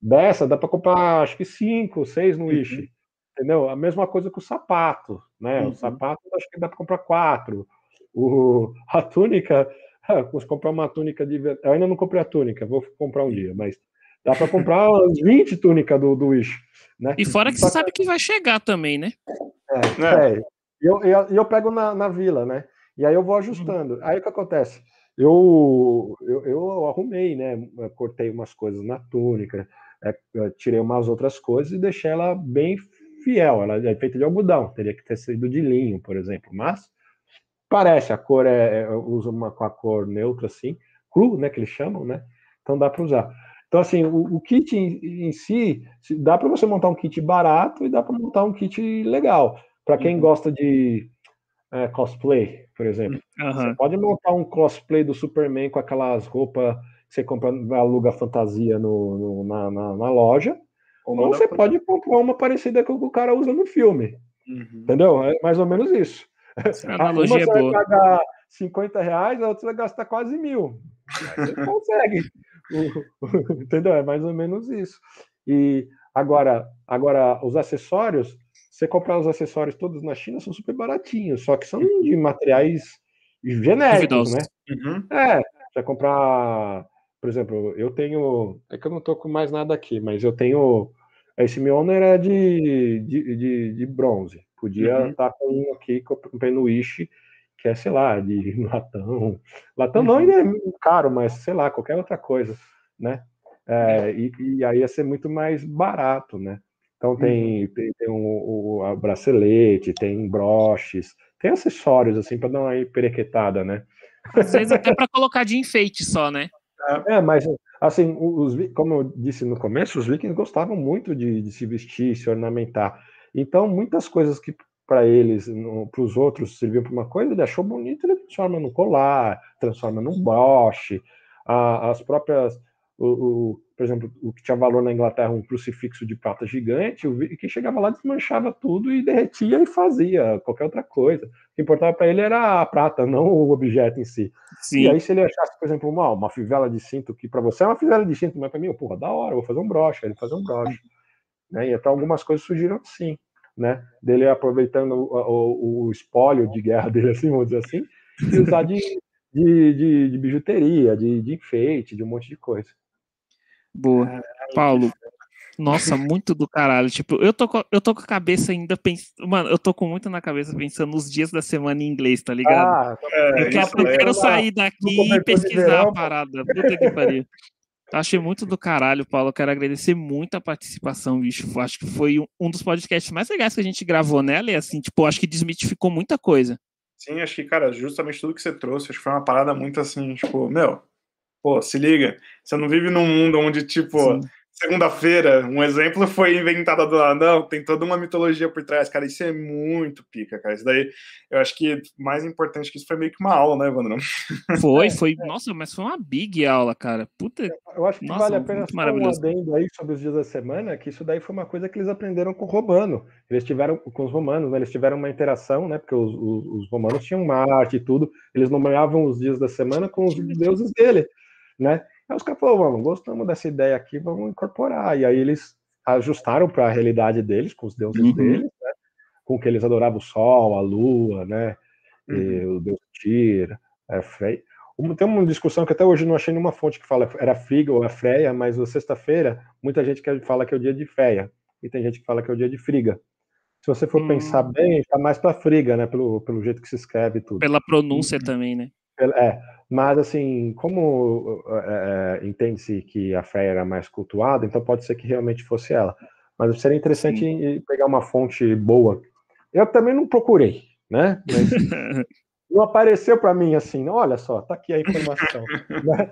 dessa, dá para comprar acho que cinco, seis no Wish. Uhum. Entendeu? A mesma coisa com o sapato, né? Uhum. O sapato acho que dá para comprar quatro. O, a túnica, vou comprar uma túnica de. Eu ainda não comprei a túnica, vou comprar um dia, mas dá para comprar umas 20 túnicas do, do Wish. Né? E fora que Só você sabe que vai chegar também, né? É, é. E eu, eu, eu pego na, na vila, né? E aí eu vou ajustando. Aí o que acontece? Eu, eu, eu arrumei, né? Cortei umas coisas na túnica, é, tirei umas outras coisas e deixei ela bem fiel. Ela é feita de algodão, teria que ter sido de linho, por exemplo. Mas parece, a cor é. é eu uso uma com a cor neutra assim, cru, né? Que eles chamam, né? Então dá para usar. Então, assim, o, o kit em, em, si, dá para você montar um kit barato e dá para montar um kit legal. Para quem uhum. gosta de é, cosplay, por exemplo. Uhum. Você pode montar um cosplay do Superman com aquelas roupas que você compra, aluga fantasia no, no na, na, na, loja. Ou, ou você pode comprar uma parecida com o que o cara usa no filme. Uhum. Entendeu? É mais ou menos isso. A analogia uma você é vai pagar 50 reais, a outra você vai gastar quase mil. você consegue. Entendeu? É mais ou menos isso. E agora, agora os acessórios, você comprar os acessórios todos na China são super baratinhos, só que são de materiais genéricos, né? Uhum. É, você comprar, por exemplo, eu tenho, é que eu não tô com mais nada aqui, mas eu tenho, esse meu owner é de, de, de, de bronze, podia uhum. estar com um aqui que eu comprei no Wish, que é, sei lá, de latão. Latão não ainda é caro, mas sei lá, qualquer outra coisa, né? É, e, e, aí ia ser muito mais barato, né? Então tem, uhum. tem, tem o, o bracelete, tem broches, tem acessórios assim para dar uma perequetada, né? Às vezes até para colocar de enfeite só, né? É, mas assim, os, como eu disse no começo, os vikings gostavam muito de, de se vestir, se ornamentar. Então, muitas coisas que para eles, para os outros, serviam para uma coisa, ele achou bonito, ele transforma no colar, transforma num broche, a, as próprias, o, o, por exemplo, o que tinha valor na Inglaterra, um crucifixo de prata gigante, o que chegava lá desmanchava tudo e derretia e fazia qualquer outra coisa. O que importava para ele era a prata, não o objeto em si. Sim. E aí, se ele achasse, por exemplo, uma, uma fivela de cinto, que para você é uma fivela de cinto, mas para mim, porra, da hora, vou fazer um broche, ele fazer um broche. Né? E então algumas coisas surgiram assim né? Dele aproveitando o, o, o espólio de guerra dele, assim, vamos dizer assim, e usar de, de, de, de bijuteria, de, de, enfeite, de um monte de coisa. Boa. É, Paulo, nossa, muito do caralho. Tipo, eu tô, com, eu tô com a cabeça ainda pensando. Mano, eu tô com muito na cabeça pensando nos dias da semana em inglês, tá ligado? Ah, é, eu, quero, eu quero sair daqui e pesquisar a parada. Puta que pariu. Achei muito do caralho, Paulo. Quero agradecer muito a participação, bicho. Acho que foi um dos podcasts mais legais que a gente gravou nela. E assim, tipo, acho que desmitificou muita coisa. Sim, acho que, cara, justamente tudo que você trouxe, acho que foi uma parada muito assim, tipo, meu, pô, se liga. Você não vive num mundo onde, tipo, segunda-feira, um exemplo foi inventada do não, tem toda uma mitologia por trás, cara, isso é muito pica, cara, isso daí, eu acho que mais importante que isso foi meio que uma aula, né, Evandro? Foi, foi, nossa, mas foi uma big aula, cara, puta, eu acho que nossa, vale a pena só um adendo aí sobre os dias da semana, que isso daí foi uma coisa que eles aprenderam com o romano, eles tiveram, com os romanos, né, eles tiveram uma interação, né, porque os, os, os romanos tinham Marte e tudo, eles nomeavam os dias da semana com os deuses dele, né, Aí os caras falaram, vamos, gostamos dessa ideia aqui, vamos incorporar. E aí eles ajustaram para a realidade deles, com os deuses uhum. deles, né? com que eles adoravam o sol, a lua, né? Uhum. o deus Tira, é Freia. Tem uma discussão que até hoje não achei nenhuma fonte que fala era Friga ou é Freia, mas na sexta-feira muita gente que fala que é o dia de Freia e tem gente que fala que é o dia de Friga. Se você for hum. pensar bem, tá mais para Friga, né? Pelo, pelo jeito que se escreve tudo. Pela pronúncia também, né? É, mas, assim, como é, entende-se que a fé era mais cultuada, então pode ser que realmente fosse ela. Mas seria interessante Sim. pegar uma fonte boa. Eu também não procurei, né? Mas não apareceu para mim assim, olha só, tá aqui a informação. né?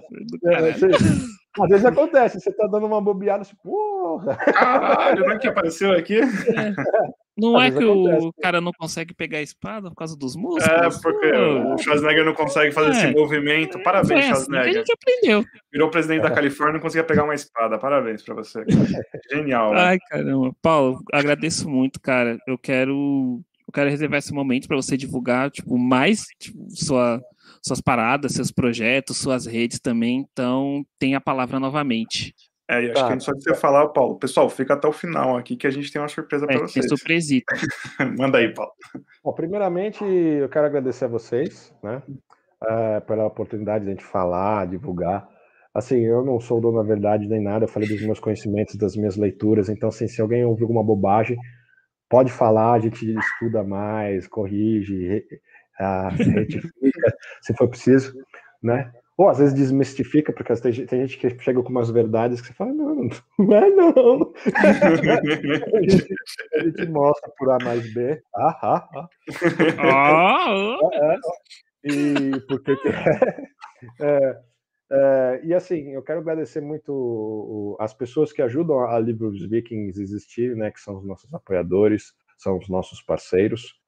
Às vezes acontece, você tá dando uma bobeada, assim, porra! Caralho, não é que apareceu aqui? É. Não é que acontece. o cara não consegue pegar a espada por causa dos músculos? É, porque Pô. o Schwarzenegger não consegue fazer é. esse movimento. Parabéns, é, Schwarzenegger. Assim a gente aprendeu. Virou presidente da Califórnia e não conseguia pegar uma espada. Parabéns pra você. Genial. Né? Ai, caramba. Paulo, agradeço muito, cara. Eu quero, eu quero reservar esse momento para você divulgar, tipo, mais tipo, sua, suas paradas, seus projetos, suas redes também. Então, tem a palavra novamente. É, e acho tá. que a gente só precisa falar, Paulo. Pessoal, fica até o final aqui que a gente tem uma surpresa é, para vocês. Tem surpresita. Manda aí, Paulo. Bom, primeiramente, eu quero agradecer a vocês, né, uh, pela oportunidade de a gente falar, divulgar. Assim, eu não sou dono da verdade nem nada, eu falei dos meus conhecimentos, das minhas leituras, então, assim, se alguém ouviu alguma bobagem, pode falar, a gente estuda mais, corrige, uh, retifica, se for preciso, né? Ou às vezes desmistifica, porque tem, tem gente que chega com umas verdades que você fala, não, não é não. a, gente, a, gente, mostra por A mais B. Ah, ah, ah. ah. É, é. E porque é, é, e assim, eu quero agradecer muito as pessoas que ajudam a Livros Vikings existir, né, que são os nossos apoiadores, são os nossos parceiros,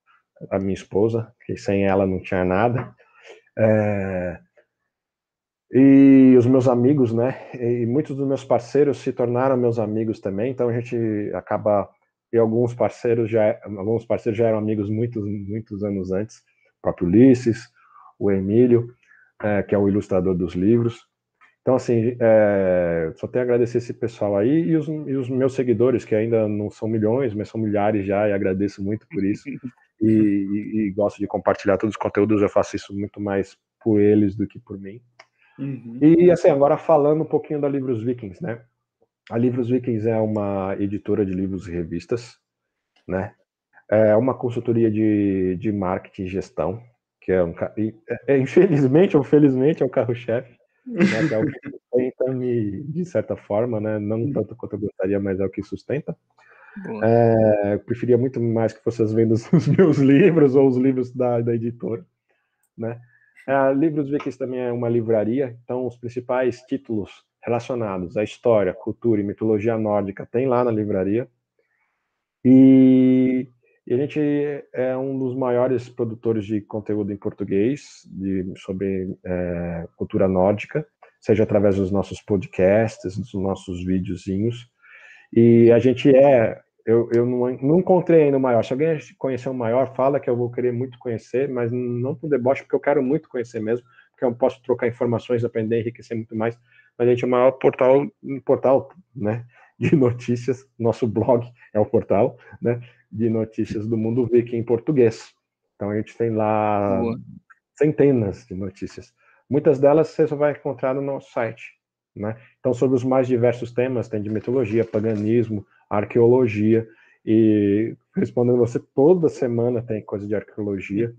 a minha esposa, que sem ela não tinha nada. É, e os meus amigos, né? E muitos dos meus parceiros se tornaram meus amigos também, então a gente acaba e alguns parceiros já alguns parceiros já eram amigos muitos muitos anos antes, o próprio Ulisses, o Emílio, é, que é o ilustrador dos livros. Então assim, é, só tenho a agradecer esse pessoal aí e os, e os, meus seguidores que ainda não são milhões, mas são milhares já e agradeço muito por isso. E, e, e gosto de compartilhar todos os conteúdos. Eu faço isso muito mais por eles do que por mim. Uhum. E assim, agora falando um pouquinho da Livros Vikings, né? A Livros Vikings é uma editora de livros e revistas, né? É uma consultoria de, de marketing e gestão, que é um é, é, infelizmente ou felizmente é o carro-chefe, né, que é o que sustenta-me de certa forma, né, não tanto quanto eu gostaria, mas é o que sustenta. É, eu preferia muito mais que vocês vendam os meus livros ou os livros da, da editora, né? É, livros Vikings também é uma livraria, então os principais títulos relacionados à história, cultura e mitologia nórdica tem lá na livraria. E e a gente é um dos maiores produtores de conteúdo em português de, sobre é, cultura nórdica, seja através dos nossos podcasts, dos nossos videozinhos. E a gente é. Eu, eu não, não encontrei ainda o maior. Se alguém conhecer o maior, fala que eu vou querer muito conhecer, mas não com deboche, porque eu quero muito conhecer mesmo, porque eu posso trocar informações, aprender, enriquecer muito mais. Mas a gente é o maior portal, portal né, de notícias, nosso blog é o portal, né? de notícias do mundo Wiki em português. Então a gente tem lá Boa. centenas de notícias. Muitas delas você só vai encontrar no nosso site. Né? Então, sobre os mais diversos temas, tem de mitologia, paganismo, arqueologia, e respondendo você, toda semana tem coisa de arqueologia.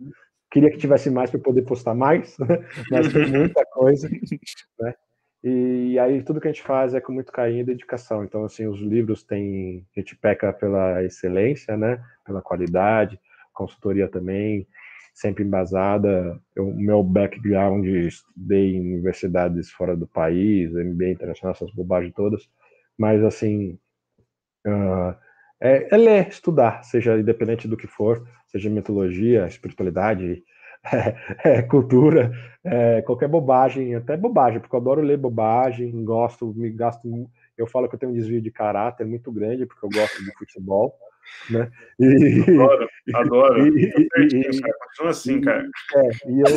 Queria que tivesse mais para poder postar mais, né? mas tem muita coisa. Né? E aí tudo que a gente faz é com muito carinho e dedicação. Então, assim, os livros têm. A gente peca pela excelência, né? Pela qualidade, consultoria também, sempre embasada. O meu background, estudei em universidades fora do país, MBA internacional, essas bobagens todas. Mas, assim, uh, é, é ler, estudar, seja independente do que for, seja mitologia, espiritualidade, é, é, cultura, é, qualquer bobagem, até bobagem, porque eu adoro ler bobagem, gosto, me gasto. Eu falo que eu tenho um desvio de caráter muito grande, porque eu gosto de futebol. Né? E, adoro, adoro. E, e, assim, cara. É, e eu,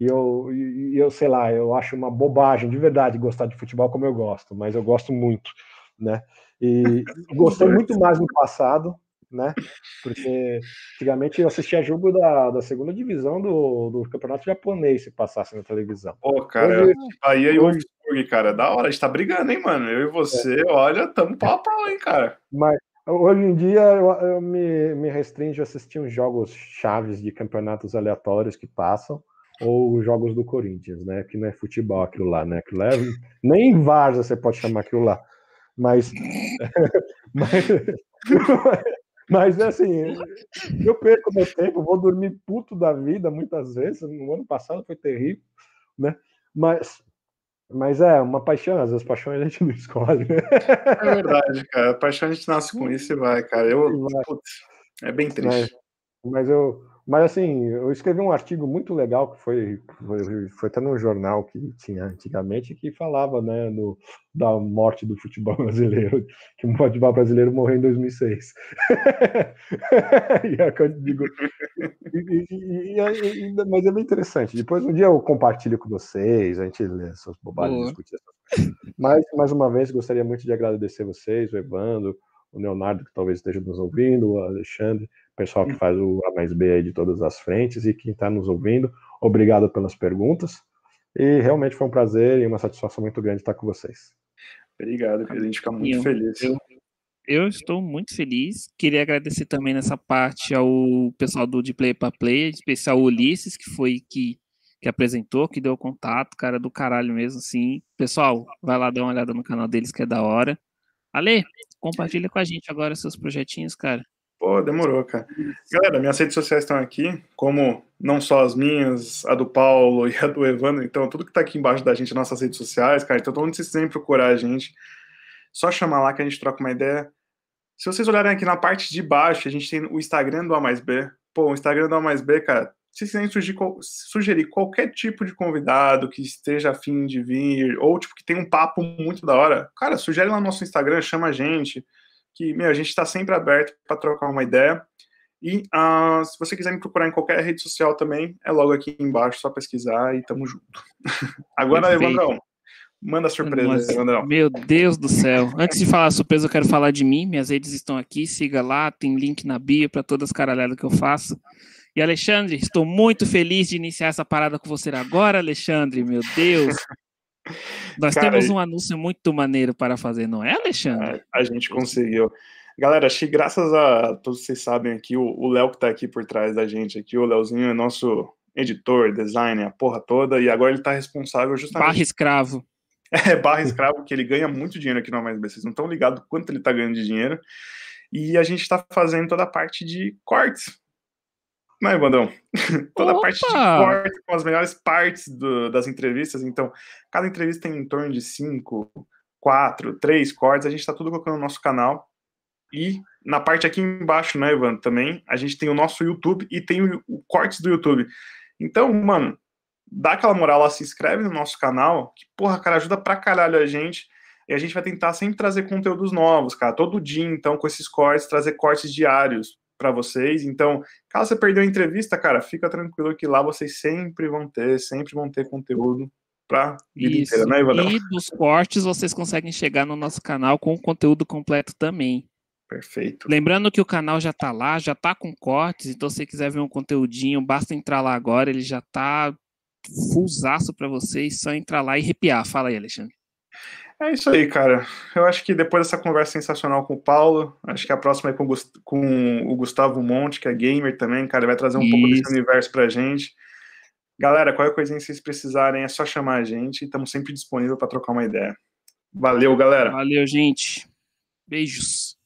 e, eu, e eu, sei lá, eu acho uma bobagem de verdade gostar de futebol como eu gosto, mas eu gosto muito, né? E gostei muito mais no passado, né? Porque antigamente eu assistia jogo da, da segunda divisão do, do campeonato japonês se passasse na televisão. Pô, cara, hoje, Bahia e o Wolfsburg, cara, da hora, a gente tá brigando, hein, mano? Eu e você, é. olha, tamo pau a pau, hein, cara. Mas hoje em dia eu, eu me, me restringo a assistir uns jogos chaves de campeonatos aleatórios que passam ou jogos do Corinthians, né? Que não é futebol aquilo lá, né? Aquilo é, nem Varsa você pode chamar aquilo lá. Mas, mas, mas é assim, eu perco meu tempo, vou dormir puto da vida muitas vezes. No ano passado foi terrível, né? Mas, mas é uma paixão, às vezes paixões a gente não escolhe. Né? É verdade, cara. A paixão a gente nasce com isso e vai, cara. Eu, putz, é bem triste. Mas, mas eu, mas assim, eu escrevi um artigo muito legal que foi, foi, foi até no jornal que tinha antigamente, que falava né, do, da morte do futebol brasileiro, que o futebol brasileiro morreu em 2006. e é digo, e, e, e, mas é bem interessante. Depois um dia eu compartilho com vocês, a gente lê essas bobagens, discute essas Mas, mais uma vez, gostaria muito de agradecer vocês, o Evandro, o Leonardo, que talvez esteja nos ouvindo, o Alexandre, pessoal que faz o A mais B aí de todas as frentes e quem está nos ouvindo. Obrigado pelas perguntas. E realmente foi um prazer e uma satisfação muito grande estar com vocês. Obrigado, a gente fica muito eu, feliz. Eu, eu, estou muito feliz. Queria agradecer também nessa parte ao pessoal do De Play para Play, em especial o Ulisses, que foi que, que apresentou, que deu contato, cara do caralho mesmo, assim. Pessoal, vai lá dar uma olhada no canal deles, que é da hora. Ale, compartilha com a gente agora seus projetinhos, cara. Pô, demorou, cara. Galera, minhas redes sociais estão aqui, como não só as minhas, a do Paulo e a do Evandro, então tudo que tá aqui embaixo da gente, nossas redes sociais, cara, então onde vocês quiserem procurar a gente, só chamar lá que a gente troca uma ideia. Se vocês olharem aqui na parte de baixo, a gente tem o Instagram do A mais B. Pô, o Instagram do A mais B, cara, se quiserem sugerir, sugerir qualquer tipo de convidado que esteja afim de vir, ou tipo que tem um papo muito da hora, cara, sugere lá no nosso Instagram, chama a gente que, meu, a gente está sempre aberto para trocar uma ideia. E uh, se você quiser me procurar em qualquer rede social também, é logo aqui embaixo, só pesquisar e tamo junto. Agora, Evandrão, manda a surpresa, Evandrão. Meu Deus do céu. Antes de falar a surpresa, eu quero falar de mim. Minhas redes estão aqui, siga lá, tem link na bio para todas as caralhadas que eu faço. E Alexandre, estou muito feliz de iniciar essa parada com você agora, Alexandre. Meu Deus. Nós Cara, temos um anúncio muito maneiro para fazer, não é, Alexandre? A, a gente conseguiu. Galera, acho que graças a todos vocês sabem aqui, o Léo que tá aqui por trás da gente aqui, o Léozinho é nosso editor, designer, a porra toda, e agora ele tá responsável justamente... Barra escravo. É, barra escravo, que ele ganha muito dinheiro aqui no Mais vocês não estão ligados quanto ele tá ganhando de dinheiro, e a gente tá fazendo toda a parte de cortes, não, Bandão. Toda Opa! a parte de corte com as melhores partes do, das entrevistas. Então, cada entrevista tem em torno de cinco, quatro, três cortes. A gente está tudo colocando no nosso canal. E na parte aqui embaixo, né, Ivan, também, a gente tem o nosso YouTube e tem o, o cortes do YouTube. Então, mano, dá aquela moral lá, se inscreve no nosso canal, que, porra, cara, ajuda pra caralho a gente. E a gente vai tentar sempre trazer conteúdos novos, cara. Todo dia, então, com esses cortes, trazer cortes diários para vocês. Então, caso você perdeu a entrevista, cara, fica tranquilo que lá vocês sempre vão ter, sempre vão ter conteúdo para vida Isso. inteira, né, Ivandão? E dos cortes vocês conseguem chegar no nosso canal com o conteúdo completo também. Perfeito. Lembrando que o canal já tá lá, já tá com cortes, então se você quiser ver um conteúdinho, basta entrar lá agora, ele já tá fullzaço para vocês, só entrar lá e arrepiar. Fala aí, Alexandre. É isso aí, cara. Eu acho que depois dessa conversa sensacional com o Paulo, acho que a próxima é com, com o Gustavo Monte, que é gamer também, cara, vai trazer um isso. pouco desse universo pra gente. Galera, qualquer coisinha que vocês precisarem é só chamar a gente, estamos sempre disponível para trocar uma ideia. Valeu, galera. Valeu, gente. Beijos.